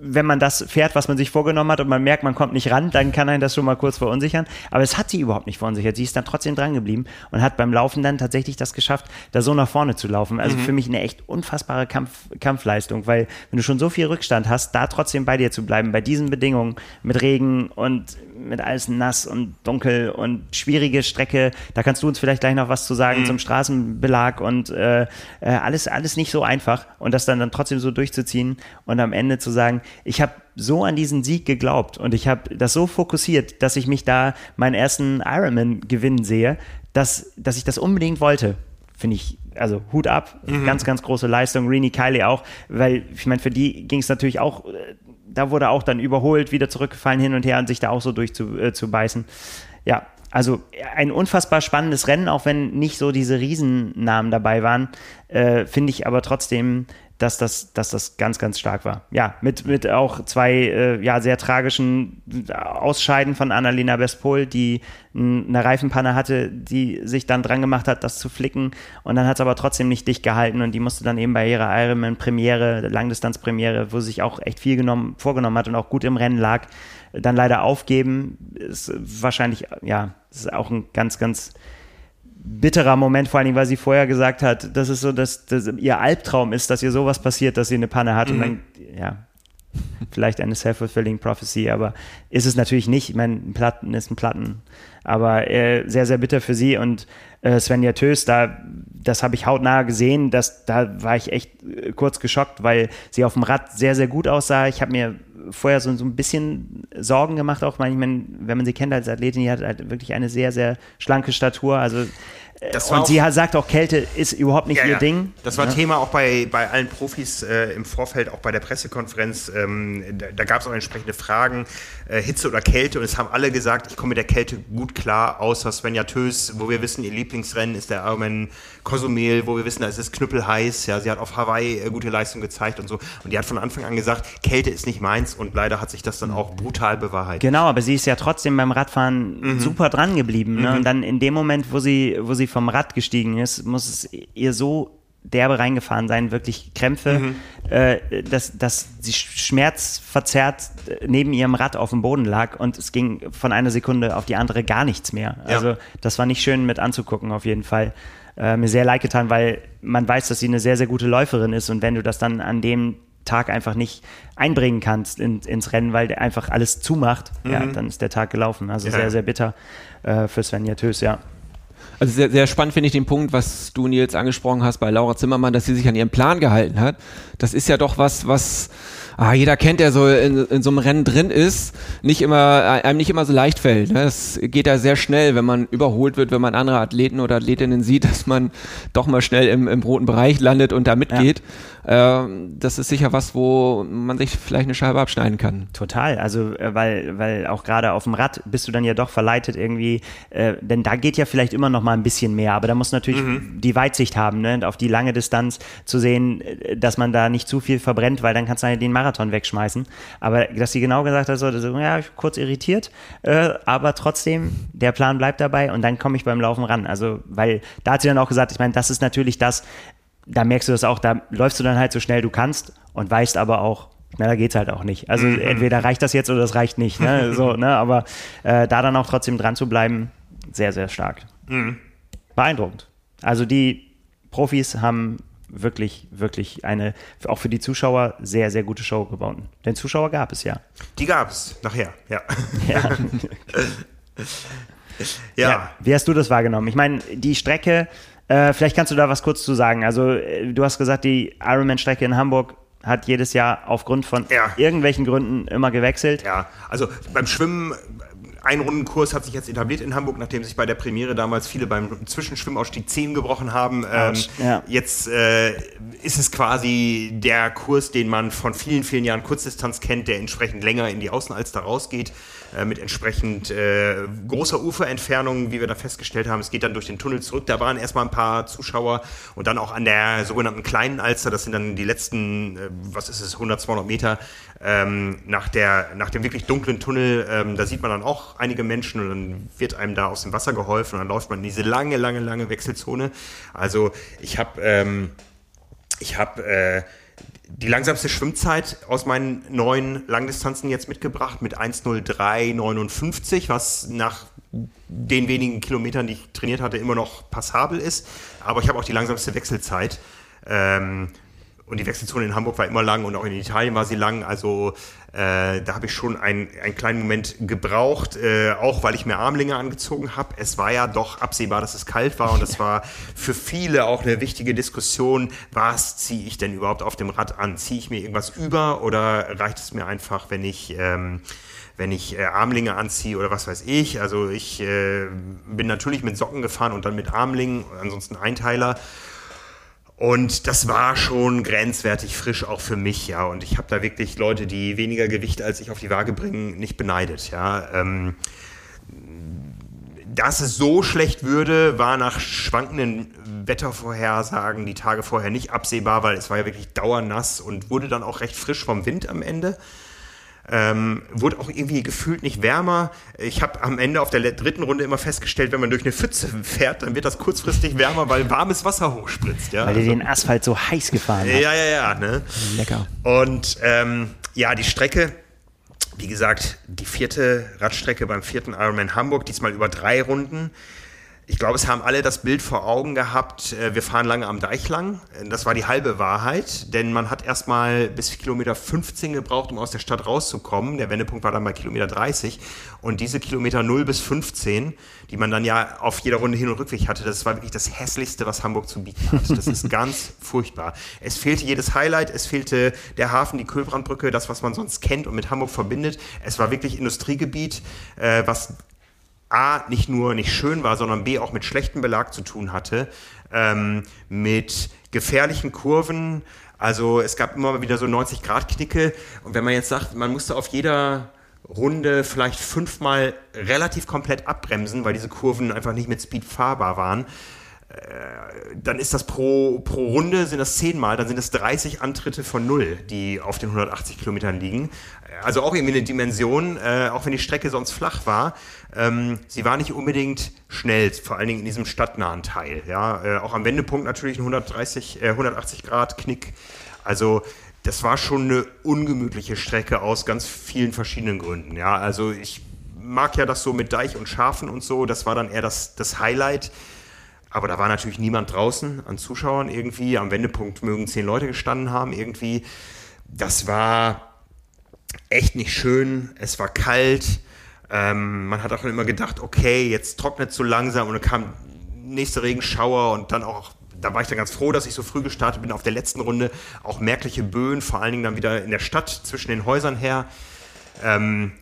wenn man das fährt, was man sich vorgenommen hat und man merkt, man kommt nicht ran, dann kann einen das schon mal kurz verunsichern. Aber es hat sie überhaupt nicht verunsichert. Sie ist dann trotzdem dran geblieben und hat beim Laufen dann tatsächlich das geschafft, da so nach vorne zu laufen. Also für mich eine echt unfassbare Kampf, Kampfleistung, weil wenn du schon so viel Rückstand hast, da trotzdem bei dir zu bleiben, bei diesen Bedingungen mit Regen und mit alles nass und dunkel und schwierige Strecke, da kannst du uns vielleicht gleich noch was zu sagen zum Straßenbelag und äh, äh, alles, alles nicht so einfach und das dann, dann trotzdem so durchzuziehen und am Ende zu sagen, ich habe so an diesen Sieg geglaubt und ich habe das so fokussiert, dass ich mich da meinen ersten Ironman gewinnen sehe, dass, dass ich das unbedingt wollte. Finde ich, also Hut ab, ganz, ganz große Leistung. Rini Kiley auch, weil ich meine, für die ging es natürlich auch, äh, da wurde auch dann überholt, wieder zurückgefallen hin und her und sich da auch so durchzubeißen. Äh, ja, also ein unfassbar spannendes Rennen, auch wenn nicht so diese Riesennamen dabei waren, äh, finde ich aber trotzdem dass das, dass das ganz, ganz stark war. Ja, mit, mit auch zwei äh, ja, sehr tragischen Ausscheiden von Annalena Westpol, die eine Reifenpanne hatte, die sich dann dran gemacht hat, das zu flicken. Und dann hat es aber trotzdem nicht dicht gehalten und die musste dann eben bei ihrer Ironman-Premiere, Langdistanz-Premiere, wo sie sich auch echt viel genommen, vorgenommen hat und auch gut im Rennen lag, dann leider aufgeben. Ist wahrscheinlich, ja, ist auch ein ganz, ganz bitterer Moment, vor allen Dingen, weil sie vorher gesagt hat, dass es so, dass, dass ihr Albtraum ist, dass ihr sowas passiert, dass sie eine Panne hat. Mhm. Und dann, ja, vielleicht eine self-fulfilling prophecy, aber ist es natürlich nicht. Ich meine, ein Platten ist ein Platten. Aber äh, sehr, sehr bitter für sie. Und äh, Svenja Tös, da, das habe ich hautnah gesehen. Das, da war ich echt äh, kurz geschockt, weil sie auf dem Rad sehr, sehr gut aussah. Ich habe mir vorher so, so ein bisschen Sorgen gemacht, auch weil ich meine, wenn man sie kennt als Athletin, die hat halt wirklich eine sehr, sehr schlanke Statur. Also das und sie sagt auch, Kälte ist überhaupt nicht ja, ihr ja. Ding. Das war ja. Thema auch bei, bei allen Profis äh, im Vorfeld, auch bei der Pressekonferenz. Ähm, da, da gab es auch entsprechende Fragen, äh, Hitze oder Kälte. Und es haben alle gesagt, ich komme mit der Kälte gut klar, außer Svenja Tös, wo wir wissen, ihr Lieblingsrennen ist der Ironman Cozumel, wo wir wissen, es ist knüppelheiß. Ja, sie hat auf Hawaii äh, gute Leistung gezeigt und so. Und die hat von Anfang an gesagt, Kälte ist nicht meins. Und leider hat sich das dann auch brutal bewahrheitet. Genau, aber sie ist ja trotzdem beim Radfahren mhm. super dran geblieben. Ne? Mhm. Und dann in dem Moment, wo sie, wo sie vom Rad gestiegen ist, muss es ihr so derbe reingefahren sein, wirklich Krämpfe, mhm. äh, dass, dass sie schmerzverzerrt äh, neben ihrem Rad auf dem Boden lag und es ging von einer Sekunde auf die andere gar nichts mehr. Ja. Also das war nicht schön mit anzugucken auf jeden Fall. Äh, mir sehr leid getan, weil man weiß, dass sie eine sehr, sehr gute Läuferin ist und wenn du das dann an dem Tag einfach nicht einbringen kannst in, ins Rennen, weil der einfach alles zumacht, mhm. ja, dann ist der Tag gelaufen. Also ja. sehr, sehr bitter äh, für Svenja Tös, ja. Also sehr, sehr spannend finde ich den Punkt, was du Nils angesprochen hast bei Laura Zimmermann, dass sie sich an ihren Plan gehalten hat. Das ist ja doch was, was ah, jeder kennt, der so in, in so einem Rennen drin ist, nicht immer, einem nicht immer so leicht fällt. Ne? Es geht da sehr schnell, wenn man überholt wird, wenn man andere Athleten oder Athletinnen sieht, dass man doch mal schnell im, im roten Bereich landet und da mitgeht. Ähm, das ist sicher was, wo man sich vielleicht eine Scheibe abschneiden kann. Total, also äh, weil, weil auch gerade auf dem Rad bist du dann ja doch verleitet irgendwie, äh, denn da geht ja vielleicht immer noch mal ein bisschen mehr, aber da muss natürlich mhm. die Weitsicht haben, ne? auf die lange Distanz zu sehen, äh, dass man da nicht zu viel verbrennt, weil dann kannst du halt den Marathon wegschmeißen. Aber dass sie genau gesagt hat, so, ja, kurz irritiert, äh, aber trotzdem, der Plan bleibt dabei und dann komme ich beim Laufen ran. Also, weil da hat sie dann auch gesagt, ich meine, das ist natürlich das, da merkst du das auch, da läufst du dann halt so schnell du kannst und weißt aber auch, schneller geht's halt auch nicht. Also mhm. entweder reicht das jetzt oder das reicht nicht. Ne? So, ne? Aber äh, da dann auch trotzdem dran zu bleiben, sehr, sehr stark. Mhm. Beeindruckend. Also die Profis haben wirklich, wirklich eine, auch für die Zuschauer, sehr, sehr gute Show gebaut. Denn Zuschauer gab es ja. Die gab es, nachher, ja. Ja. ja. ja. Wie hast du das wahrgenommen? Ich meine, die Strecke äh, vielleicht kannst du da was kurz zu sagen. Also, äh, du hast gesagt, die Ironman-Strecke in Hamburg hat jedes Jahr aufgrund von ja. irgendwelchen Gründen immer gewechselt. Ja, also beim Schwimmen ein Rundenkurs hat sich jetzt etabliert in Hamburg, nachdem sich bei der Premiere damals viele beim Zwischenschwimmausstieg Zehen gebrochen haben. Ähm, ja. Jetzt äh, ist es quasi der Kurs, den man von vielen, vielen Jahren Kurzdistanz kennt, der entsprechend länger in die Außenalster rausgeht. Äh, mit entsprechend äh, großer Uferentfernung, wie wir da festgestellt haben. Es geht dann durch den Tunnel zurück. Da waren erstmal ein paar Zuschauer und dann auch an der sogenannten kleinen Alster, das sind dann die letzten, äh, was ist es, 100, 200 Meter ähm, nach, der, nach dem wirklich dunklen Tunnel. Ähm, da sieht man dann auch einige Menschen und dann wird einem da aus dem Wasser geholfen und dann läuft man in diese lange, lange, lange Wechselzone. Also ich habe ähm, ich habe äh, die langsamste Schwimmzeit aus meinen neuen Langdistanzen jetzt mitgebracht mit 1.03.59, was nach den wenigen Kilometern, die ich trainiert hatte, immer noch passabel ist. Aber ich habe auch die langsamste Wechselzeit. Ähm, und die Wechselzone in Hamburg war immer lang und auch in Italien war sie lang. Also äh, da habe ich schon einen, einen kleinen Moment gebraucht, äh, auch weil ich mir Armlinge angezogen habe. Es war ja doch absehbar, dass es kalt war und das war für viele auch eine wichtige Diskussion. Was ziehe ich denn überhaupt auf dem Rad an? Ziehe ich mir irgendwas über oder reicht es mir einfach, wenn ich... Ähm, wenn ich äh, Armlinge anziehe oder was weiß ich. Also ich äh, bin natürlich mit Socken gefahren und dann mit Armlingen, ansonsten Einteiler. Und das war schon grenzwertig frisch auch für mich, ja. Und ich habe da wirklich Leute, die weniger Gewicht als ich auf die Waage bringen, nicht beneidet, ja. Ähm, dass es so schlecht würde, war nach schwankenden Wettervorhersagen die Tage vorher nicht absehbar, weil es war ja wirklich dauernass und wurde dann auch recht frisch vom Wind am Ende. Ähm, wurde auch irgendwie gefühlt nicht wärmer. Ich habe am Ende auf der dritten Runde immer festgestellt, wenn man durch eine Pfütze fährt, dann wird das kurzfristig wärmer, weil warmes Wasser hochspritzt. Ja? Weil also, den Asphalt so heiß gefahren hat. Ja, ja, ja. Ne? Lecker. Und ähm, ja, die Strecke, wie gesagt, die vierte Radstrecke beim vierten Ironman Hamburg, diesmal über drei Runden ich glaube, es haben alle das Bild vor Augen gehabt, äh, wir fahren lange am Deich lang. Das war die halbe Wahrheit, denn man hat erstmal bis Kilometer 15 gebraucht, um aus der Stadt rauszukommen. Der Wendepunkt war dann bei Kilometer 30. Und diese Kilometer 0 bis 15, die man dann ja auf jeder Runde Hin- und Rückweg hatte, das war wirklich das Hässlichste, was Hamburg zu bieten hat. Das ist ganz furchtbar. Es fehlte jedes Highlight, es fehlte der Hafen, die Kühlbrandbrücke, das, was man sonst kennt und mit Hamburg verbindet. Es war wirklich Industriegebiet, äh, was A, nicht nur nicht schön war, sondern B, auch mit schlechtem Belag zu tun hatte, ähm, mit gefährlichen Kurven. Also es gab immer wieder so 90-Grad-Knicke. Und wenn man jetzt sagt, man musste auf jeder Runde vielleicht fünfmal relativ komplett abbremsen, weil diese Kurven einfach nicht mit Speed fahrbar waren, dann ist das pro, pro Runde sind das zehnmal, dann sind es 30 Antritte von null, die auf den 180 Kilometern liegen. Also auch irgendwie eine Dimension, äh, auch wenn die Strecke sonst flach war. Ähm, sie war nicht unbedingt schnell, vor allen Dingen in diesem stadtnahen Teil. Ja, äh, auch am Wendepunkt natürlich ein 130, äh, 180 Grad Knick. Also das war schon eine ungemütliche Strecke aus ganz vielen verschiedenen Gründen. Ja, also ich mag ja das so mit Deich und Schafen und so. Das war dann eher das, das Highlight. Aber da war natürlich niemand draußen an Zuschauern irgendwie. Am Wendepunkt mögen zehn Leute gestanden haben irgendwie. Das war echt nicht schön. Es war kalt. Ähm, man hat auch immer gedacht, okay, jetzt trocknet es so langsam und dann kam nächste Regenschauer und dann auch da war ich dann ganz froh, dass ich so früh gestartet bin auf der letzten Runde. Auch merkliche Böen, vor allen Dingen dann wieder in der Stadt zwischen den Häusern her. Ähm,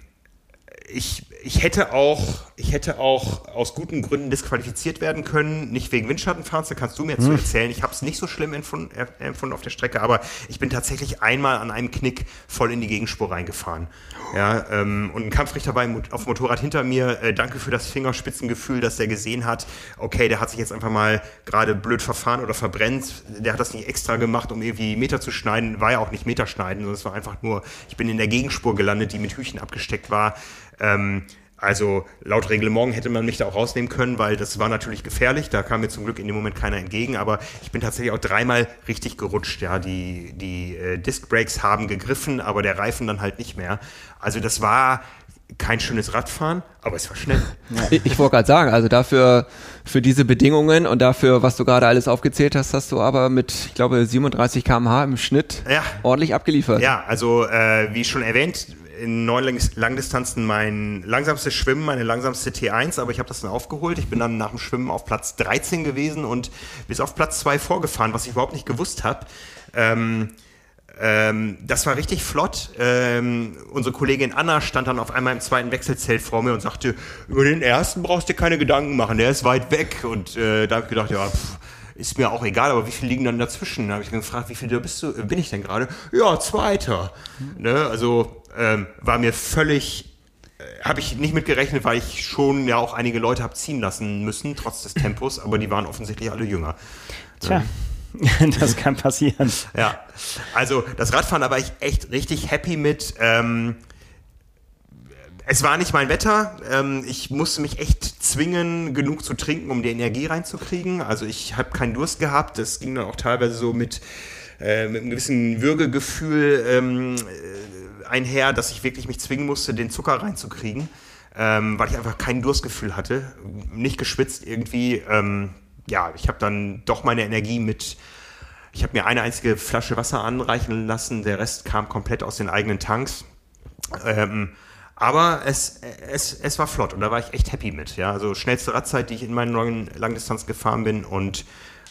ich, ich, hätte auch, ich hätte auch aus guten Gründen disqualifiziert werden können, nicht wegen Windschattenfahrens, da kannst du mir jetzt hm. erzählen. Ich habe es nicht so schlimm empfunden, empfunden, auf der Strecke, aber ich bin tatsächlich einmal an einem Knick voll in die Gegenspur reingefahren. Ja, ähm, und ein Kampfrichter war auf dem Motorrad hinter mir. Äh, danke für das Fingerspitzengefühl, dass der gesehen hat, okay, der hat sich jetzt einfach mal gerade blöd verfahren oder verbrennt. Der hat das nicht extra gemacht, um irgendwie Meter zu schneiden. War ja auch nicht Meter schneiden, sondern es war einfach nur, ich bin in der Gegenspur gelandet, die mit Hüchen abgesteckt war. Ähm, also laut Reglement hätte man mich da auch rausnehmen können, weil das war natürlich gefährlich. Da kam mir zum Glück in dem Moment keiner entgegen. Aber ich bin tatsächlich auch dreimal richtig gerutscht. Ja, die die äh, Disc Brakes haben gegriffen, aber der Reifen dann halt nicht mehr. Also das war kein schönes Radfahren, aber es war schnell. Ich, ich wollte gerade sagen, also dafür für diese Bedingungen und dafür, was du gerade alles aufgezählt hast, hast du aber mit, ich glaube, 37 km/h im Schnitt ja. ordentlich abgeliefert. Ja, also äh, wie schon erwähnt, in neun Langdistanzen mein langsamstes Schwimmen, meine langsamste T1, aber ich habe das dann aufgeholt. Ich bin dann nach dem Schwimmen auf Platz 13 gewesen und bis auf Platz 2 vorgefahren, was ich überhaupt nicht gewusst habe. Ähm, ähm, das war richtig flott. Ähm, unsere Kollegin Anna stand dann auf einmal im zweiten Wechselzelt vor mir und sagte, über den ersten brauchst du dir keine Gedanken machen, der ist weit weg. Und äh, da habe ich gedacht, ja, pff, ist mir auch egal, aber wie viele liegen dann dazwischen? Da habe ich gefragt, wie viel bist du, bin ich denn gerade? Ja, Zweiter. Ne? Also ähm, war mir völlig, äh, habe ich nicht mit gerechnet, weil ich schon ja auch einige Leute habe ziehen lassen müssen, trotz des Tempos, aber die waren offensichtlich alle jünger. Tja. das kann passieren. Ja, also das Radfahren, da war ich echt richtig happy mit. Ähm, es war nicht mein Wetter. Ähm, ich musste mich echt zwingen, genug zu trinken, um die Energie reinzukriegen. Also ich habe keinen Durst gehabt. Das ging dann auch teilweise so mit, äh, mit einem gewissen Würgegefühl ähm, äh, einher, dass ich wirklich mich zwingen musste, den Zucker reinzukriegen, ähm, weil ich einfach kein Durstgefühl hatte. Nicht geschwitzt irgendwie. Ähm, ja, ich habe dann doch meine Energie mit ich habe mir eine einzige Flasche Wasser anreichen lassen, der Rest kam komplett aus den eigenen Tanks. Ähm, aber es, es, es war flott und da war ich echt happy mit. Ja? Also schnellste Radzeit, die ich in meinen neuen Langdistanz gefahren bin und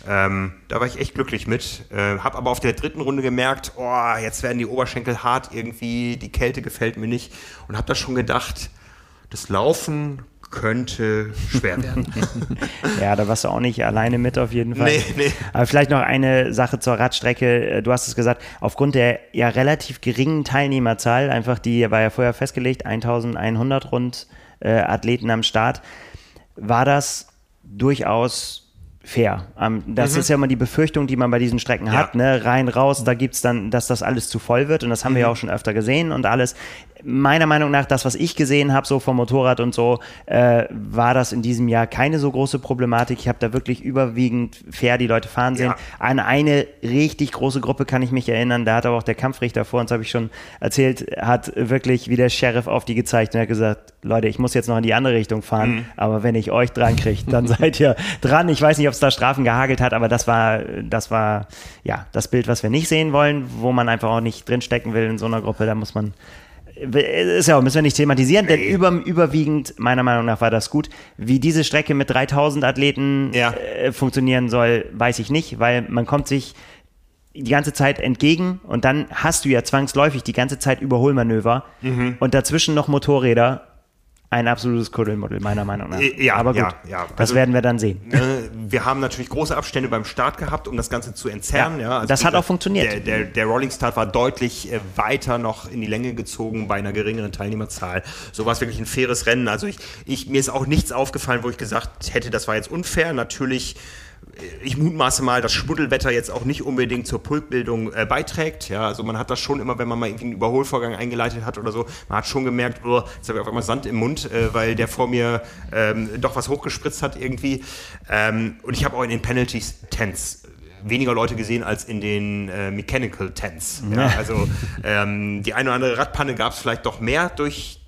ähm, da war ich echt glücklich mit. Äh, hab aber auf der dritten Runde gemerkt, oh, jetzt werden die Oberschenkel hart irgendwie, die Kälte gefällt mir nicht und habe da schon gedacht, das Laufen könnte schwer werden. ja, da warst du auch nicht alleine mit auf jeden Fall. Nee, nee. Aber vielleicht noch eine Sache zur Radstrecke. Du hast es gesagt, aufgrund der ja relativ geringen Teilnehmerzahl, einfach die war ja vorher festgelegt, 1100 rund äh, Athleten am Start, war das durchaus fair. Ähm, das mhm. ist ja immer die Befürchtung, die man bei diesen Strecken ja. hat, ne? rein, raus, da gibt es dann, dass das alles zu voll wird und das haben mhm. wir ja auch schon öfter gesehen und alles meiner Meinung nach, das, was ich gesehen habe, so vom Motorrad und so, äh, war das in diesem Jahr keine so große Problematik. Ich habe da wirklich überwiegend fair die Leute fahren sehen. Ja. An eine richtig große Gruppe kann ich mich erinnern, da hat aber auch der Kampfrichter vor uns, habe ich schon erzählt, hat wirklich wie der Sheriff auf die gezeigt und hat gesagt, Leute, ich muss jetzt noch in die andere Richtung fahren, mhm. aber wenn ich euch dran kriege, dann seid ihr dran. Ich weiß nicht, ob es da Strafen gehagelt hat, aber das war, das war ja das Bild, was wir nicht sehen wollen, wo man einfach auch nicht drinstecken will in so einer Gruppe. Da muss man ist ja auch, müssen wir nicht thematisieren, denn über, überwiegend, meiner Meinung nach, war das gut. Wie diese Strecke mit 3000 Athleten ja. äh, funktionieren soll, weiß ich nicht, weil man kommt sich die ganze Zeit entgegen und dann hast du ja zwangsläufig die ganze Zeit Überholmanöver mhm. und dazwischen noch Motorräder ein absolutes Kuddelmuddel, meiner Meinung nach. Ja, aber gut, ja, ja. das also, werden wir dann sehen. Ne, wir haben natürlich große Abstände beim Start gehabt, um das Ganze zu entzerren. Ja, ja also das hat auch funktioniert. Der, der, der, Rolling Start war deutlich äh, weiter noch in die Länge gezogen bei einer geringeren Teilnehmerzahl. So war es wirklich ein faires Rennen. Also ich, ich, mir ist auch nichts aufgefallen, wo ich gesagt hätte, das war jetzt unfair. Natürlich ich mutmaße mal, dass Schmuddelwetter jetzt auch nicht unbedingt zur Pulkbildung äh, beiträgt. Ja, also man hat das schon immer, wenn man mal irgendwie einen Überholvorgang eingeleitet hat oder so, man hat schon gemerkt, oh, jetzt habe ich auf einmal Sand im Mund, äh, weil der vor mir ähm, doch was hochgespritzt hat irgendwie. Ähm, und ich habe auch in den Penalties Tents weniger Leute gesehen als in den äh, Mechanical Tents. Ja, also ähm, die eine oder andere Radpanne gab es vielleicht doch mehr durch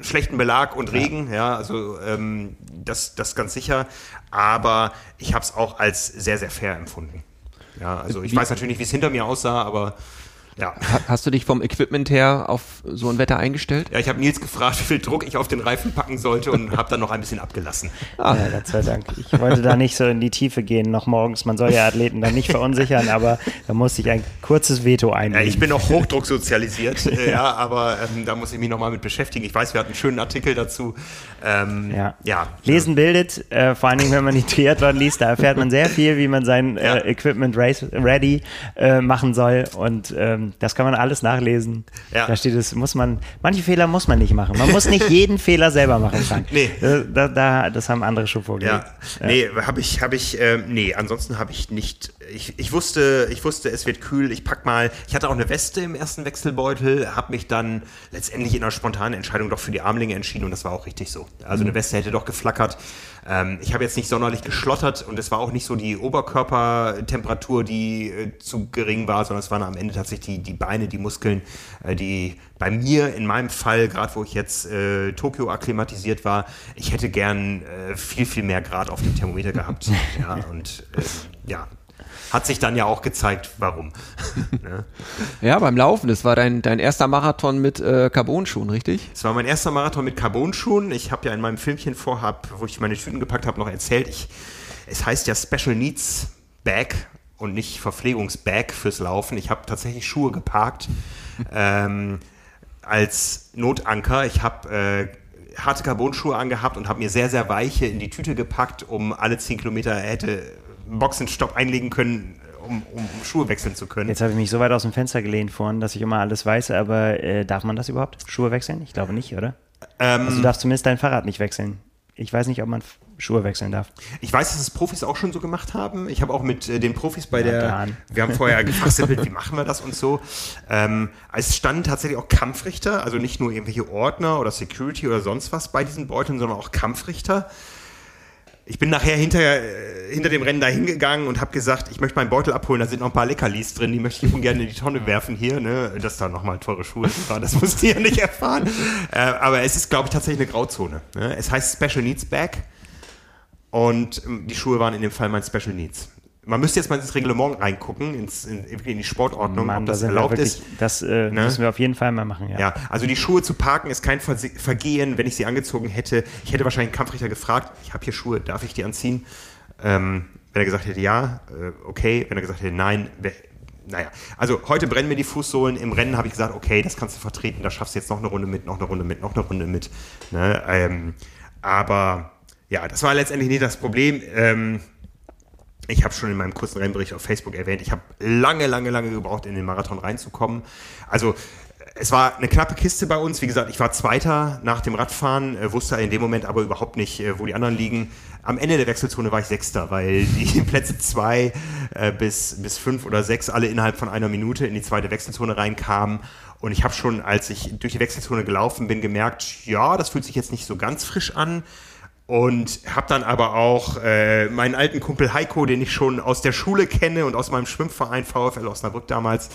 schlechten Belag und Regen, ja, ja also ähm, das, das ganz sicher. Aber ich habe es auch als sehr, sehr fair empfunden. Ja, also ich Wie? weiß natürlich nicht, wie es hinter mir aussah, aber ja. Hast du dich vom Equipment her auf so ein Wetter eingestellt? Ja, ich habe Nils gefragt, wie viel Druck ich auf den Reifen packen sollte und habe dann noch ein bisschen abgelassen. Ah. Ja, Gott sei Dank. Ich wollte da nicht so in die Tiefe gehen noch morgens. Man soll ja Athleten dann nicht verunsichern, aber da musste ich ein kurzes Veto einlegen. Ja, ich bin auch Hochdruck sozialisiert, äh, ja, aber ähm, da muss ich mich nochmal mit beschäftigen. Ich weiß, wir hatten einen schönen Artikel dazu. Ähm, ja. ja. Lesen bildet, äh, vor allen Dingen, wenn man die Triathlon liest, da erfährt man sehr viel, wie man sein äh, Equipment race ready äh, machen soll und ähm, ähm, das kann man alles nachlesen. Ja. Da steht es, muss man, manche Fehler muss man nicht machen. Man muss nicht jeden Fehler selber machen, Frank. Nee. Äh, da, da, das haben andere schon vorgelegt. Ja. Nee, habe ich, habe ich, äh, nee, ansonsten habe ich nicht, ich, ich wusste, ich wusste, es wird kühl, ich pack mal, ich hatte auch eine Weste im ersten Wechselbeutel, habe mich dann letztendlich in einer spontanen Entscheidung doch für die Armlinge entschieden und das war auch richtig so. Also mhm. eine Weste hätte doch geflackert. Ähm, ich habe jetzt nicht sonderlich geschlottert und es war auch nicht so die Oberkörpertemperatur, die äh, zu gering war, sondern es waren am Ende tatsächlich die, die Beine, die Muskeln, äh, die bei mir in meinem Fall, gerade wo ich jetzt äh, Tokio akklimatisiert war, ich hätte gern äh, viel, viel mehr Grad auf dem Thermometer gehabt. ja, und ähm, ja, hat sich dann ja auch gezeigt, warum. ne? Ja, beim Laufen, das war dein, dein erster Marathon mit äh, Carbon-Schuhen, richtig? Es war mein erster Marathon mit Carbon-Schuhen. Ich habe ja in meinem Filmchen vorhab, wo ich meine Tüten gepackt habe, noch erzählt, ich, es heißt ja Special Needs Bag und nicht Verpflegungsbag fürs Laufen. Ich habe tatsächlich Schuhe geparkt ähm, als Notanker. Ich habe äh, harte Carbon-Schuhe angehabt und habe mir sehr, sehr weiche in die Tüte gepackt, um alle 10 Kilometer hätte Boxenstopp einlegen können, um, um, Schuhe wechseln zu können. Jetzt habe ich mich so weit aus dem Fenster gelehnt vorhin, dass ich immer alles weiß, aber äh, darf man das überhaupt? Schuhe wechseln? Ich glaube nicht, oder? Ähm, also du darfst zumindest dein Fahrrad nicht wechseln. Ich weiß nicht, ob man Schuhe wechseln darf. Ich weiß, dass es Profis auch schon so gemacht haben. Ich habe auch mit äh, den Profis bei ja, der, dann. wir haben vorher gefasselt, wie machen wir das und so. Ähm, es standen tatsächlich auch Kampfrichter, also nicht nur irgendwelche Ordner oder Security oder sonst was bei diesen Beuteln, sondern auch Kampfrichter ich bin nachher hinter, äh, hinter dem Rennen da hingegangen und habe gesagt, ich möchte meinen Beutel abholen, da sind noch ein paar Leckerlis drin, die möchte ich ungern in die Tonne werfen hier, ne? dass da nochmal teure Schuhe waren, das musst du ja nicht erfahren. Äh, aber es ist, glaube ich, tatsächlich eine Grauzone. Ne? Es heißt Special Needs Bag und ähm, die Schuhe waren in dem Fall mein Special Needs. Man müsste jetzt mal ins Reglement reingucken, ins, in, in die Sportordnung, Mann, ob das da erlaubt wirklich, ist. Das äh, ne? müssen wir auf jeden Fall mal machen, ja. Ja, also die Schuhe zu parken ist kein Vergehen, wenn ich sie angezogen hätte. Ich hätte wahrscheinlich einen Kampfrichter gefragt, ich habe hier Schuhe, darf ich die anziehen? Ähm, wenn er gesagt hätte, ja, äh, okay. Wenn er gesagt hätte, nein, naja, also heute brennen mir die Fußsohlen. Im Rennen habe ich gesagt, okay, das kannst du vertreten, da schaffst du jetzt noch eine Runde mit, noch eine Runde mit, noch eine Runde mit. Ne? Ähm, aber ja, das war letztendlich nicht das Problem. Ähm, ich habe schon in meinem kurzen Rennbericht auf Facebook erwähnt, ich habe lange, lange, lange gebraucht, in den Marathon reinzukommen. Also es war eine knappe Kiste bei uns. Wie gesagt, ich war Zweiter nach dem Radfahren, äh, wusste in dem Moment aber überhaupt nicht, äh, wo die anderen liegen. Am Ende der Wechselzone war ich Sechster, weil die Plätze zwei äh, bis, bis fünf oder sechs alle innerhalb von einer Minute in die zweite Wechselzone reinkamen. Und ich habe schon, als ich durch die Wechselzone gelaufen bin, gemerkt, ja, das fühlt sich jetzt nicht so ganz frisch an. Und habe dann aber auch äh, meinen alten Kumpel Heiko, den ich schon aus der Schule kenne und aus meinem Schwimmverein VfL Osnabrück damals,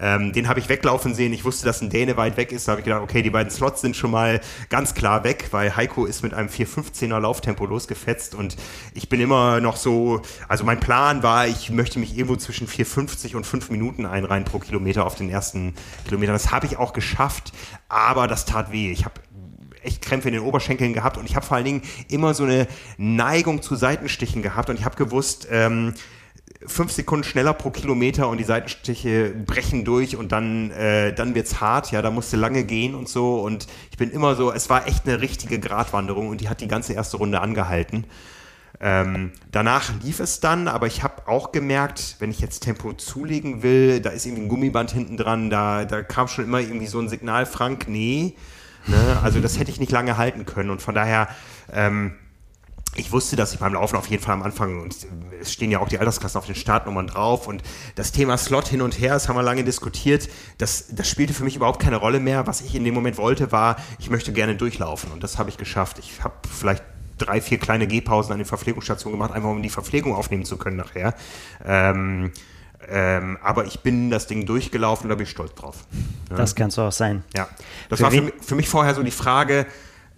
ähm, den habe ich weglaufen sehen. Ich wusste, dass ein Däne weit weg ist. Da habe ich gedacht, okay, die beiden Slots sind schon mal ganz klar weg, weil Heiko ist mit einem 4,15er Lauftempo losgefetzt und ich bin immer noch so, also mein Plan war, ich möchte mich irgendwo zwischen 4,50 und 5 Minuten einreihen pro Kilometer auf den ersten Kilometer. Das habe ich auch geschafft, aber das tat weh. Ich habe echt Krämpfe in den Oberschenkeln gehabt und ich habe vor allen Dingen immer so eine Neigung zu Seitenstichen gehabt und ich habe gewusst, ähm, fünf Sekunden schneller pro Kilometer und die Seitenstiche brechen durch und dann, äh, dann wird's hart, ja, da musste lange gehen und so und ich bin immer so, es war echt eine richtige Gratwanderung und die hat die ganze erste Runde angehalten. Ähm, danach lief es dann, aber ich habe auch gemerkt, wenn ich jetzt Tempo zulegen will, da ist irgendwie ein Gummiband hinten dran, da, da kam schon immer irgendwie so ein Signal, Frank, nee. Ne? Also das hätte ich nicht lange halten können und von daher ähm, ich wusste, dass ich beim Laufen auf jeden Fall am Anfang, und es stehen ja auch die Altersklassen auf den Startnummern drauf, und das Thema Slot hin und her, das haben wir lange diskutiert, das, das spielte für mich überhaupt keine Rolle mehr. Was ich in dem Moment wollte, war, ich möchte gerne durchlaufen, und das habe ich geschafft. Ich habe vielleicht drei, vier kleine Gehpausen an den Verpflegungsstationen gemacht, einfach um die Verpflegung aufnehmen zu können nachher. Ähm, ähm, aber ich bin das Ding durchgelaufen und da bin ich stolz drauf. Ja. Das kannst du auch sein. Ja. Das für war für, für mich vorher so die Frage,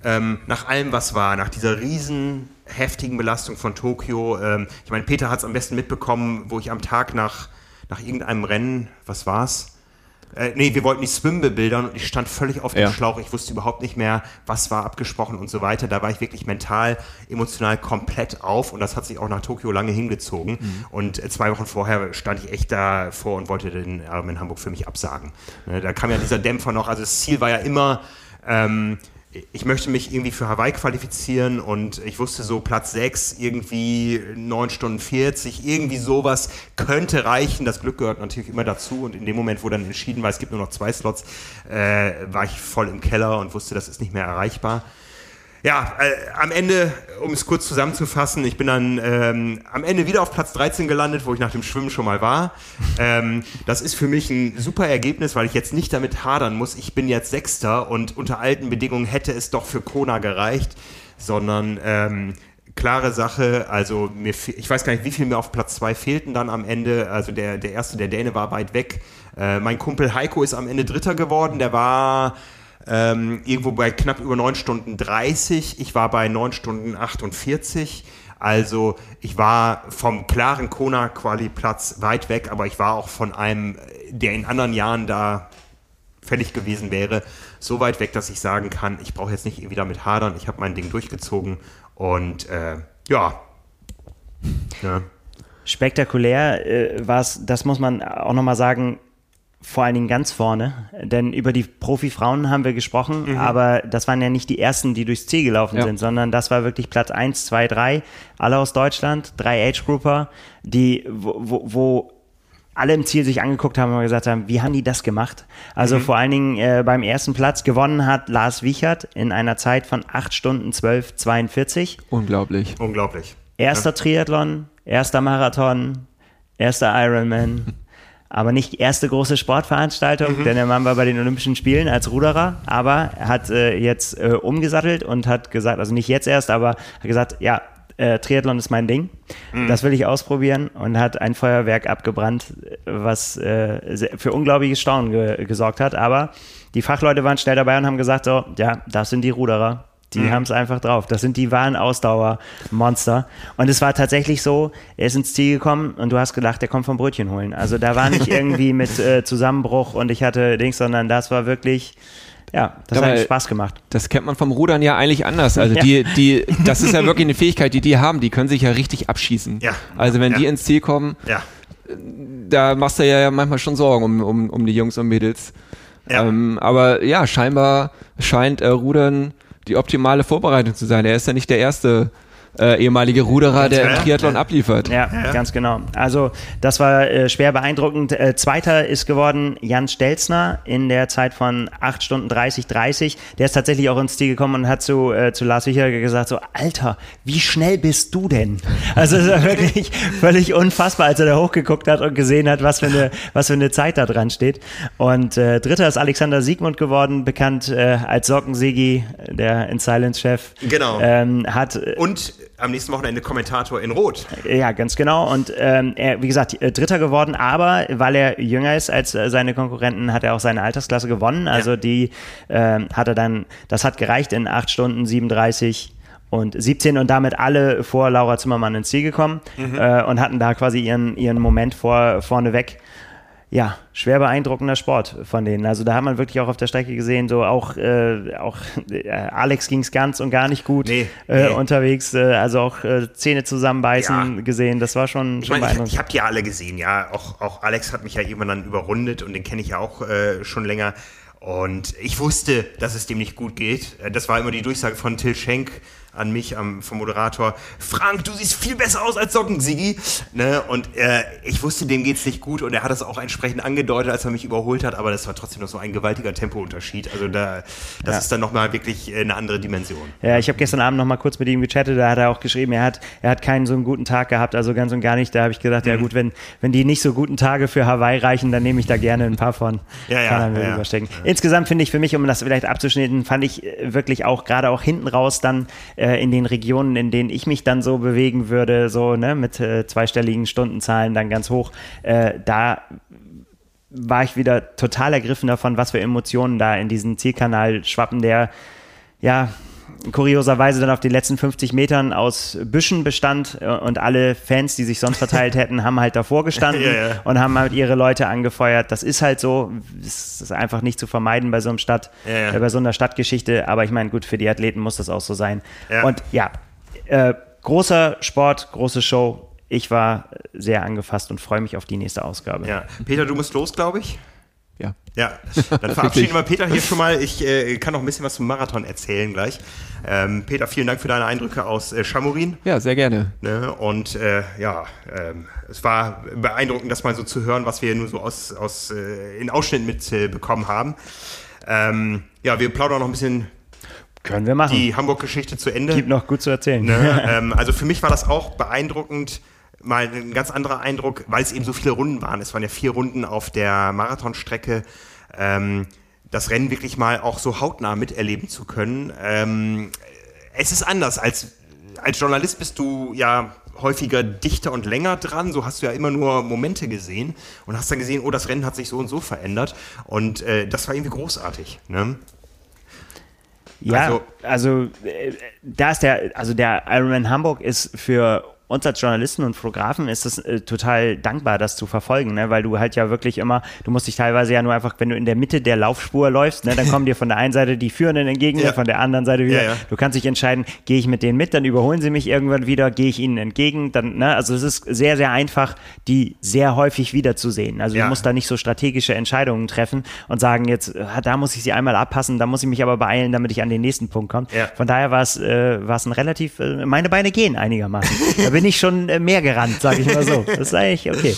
ähm, nach allem, was war, nach dieser riesen heftigen Belastung von Tokio. Ähm, ich meine, Peter hat es am besten mitbekommen, wo ich am Tag nach, nach irgendeinem Rennen, was war's? Äh, nee, wir wollten die Swim bebildern und ich stand völlig auf dem ja. Schlauch. Ich wusste überhaupt nicht mehr, was war abgesprochen und so weiter. Da war ich wirklich mental, emotional komplett auf und das hat sich auch nach Tokio lange hingezogen. Mhm. Und äh, zwei Wochen vorher stand ich echt davor und wollte den Erben in Hamburg für mich absagen. Ne, da kam ja dieser Dämpfer noch. Also das Ziel war ja immer, ähm, ich möchte mich irgendwie für Hawaii qualifizieren und ich wusste so Platz 6, irgendwie 9 Stunden 40, irgendwie sowas könnte reichen. Das Glück gehört natürlich immer dazu und in dem Moment, wo dann entschieden war, es gibt nur noch zwei Slots, äh, war ich voll im Keller und wusste, das ist nicht mehr erreichbar ja, äh, am Ende, um es kurz zusammenzufassen, ich bin dann ähm, am Ende wieder auf Platz 13 gelandet, wo ich nach dem Schwimmen schon mal war. Ähm, das ist für mich ein super Ergebnis, weil ich jetzt nicht damit hadern muss. Ich bin jetzt Sechster und unter alten Bedingungen hätte es doch für Kona gereicht, sondern ähm, klare Sache. Also mir, ich weiß gar nicht, wie viel mir auf Platz 2 fehlten dann am Ende. Also der, der erste, der Däne war weit weg. Äh, mein Kumpel Heiko ist am Ende Dritter geworden. Der war ähm, irgendwo bei knapp über 9 Stunden 30. Ich war bei 9 Stunden 48. Also ich war vom klaren Kona-Quali-Platz weit weg, aber ich war auch von einem, der in anderen Jahren da fällig gewesen wäre, so weit weg, dass ich sagen kann, ich brauche jetzt nicht irgendwie damit hadern, ich habe mein Ding durchgezogen und äh, ja. ja. Spektakulär äh, war es, das muss man auch nochmal sagen, vor allen Dingen ganz vorne, denn über die Profi-Frauen haben wir gesprochen, mhm. aber das waren ja nicht die ersten, die durchs Ziel gelaufen ja. sind, sondern das war wirklich Platz 1, 2, 3, alle aus Deutschland, drei Age-Grouper, die, wo, wo, wo alle im Ziel sich angeguckt haben und gesagt haben, wie haben die das gemacht? Also mhm. vor allen Dingen äh, beim ersten Platz gewonnen hat Lars Wiechert in einer Zeit von 8 Stunden 12, 42. Unglaublich. Unglaublich. Erster ja. Triathlon, erster Marathon, erster Ironman. aber nicht die erste große Sportveranstaltung, mhm. denn der Mann war bei den Olympischen Spielen als Ruderer, aber er hat äh, jetzt äh, umgesattelt und hat gesagt, also nicht jetzt erst, aber hat gesagt, ja, äh, Triathlon ist mein Ding, mhm. das will ich ausprobieren und hat ein Feuerwerk abgebrannt, was äh, für unglaubliches Staunen ge gesorgt hat, aber die Fachleute waren schnell dabei und haben gesagt, so, ja, das sind die Ruderer. Die mhm. haben es einfach drauf. Das sind die wahren Ausdauermonster. Und es war tatsächlich so, er ist ins Ziel gekommen und du hast gedacht, der kommt vom Brötchen holen. Also da war nicht irgendwie mit äh, Zusammenbruch und ich hatte Dings, sondern das war wirklich, ja, das Dabei, hat Spaß gemacht. Das kennt man vom Rudern ja eigentlich anders. Also ja. die, die, das ist ja wirklich eine Fähigkeit, die die haben. Die können sich ja richtig abschießen. Ja. Also wenn ja. die ins Ziel kommen, ja. da machst du ja manchmal schon Sorgen um, um, um die Jungs und Mädels. Ja. Ähm, aber ja, scheinbar scheint äh, Rudern die optimale Vorbereitung zu sein. Er ist ja nicht der erste äh, ehemalige Ruderer, der im ja, Triathlon ja. abliefert. Ja, ganz genau. Also das war äh, schwer beeindruckend. Äh, Zweiter ist geworden Jan Stelzner in der Zeit von 8 Stunden 30, 30. Der ist tatsächlich auch ins Ziel gekommen und hat zu, äh, zu Lars Wichерger gesagt, so, Alter, wie schnell bist du denn? Also das war wirklich völlig unfassbar, als er da hochgeguckt hat und gesehen hat, was für eine, was für eine Zeit da dran steht. Und äh, Dritter ist Alexander Siegmund geworden, bekannt äh, als Sockensigi, der in Silence-Chef. Genau. Ähm, hat Und am nächsten Wochenende Kommentator in Rot. ja, ganz genau. Und ähm, er, wie gesagt, äh, Dritter geworden, aber weil er jünger ist als äh, seine Konkurrenten, hat er auch seine Altersklasse gewonnen. Also Ja. die ähm, hat er dann, das hat gereicht in 8 Stunden 37 und 17 und damit alle vor Laura Zimmermann ins Ziel gekommen äh, und hatten da quasi ihren, ihren Moment vor, vorneweg. Ja, schwer beeindruckender Sport von denen. Also da hat man wirklich auch auf der Strecke gesehen, so auch, äh, auch äh, Alex ging es ganz und gar nicht gut Nee, äh, nee. unterwegs, äh, also auch äh, Zähne zusammenbeißen Ja. gesehen. Das war schon, Ich schon meine, ich, beeindruckend. ich habe die ja alle gesehen, ja. Auch, auch Alex hat mich ja irgendwann dann überrundet und den kenne ich ja auch äh, schon länger. Und ich wusste, dass es dem nicht gut geht. Das war immer die Durchsage von Till Schenk an mich, am, vom Moderator. Frank, du siehst viel besser aus als Socken, Sigi. Ne? Und äh, ich wusste, dem geht's nicht gut und er hat es auch entsprechend angedeutet, als er mich überholt hat. Aber das war trotzdem noch so ein gewaltiger Tempounterschied. Also da, das Ja. ist dann nochmal wirklich äh, eine andere Dimension. Ja, ich habe gestern Abend noch mal kurz mit ihm gechattet, da hat er auch geschrieben, er hat, er hat keinen so einen guten Tag gehabt, also ganz und gar nicht. Da habe ich gesagt, Mhm. ja gut, wenn, wenn die nicht so guten Tage für Hawaii reichen, dann nehme ich da gerne ein paar von. Ja, ja, Kann er mir ja, ja. Insgesamt finde ich für mich, um das vielleicht abzuschneiden, fand ich äh, wirklich auch gerade auch hinten raus dann äh, in den Regionen, in denen ich mich dann so bewegen würde, so ne, mit äh, zweistelligen Stundenzahlen dann ganz hoch, äh, da war ich wieder total ergriffen davon, was für Emotionen da in diesen Zielkanal schwappen, der ja kurioserweise dann auf den letzten 50 Metern aus Büschen bestand äh, und alle Fans, die sich sonst verteilt hätten, haben halt davor gestanden Ja, ja. und haben halt ihre Leute angefeuert. Das ist halt so, das ist einfach nicht zu vermeiden bei so einem Stadt, Ja, äh, bei so einer Stadtgeschichte, aber ich meine, gut, für die Athleten muss das auch so sein. Und ja, äh, großer Sport, große Show. Ich war sehr angefasst und freue mich auf die nächste Ausgabe. Ja. Peter, du musst los, glaube ich. Ja. Dann verabschieden wir Peter hier schon mal. Ich äh, kann noch ein bisschen was zum Marathon erzählen gleich. Ähm, Peter, vielen Dank für deine Eindrücke aus äh, Chamorin. Ja, sehr gerne. Ne? Und äh, ja, ähm, es war beeindruckend, das mal so zu hören, was wir nur so aus, aus äh, in Ausschnitten mitbekommen äh, bekommen haben. Ähm, ja, wir plaudern noch ein bisschen Können wir machen. die Hamburg-Geschichte zu Ende. Gibt noch gut zu erzählen. Ne? ähm, also für mich war das auch beeindruckend, mal ein ganz anderer Eindruck, weil es eben so viele Runden waren. Es waren ja vier Runden auf der Marathonstrecke. Ähm, das Rennen wirklich mal auch so hautnah miterleben zu können. Ähm, es ist anders. Als, als Journalist bist du ja häufiger dichter und länger dran. So hast du ja immer nur Momente gesehen und hast dann gesehen, oh, das Rennen hat sich so und so verändert. Und äh, das war irgendwie großartig. Ne? Ja, Also- also, äh, da ist der, also der Ironman Hamburg ist für uns als Journalisten und Fotografen ist es äh, total dankbar, das zu verfolgen, ne? weil du halt ja wirklich immer, du musst dich teilweise ja nur einfach, wenn du in der Mitte der Laufspur läufst, ne, dann kommen dir von der einen Seite die Führenden entgegen, Ja. ne, von der anderen Seite wieder. Ja, ja. Du kannst dich entscheiden, gehe ich mit denen mit, dann überholen sie mich irgendwann wieder, gehe ich ihnen entgegen, dann, ne, also es ist sehr, sehr einfach, die sehr häufig wiederzusehen. Also du musst da nicht so strategische Entscheidungen treffen und sagen, jetzt, äh, da muss ich sie einmal abpassen, da muss ich mich aber beeilen, damit ich an den nächsten Punkt komme. Von daher war es äh, war es ein relativ, äh, meine Beine gehen einigermaßen. bin ich schon äh, mehr gerannt, sage ich mal so. Das ist eigentlich okay.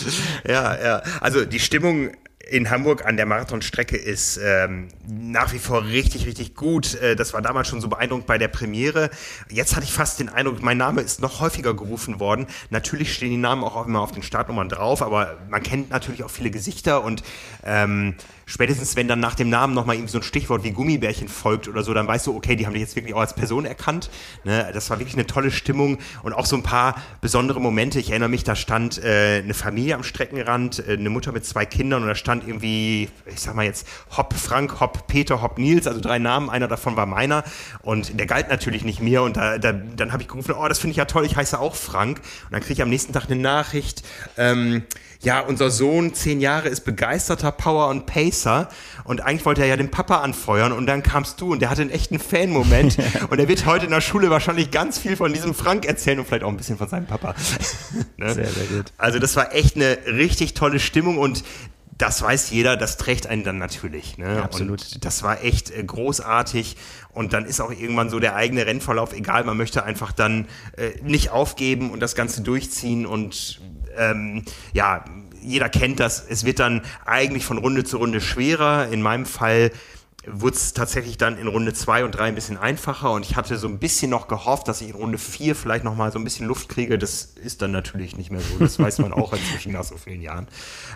Ja, ja. Also die Stimmung in Hamburg an der Marathonstrecke ist ähm, nach wie vor richtig, richtig gut. Äh, das war damals schon so beeindruckend bei der Premiere. Jetzt hatte ich fast den Eindruck, mein Name ist noch häufiger gerufen worden. Natürlich stehen die Namen auch immer auf den Startnummern drauf, aber man kennt natürlich auch viele Gesichter und ähm, spätestens wenn dann nach dem Namen nochmal irgendwie so ein Stichwort wie Gummibärchen folgt oder so, dann weißt du, okay, die haben dich jetzt wirklich auch als Person erkannt. Ne? Das war wirklich eine tolle Stimmung und auch so ein paar besondere Momente. Ich erinnere mich, da stand äh, eine Familie am Streckenrand, äh, eine Mutter mit zwei Kindern und da stand irgendwie, ich sag mal jetzt, Hopp Frank, Hopp Peter, Hopp Nils, also drei Namen, einer davon war meiner und der galt natürlich nicht mir und da, da, dann habe ich gerufen, oh, das finde ich ja toll, ich heiße auch Frank und dann kriege ich am nächsten Tag eine Nachricht, ähm, ja, unser Sohn, zehn Jahre, ist begeisterter Power- und Pacer und eigentlich wollte er ja den Papa anfeuern und dann kamst du und der hatte einen echten Fan-Moment und er wird heute in der Schule wahrscheinlich ganz viel von diesem Frank erzählen und vielleicht auch ein bisschen von seinem Papa. ne? Sehr, sehr gut. Also das war echt eine richtig tolle Stimmung und das weiß jeder, das trägt einen dann natürlich. Ne? Ja, absolut. Und das war echt äh, großartig. Und dann ist auch irgendwann so der eigene Rennverlauf egal. Man möchte einfach dann äh, nicht aufgeben und das Ganze durchziehen. Und ähm, ja, jeder kennt das. Es wird dann eigentlich von Runde zu Runde schwerer. In meinem Fall wurde es tatsächlich dann in Runde 2 und 3 ein bisschen einfacher und ich hatte so ein bisschen noch gehofft, dass ich in Runde 4 vielleicht noch mal so ein bisschen Luft kriege. Das ist dann natürlich nicht mehr so, das weiß man auch inzwischen nach so vielen Jahren.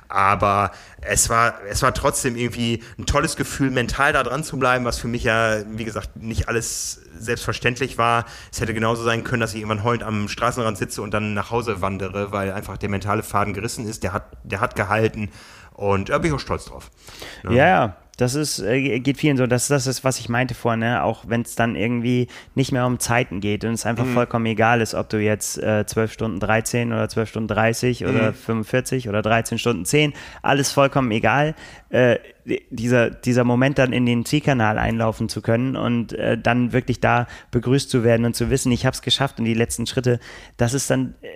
Aber es war, es war trotzdem irgendwie ein tolles Gefühl, mental da dran zu bleiben, was für mich ja, wie gesagt, nicht alles selbstverständlich war. Es hätte genauso sein können, dass ich irgendwann heulend am Straßenrand sitze und dann nach Hause wandere, weil einfach der mentale Faden gerissen ist. Der hat, der hat gehalten und da bin ich auch stolz drauf. Ja, ja. ja. Das ist, äh, geht vielen so. Das, das ist, was ich meinte vorhin, ne? auch wenn es dann irgendwie nicht mehr um Zeiten geht und es einfach mhm. vollkommen egal ist, ob du jetzt äh, 12 Stunden 13 oder 12 Stunden 30 mhm. oder 45 oder 13 Stunden 10, alles vollkommen egal. Äh, dieser, dieser Moment dann in den Zielkanal einlaufen zu können und äh, dann wirklich da begrüßt zu werden und zu wissen, ich habe es geschafft und die letzten Schritte, das ist dann, äh,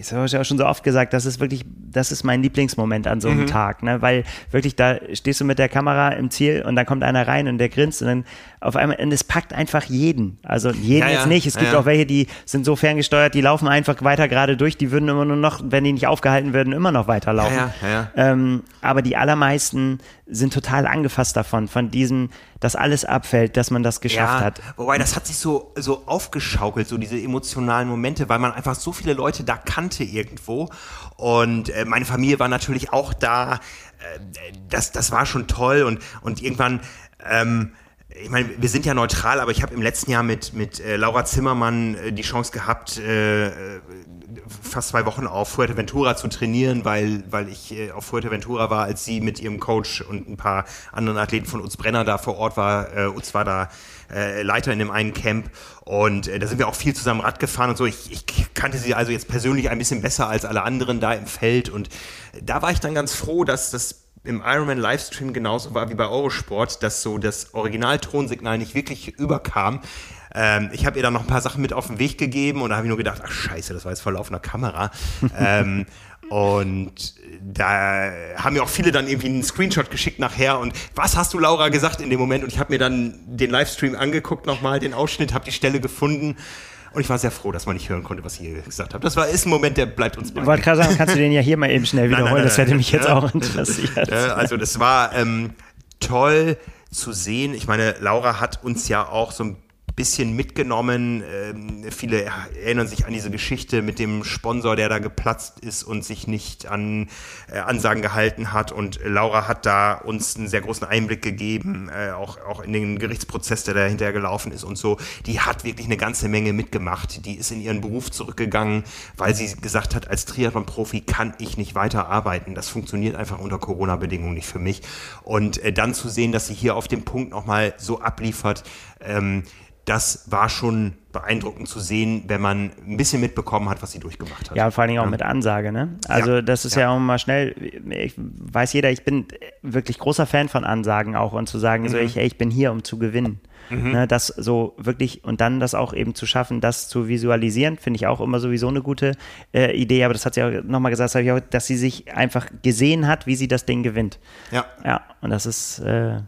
ich habe ja auch schon so oft gesagt, das ist wirklich, das ist mein Lieblingsmoment an so einem mhm. Tag, ne? Weil wirklich da stehst du mit der Kamera im Ziel und dann kommt einer rein und der grinst und dann auf einmal, und es packt einfach jeden. Also jeden ja, jetzt nicht. Es gibt ja. auch welche, die sind so ferngesteuert, die laufen einfach weiter gerade durch, die würden immer nur noch, wenn die nicht aufgehalten würden, immer noch weiterlaufen. Ja, ähm, aber die allermeisten sind total angefasst davon, von diesem, dass alles abfällt, dass man das geschafft hat. Wobei, das hat sich so, so aufgeschaukelt, so diese emotionalen Momente, weil man einfach so viele Leute da kannte irgendwo. Und äh, meine Familie war natürlich auch da. Äh, das, das war schon toll und, und irgendwann, ähm, ich meine, wir sind ja neutral, aber ich habe im letzten Jahr mit, mit äh, Laura Zimmermann äh, die Chance gehabt, äh, äh, fast zwei Wochen auf Fuerteventura zu trainieren, weil, weil ich äh, auf Fuerteventura war, als sie mit ihrem Coach und ein paar anderen Athleten von Utz Brenner da vor Ort war. Äh, Utz war da äh, Leiter in dem einen Camp und äh, da sind wir auch viel zusammen Rad gefahren und so. Ich, ich kannte sie also jetzt persönlich ein bisschen besser als alle anderen da im Feld und da war ich dann ganz froh, dass das im Ironman Livestream genauso war wie bei Eurosport, dass so das Originaltonsignal nicht wirklich überkam. Ähm, ich habe ihr dann noch ein paar Sachen mit auf den Weg gegeben und da habe ich nur gedacht, ach scheiße, das war jetzt vor laufender Kamera. ähm, und da haben mir auch viele dann irgendwie einen Screenshot geschickt nachher und was hast du Laura gesagt in dem Moment? Und ich habe mir dann den Livestream angeguckt nochmal, den Ausschnitt, habe die Stelle gefunden und ich war sehr froh, dass man nicht hören konnte, was ihr gesagt habt. Das war, ist ein Moment, der bleibt uns bei. Ich wollte gerade sagen, kannst du den ja hier mal eben schnell wiederholen? Nein, nein, nein, das hätte mich jetzt auch interessiert. also das war ähm, toll zu sehen. Ich meine, Laura hat uns ja auch so ein bisschen mitgenommen. Ähm, viele erinnern sich an diese Geschichte mit dem Sponsor, der da geplatzt ist und sich nicht an äh, Ansagen gehalten hat. Und Laura hat da uns einen sehr großen Einblick gegeben, äh, auch, auch in den Gerichtsprozess, der dahinter gelaufen ist und so. Die hat wirklich eine ganze Menge mitgemacht. Die ist in ihren Beruf zurückgegangen, weil sie gesagt hat, als Triathlon-Profi kann ich nicht weiter arbeiten. Das funktioniert einfach unter Corona-Bedingungen nicht für mich. Und äh, dann zu sehen, dass sie hier auf dem Punkt nochmal so abliefert, ähm, das war schon beeindruckend zu sehen, wenn man ein bisschen mitbekommen hat, was sie durchgemacht hat. Ja, vor allen Dingen auch ja. mit Ansage, ne? Also ja. das ist ja. ja. auch mal schnell, ich weiß jeder, ich bin wirklich großer Fan von Ansagen auch und zu sagen, mhm. so ich, ey, ich bin hier, um zu gewinnen. Mhm. Ne, das so wirklich und dann das auch eben zu schaffen, das zu visualisieren, finde ich auch immer sowieso eine gute äh, Idee. Aber das hat sie auch nochmal gesagt, das auch, dass sie sich einfach gesehen hat, wie sie das Ding gewinnt. Ja. Ja, und das ist äh,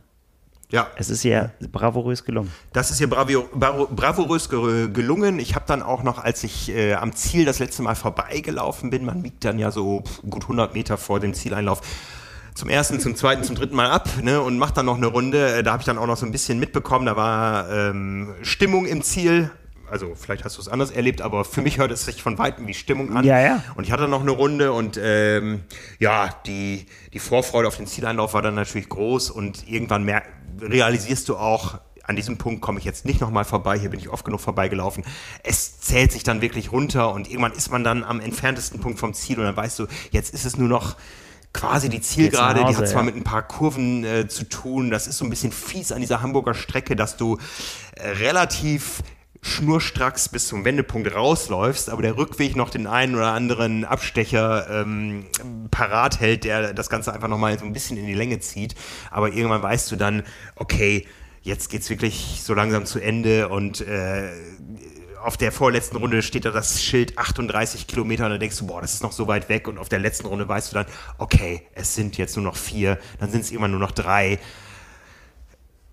ja. Es ist ihr bravourös gelungen. Das ist ihr bravourös gelungen. Ich habe dann auch noch, als ich äh, am Ziel das letzte Mal vorbeigelaufen bin, man wiegt dann ja so gut 100 Meter vor dem Zieleinlauf, zum ersten, zum zweiten, zum dritten Mal ab ne, und macht dann noch eine Runde. Äh, da habe ich dann auch noch so ein bisschen mitbekommen. Da war ähm, Stimmung im Ziel. Also vielleicht hast du es anders erlebt, aber für mich hört es sich von weitem wie Stimmung an. Ja, ja. Und ich hatte noch eine Runde und ähm, ja, die, die Vorfreude auf den Zieleinlauf war dann natürlich groß und irgendwann mer realisierst du auch, an diesem Punkt komme ich jetzt nicht nochmal vorbei, hier bin ich oft genug vorbeigelaufen. Es zählt sich dann wirklich runter und irgendwann ist man dann am entferntesten Punkt vom Ziel und dann weißt du, jetzt ist es nur noch quasi die Zielgerade, die hat zwar ja. mit ein paar Kurven äh, zu tun, das ist so ein bisschen fies an dieser Hamburger Strecke, dass du äh, relativ schnurstracks bis zum Wendepunkt rausläufst, aber der Rückweg noch den einen oder anderen Abstecher ähm, parat hält, der das Ganze einfach nochmal so ein bisschen in die Länge zieht. Aber irgendwann weißt du dann, okay, jetzt geht's wirklich so langsam zu Ende und äh, auf der vorletzten Runde steht da das Schild 38 Kilometer und dann denkst du, boah, das ist noch so weit weg und auf der letzten Runde weißt du dann, okay, es sind jetzt nur noch vier, dann sind es immer nur noch drei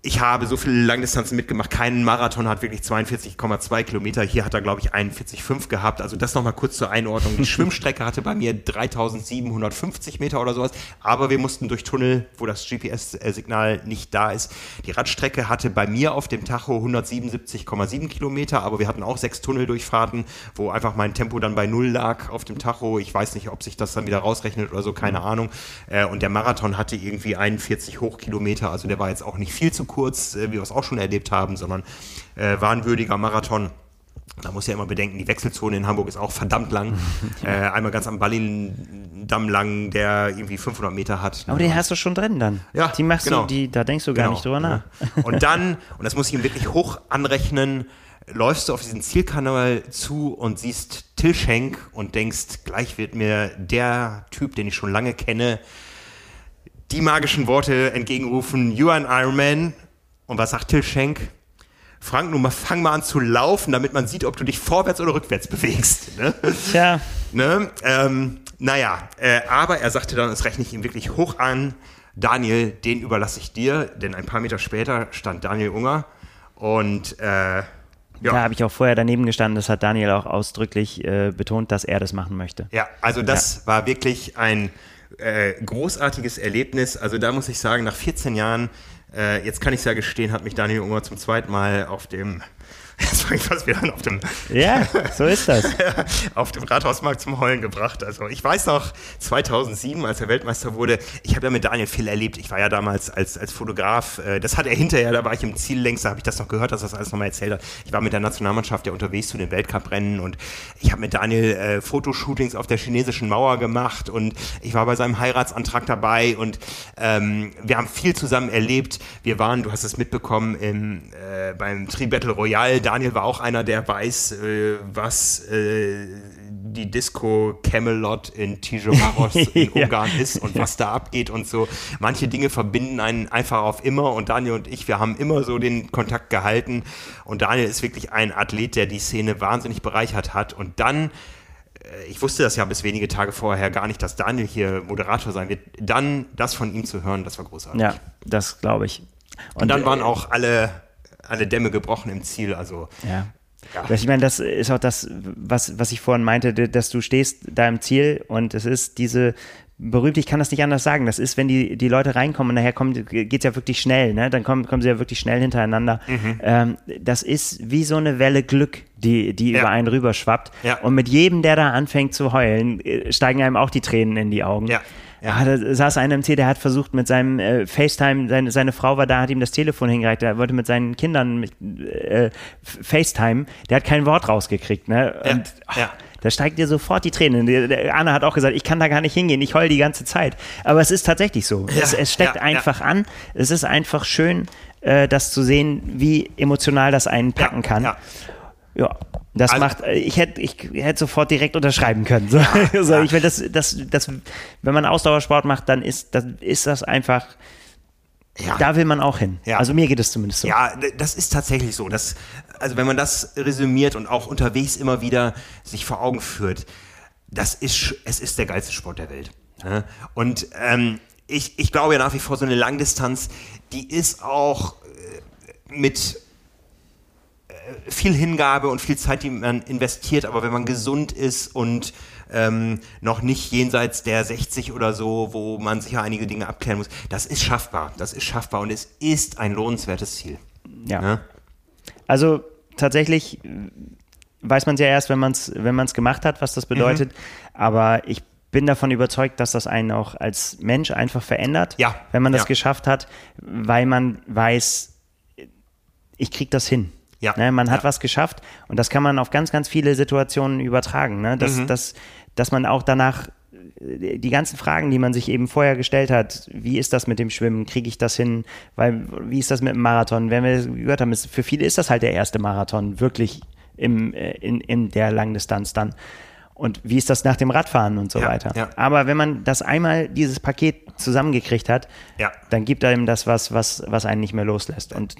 ich habe so viele Langdistanzen mitgemacht. Kein Marathon hat wirklich 42,2 Kilometer. Hier hat er, glaube ich, 41,5 gehabt. Also das nochmal kurz zur Einordnung. Die Schwimmstrecke hatte bei mir 3750 Meter oder sowas. Aber wir mussten durch Tunnel, wo das GPS-Signal nicht da ist. Die Radstrecke hatte bei mir auf dem Tacho 177,7 Kilometer. Aber wir hatten auch sechs Tunneldurchfahrten, wo einfach mein Tempo dann bei Null lag auf dem Tacho. Ich weiß nicht, ob sich das dann wieder rausrechnet oder so. Keine Ahnung. Äh, und der Marathon hatte irgendwie 41 Hochkilometer. Also der war jetzt auch nicht viel zu kurz, äh, wie wir es auch schon erlebt haben, sondern äh, war ein würdiger Marathon. Da muss ja immer bedenken, die Wechselzone in Hamburg ist auch verdammt lang. äh, einmal ganz am Ballindamm lang, der irgendwie 500 Meter hat. Aber den hast du schon drin dann. Ja, die machst genau. du, die, da denkst du gar Genau, nicht drüber nach. Und dann, und das muss ich ihm wirklich hoch anrechnen, läufst du auf diesen Zielkanal zu und siehst Till Schenk und denkst, gleich wird mir der Typ, den ich schon lange kenne, die magischen Worte entgegenrufen, you are an Ironman. Und was sagt Till Schenk? Frank, nun mal fang mal an zu laufen, damit man sieht, ob du dich vorwärts oder rückwärts bewegst. Ne? Tja, Ne? Ähm, naja, äh, aber er sagte dann, das rechne ich ihm wirklich hoch an. Daniel, den überlasse ich dir, denn ein paar Meter später stand Daniel Unger und äh, da ja, habe ich auch vorher daneben gestanden. Das hat Daniel auch ausdrücklich äh, betont, dass er das machen möchte. ja, also das war wirklich ein äh, großartiges Erlebnis. Also da muss ich sagen, nach 14 Jahren, äh, jetzt kann ich es ja gestehen, hat mich Daniel Unger zum zweiten Mal auf dem Jetzt fange ich fast wieder an auf dem, Ja, so ist das. auf dem Rathausmarkt zum Heulen gebracht. Also ich weiß noch, 2007, als er Weltmeister wurde, ich habe ja mit Daniel viel erlebt. Ich war ja damals als, als Fotograf, äh, das hat er hinterher, da war ich im Ziel längst, da habe ich das noch gehört, dass er das alles nochmal erzählt hat. Ich war mit der Nationalmannschaft ja unterwegs zu den Weltcuprennen und ich habe mit Daniel äh, Fotoshootings auf der chinesischen Mauer gemacht und ich war bei seinem Heiratsantrag dabei und ähm, wir haben viel zusammen erlebt. Wir waren, du hast es mitbekommen, im, äh, beim Tri Battle Royale. Daniel war auch einer, der weiß, äh, was äh, die Disco Camelot in Tijomaros in Ja. Ungarn ist und was da abgeht und so. Manche Dinge verbinden einen einfach auf immer und Daniel und ich, wir haben immer so den Kontakt gehalten und Daniel ist wirklich ein Athlet, der die Szene wahnsinnig bereichert hat und dann äh, ich wusste das ja bis wenige Tage vorher gar nicht, dass Daniel hier Moderator sein wird. Dann das von ihm zu hören, das war großartig. Ja, das glaube ich. Und dann äh, waren auch alle, alle Dämme gebrochen im Ziel. Also Ja. Ja. Ich meine, das ist auch das, was, was ich vorhin meinte, dass du stehst da im Ziel und es ist diese berühmt, ich kann das nicht anders sagen, das ist, wenn die, die Leute reinkommen und nachher geht es ja wirklich schnell, ne? dann kommen, kommen sie ja wirklich schnell hintereinander. Mhm. Ähm, das ist wie so eine Welle Glück, die, die Ja. über einen rüberschwappt. Ja. Und mit jedem, der da anfängt zu heulen, äh, steigen einem auch die Tränen in die Augen. Ja. Ja, da saß einer im Ziel, der hat versucht mit seinem äh, FaceTime, seine, seine Frau war da, hat ihm das Telefon hingereicht, der wollte mit seinen Kindern mit, äh, FaceTime, der hat kein Wort rausgekriegt, ne? Ja, Und oh, ja. da steigt dir sofort die Tränen. Der, der Anna hat auch gesagt, ich kann da gar nicht hingehen, ich heul die ganze Zeit. Aber es ist tatsächlich so. Ja, es, es steckt ja, einfach an. Es ist einfach schön, äh, das zu sehen, wie emotional das einen packen kann. Ja. Das Also- macht, äh, ich hätte ich hätte sofort direkt unterschreiben können. So, so, ja. Ich will das, das, das, wenn man Ausdauersport macht, dann ist, dann ist das einfach, Ja. da will man auch hin. Ja. Also mir geht es zumindest so. Ja, das ist tatsächlich so. Das, also wenn man das resümiert und auch unterwegs immer wieder sich vor Augen führt, das ist, es ist der geilste Sport der Welt. ne? Und ähm, ich, ich glaube ja nach wie vor, so eine Langdistanz, die ist auch äh, mit viel Hingabe und viel Zeit, die man investiert, aber wenn man gesund ist und ähm, noch nicht jenseits der 60 oder so, wo man sicher einige Dinge abklären muss, das ist schaffbar. Das ist schaffbar und es ist ein lohnenswertes Ziel. Ja. Ne? Also tatsächlich weiß man es ja erst, wenn man es wenn man's gemacht hat, was das Mhm. bedeutet. Aber ich bin davon überzeugt, dass das einen auch als Mensch einfach verändert, Ja. wenn man das Ja. geschafft hat, weil man weiß, ich krieg das hin. Ja. Ne, man hat Ja. was geschafft und das kann man auf ganz, ganz viele Situationen übertragen. Ne? Mhm. Dass, dass, dass man auch danach äh, die ganzen Fragen, die man sich eben vorher gestellt hat, wie ist das mit dem Schwimmen, kriege ich das hin, weil wie ist das mit dem Marathon, wenn wir gehört haben, ist, für viele ist das halt der erste Marathon, wirklich im, äh, in, in der Langdistanz dann. Und wie ist das nach dem Radfahren und so Ja, weiter. ja. Aber wenn man das einmal, dieses Paket zusammengekriegt hat, Ja. dann gibt einem das was, was, was einen nicht mehr loslässt. Und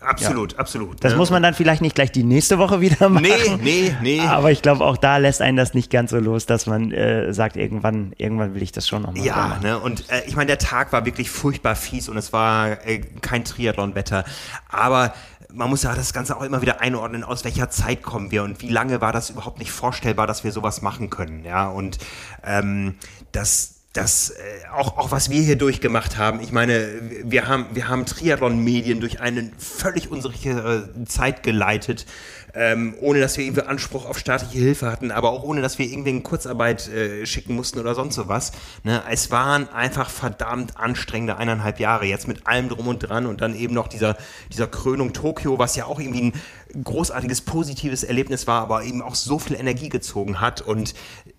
Absolut, absolut. Das ne? muss man dann vielleicht nicht gleich die nächste Woche wieder machen. Nee, nee, nee. Aber ich glaube, auch da lässt einen das nicht ganz so los, dass man äh, sagt, irgendwann, irgendwann will ich das schon nochmal Ja, machen. ne? und äh, ich meine, der Tag war wirklich furchtbar fies und es war äh, kein Triathlon-Wetter. Aber man muss ja das Ganze auch immer wieder einordnen, aus welcher Zeit kommen wir und wie lange war das überhaupt nicht vorstellbar, dass wir sowas machen können. Ja, und ähm, das das äh, auch, auch was wir hier durchgemacht haben, ich meine, wir haben, wir haben Triathlon-Medien durch eine völlig unsichere Zeit geleitet, ähm, ohne dass wir irgendwie Anspruch auf staatliche Hilfe hatten, aber auch ohne dass wir irgendwie in Kurzarbeit äh, schicken mussten oder sonst sowas. Ne? Es waren einfach verdammt anstrengende eineinhalb Jahre, jetzt mit allem drum und dran und dann eben noch dieser, dieser Krönung Tokio, was ja auch irgendwie ein großartiges, positives Erlebnis war, aber eben auch so viel Energie gezogen hat und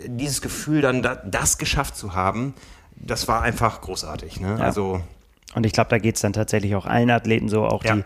dieses Gefühl dann da, das geschafft zu haben, das war einfach großartig. Ne? Ja. Also Und ich glaube, da geht es dann tatsächlich auch allen Athleten so, auch Ja. die,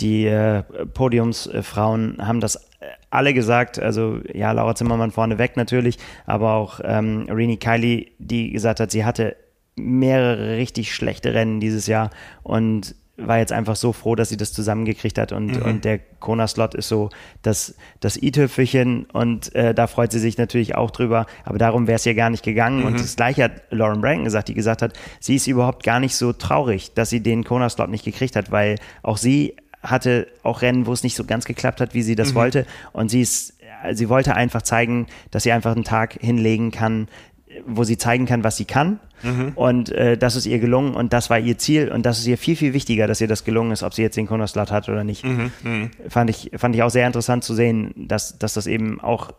die äh, Podiumsfrauen haben das äh, alle gesagt, also ja, Laura Zimmermann vorneweg natürlich, aber auch ähm, Rini Kiley, die gesagt hat, sie hatte mehrere richtig schlechte Rennen dieses Jahr und war jetzt einfach so froh, dass sie das zusammengekriegt hat und, und der Kona-Slot ist so das, das i-Tüpfelchen und äh, da freut sie sich natürlich auch drüber, aber darum wäre es ihr gar nicht gegangen und das gleiche hat Lauren Branton gesagt, die gesagt hat, sie ist überhaupt gar nicht so traurig, dass sie den Kona-Slot nicht gekriegt hat, weil auch sie hatte auch Rennen, wo es nicht so ganz geklappt hat, wie sie das wollte und sie ist, sie wollte einfach zeigen, dass sie einfach einen Tag hinlegen kann, wo sie zeigen kann, was sie kann. Und äh, das ist ihr gelungen und das war ihr Ziel und das ist ihr viel, viel wichtiger, dass ihr das gelungen ist, ob sie jetzt den Konoslat hat oder nicht. Fand, ich, fand ich auch sehr interessant zu sehen, dass, dass das eben auch,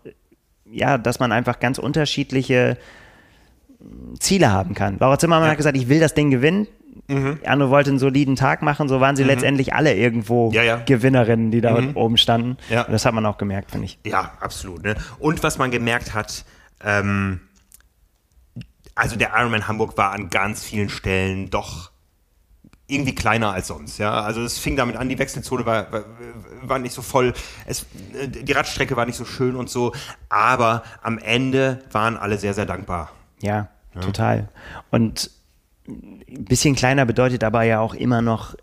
ja, dass man einfach ganz unterschiedliche Ziele haben kann. Laura Zimmermann hat gesagt, ich will das Ding gewinnen. Die andere wollte einen soliden Tag machen, so waren sie letztendlich alle irgendwo Ja, ja. Gewinnerinnen, die da oben standen. Ja. Und das hat man auch gemerkt, finde ich. Ja, absolut. Ne? Und was man gemerkt hat, ähm, also der Ironman Hamburg war an ganz vielen Stellen doch irgendwie kleiner als sonst. Ja, also es fing damit an, die Wechselzone war, war, war nicht so voll, es, äh, die Radstrecke war nicht so schön und so, aber am Ende waren alle sehr, sehr dankbar. Ja, total. Und ein bisschen kleiner bedeutet aber ja auch immer noch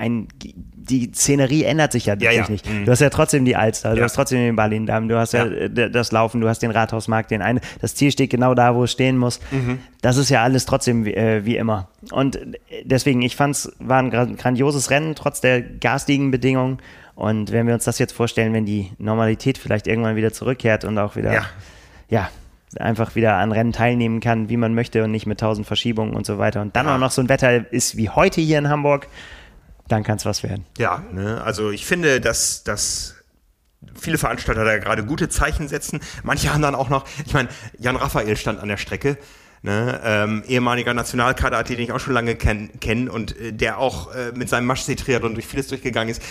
ein, die Szenerie ändert sich ja, Ja, ja. nicht. Mhm. Du hast ja trotzdem die Alster, du Ja. hast trotzdem den Berlin-Damm, du hast ja. Das Laufen, du hast den Rathausmarkt, den einen. Das Ziel steht genau da, wo es stehen muss. Mhm. Das ist ja alles trotzdem wie, äh, wie immer. Und deswegen, ich fand es war ein gra- grandioses Rennen, trotz der garstigen Bedingungen. Und wenn wir uns das jetzt vorstellen, wenn die Normalität vielleicht irgendwann wieder zurückkehrt und auch wieder, Ja. Einfach wieder an Rennen teilnehmen kann, wie man möchte und nicht mit tausend Verschiebungen und so weiter. Und dann auch noch so ein Wetter ist wie heute hier in Hamburg, dann kann es was werden. Ja, ne? also ich finde, dass, dass viele Veranstalter da gerade gute Zeichen setzen. Manche haben dann auch noch, ich meine, Jan Raphael stand an der Strecke, ne? ähm, ehemaliger Nationalkaderathlet, den ich auch schon lange kenne kenn und äh, der auch äh, mit seinem Maschsee-Triathlon durch vieles durchgegangen ist.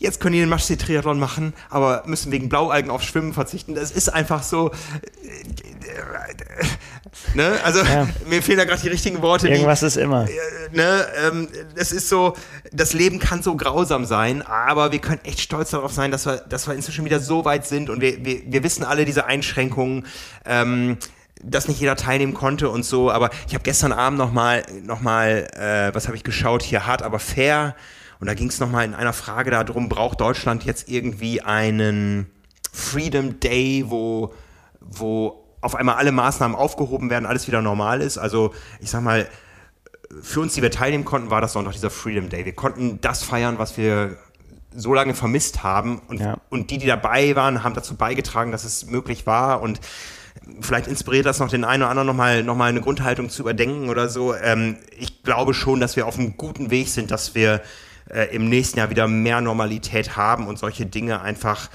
Jetzt können die den Maschsee-Triathlon machen, aber müssen wegen Blaualgen auf Schwimmen verzichten. Das ist einfach so. Äh, ne? Also Ja. mir fehlen da gerade die richtigen Worte. Irgendwas ist immer. Äh, ne, ähm, es ist so, das Leben kann so grausam sein, aber wir können echt stolz darauf sein, dass wir, dass wir inzwischen wieder so weit sind und wir, wir, wir wissen alle diese Einschränkungen, ähm, dass nicht jeder teilnehmen konnte und so, aber ich habe gestern Abend nochmal, noch mal, äh, was habe ich geschaut, hier hart, aber fair und da ging es nochmal in einer Frage darum, braucht Deutschland jetzt irgendwie einen Freedom Day, wo, wo auf einmal alle Maßnahmen aufgehoben werden, alles wieder normal ist, also ich sag mal, für uns, die wir teilnehmen konnten, war das Sonntag dieser Freedom Day. Wir konnten das feiern, was wir so lange vermisst haben. Und, Ja. und die, die dabei waren, haben dazu beigetragen, dass es möglich war. Und vielleicht inspiriert das noch den einen oder anderen nochmal noch mal eine Grundhaltung zu überdenken oder so. Ähm, ich glaube schon, dass wir auf einem guten Weg sind, dass wir äh, im nächsten Jahr wieder mehr Normalität haben und solche Dinge einfach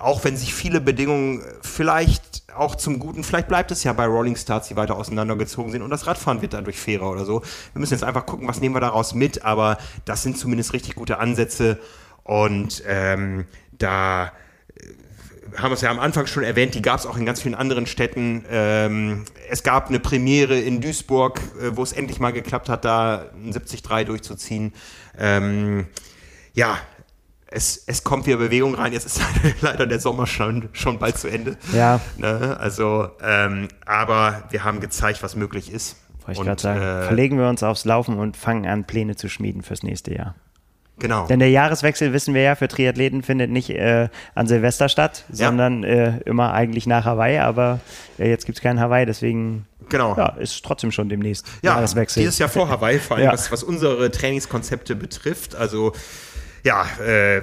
auch wenn sich viele Bedingungen vielleicht auch zum Guten, vielleicht bleibt es ja bei Rolling Stars, die weiter auseinandergezogen sind und das Radfahren wird dadurch fairer oder so. Wir müssen jetzt einfach gucken, was nehmen wir daraus mit, aber das sind zumindest richtig gute Ansätze und ähm, da haben wir es ja am Anfang schon erwähnt, die gab es auch in ganz vielen anderen Städten. Ähm, es gab eine Premiere in Duisburg, äh, wo es endlich mal geklappt hat, da ein 73 durchzuziehen. Ähm, ja, es, es kommt wieder Bewegung rein. Jetzt ist leider der Sommer schon, schon bald zu Ende. Ja. Ne? Also, ähm, aber wir haben gezeigt, was möglich ist. Wollte ich gerade sagen. äh, Verlegen wir uns aufs Laufen und fangen an, Pläne zu schmieden fürs nächste Jahr. Genau. Denn der Jahreswechsel, wissen wir ja, für Triathleten findet nicht äh, an Silvester statt, Ja. sondern äh, immer eigentlich nach Hawaii. Aber äh, jetzt gibt es keinen Hawaii, deswegen Genau. ja, ist trotzdem schon demnächst Ja, Jahreswechsel. dieses Jahr vor Hawaii, vor allem Ja. was, was unsere Trainingskonzepte betrifft. Also ja, äh,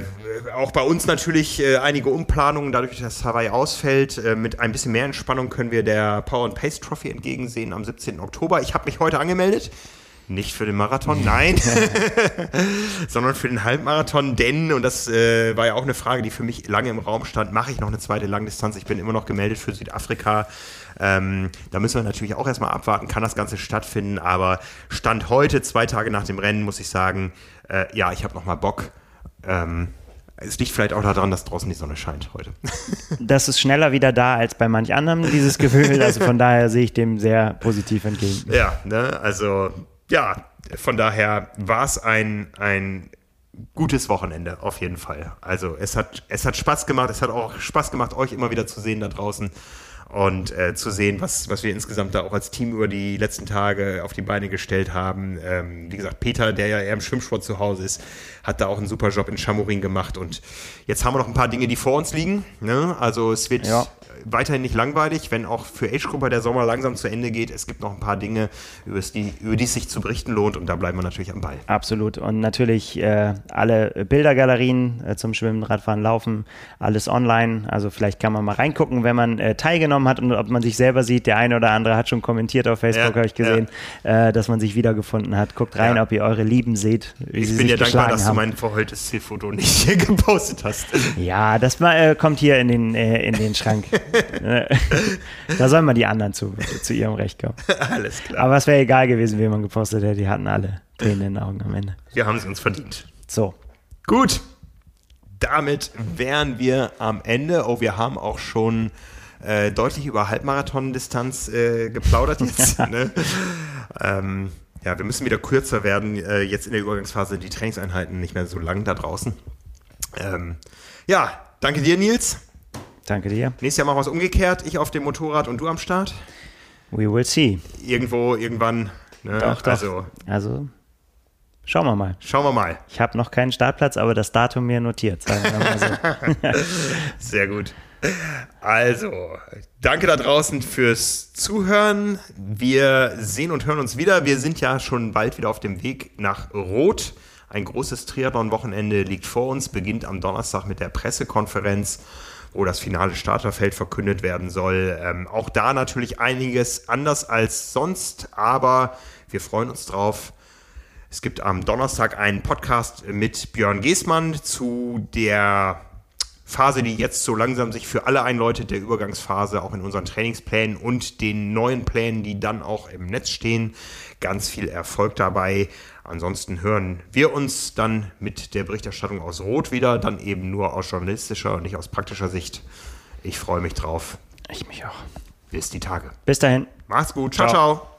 auch bei uns natürlich äh, einige Umplanungen, dadurch, dass Hawaii ausfällt. Äh, mit ein bisschen mehr Entspannung können wir der Power and Pace Trophy entgegensehen am 17. Oktober. Ich habe mich heute angemeldet. Nicht für den Marathon, nein, sondern für den Halbmarathon, denn, und das äh, war ja auch eine Frage, die für mich lange im Raum stand, mache ich noch eine zweite Langdistanz? Ich bin immer noch gemeldet für Südafrika. Ähm, da müssen wir natürlich auch erstmal abwarten, kann das Ganze stattfinden, aber Stand heute, zwei Tage nach dem Rennen, muss ich sagen, äh, ja, ich habe nochmal Bock. Ähm, es liegt vielleicht auch daran, dass draußen die Sonne scheint heute. das ist schneller wieder da als bei manch anderem, dieses Gefühl. Also von daher sehe ich dem sehr positiv entgegen. Ja, ne, also ja, von daher war es ein, ein gutes Wochenende auf jeden Fall. Also es hat, es hat Spaß gemacht, es hat auch Spaß gemacht, euch immer wieder zu sehen da draußen und äh, zu sehen, was, was wir insgesamt da auch als Team über die letzten Tage auf die Beine gestellt haben. Ähm, wie gesagt, Peter, der ja eher im Schwimmsport zu Hause ist, hat da auch einen super Job in Chamorin gemacht und jetzt haben wir noch ein paar Dinge, die vor uns liegen. Ne? Also es wird Ja. weiterhin nicht langweilig, wenn auch für Age-Grupper der Sommer langsam zu Ende geht. Es gibt noch ein paar Dinge, über die, über die es sich zu berichten lohnt und da bleiben wir natürlich am Ball. Absolut. Und natürlich äh, alle Bildergalerien äh, zum Schwimmen, Radfahren, Laufen, alles online. Also vielleicht kann man mal reingucken, wenn man äh, teilgenommen hat und ob man sich selber sieht. Der eine oder andere hat schon kommentiert auf Facebook, Ja, habe ich gesehen, äh, dass man sich wiedergefunden hat. Guckt rein, Ja. ob ihr eure Lieben seht, wie Ich sie bin sich dir dankbar, dass du haben. Mein verheultes Zielfoto nicht hier gepostet hast. Ja, das mal, äh, kommt hier in den, äh, in den Schrank. Da sollen mal die anderen zu, zu ihrem Recht kommen. Alles klar. Aber es wäre egal gewesen, wen man gepostet hätte. Die hatten alle Tränen in den Augen am Ende. Wir haben es uns verdient. So. Gut. Damit wären wir am Ende. Oh, wir haben auch schon äh, deutlich über Halbmarathon-Distanz äh, geplaudert jetzt. ne? ähm, ja, wir müssen wieder kürzer werden. Äh, jetzt in der Übergangsphase die Trainingseinheiten nicht mehr so lang da draußen. Ähm, ja, danke dir, Nils. Danke dir. Nächstes Jahr machen wir es umgekehrt. Ich auf dem Motorrad und du am Start. We will see. Irgendwo, irgendwann. Ne? Doch, doch. Also, Also, schauen wir mal. schauen wir mal. Ich habe noch keinen Startplatz, aber das Datum mir notiert. So. Sehr gut. Also, danke da draußen fürs Zuhören. Wir sehen und hören uns wieder. Wir sind ja schon bald wieder auf dem Weg nach Rot. Ein großes Triathlon-Wochenende liegt vor uns, beginnt am Donnerstag mit der Pressekonferenz, wo das finale Starterfeld verkündet werden soll. Ähm, auch da natürlich einiges anders als sonst, aber wir freuen uns drauf. Es gibt am Donnerstag einen Podcast mit Björn Geßmann zu der Phase, die jetzt so langsam sich für alle einläutet, der Übergangsphase, auch in unseren Trainingsplänen und den neuen Plänen, die dann auch im Netz stehen. Ganz viel Erfolg dabei. Ansonsten hören wir uns dann mit der Berichterstattung aus Rot wieder, dann eben nur aus journalistischer und nicht aus praktischer Sicht. Ich freue mich drauf. Ich mich auch. Bis die Tage. Bis dahin. Macht's gut. ciao. Ciao. ciao.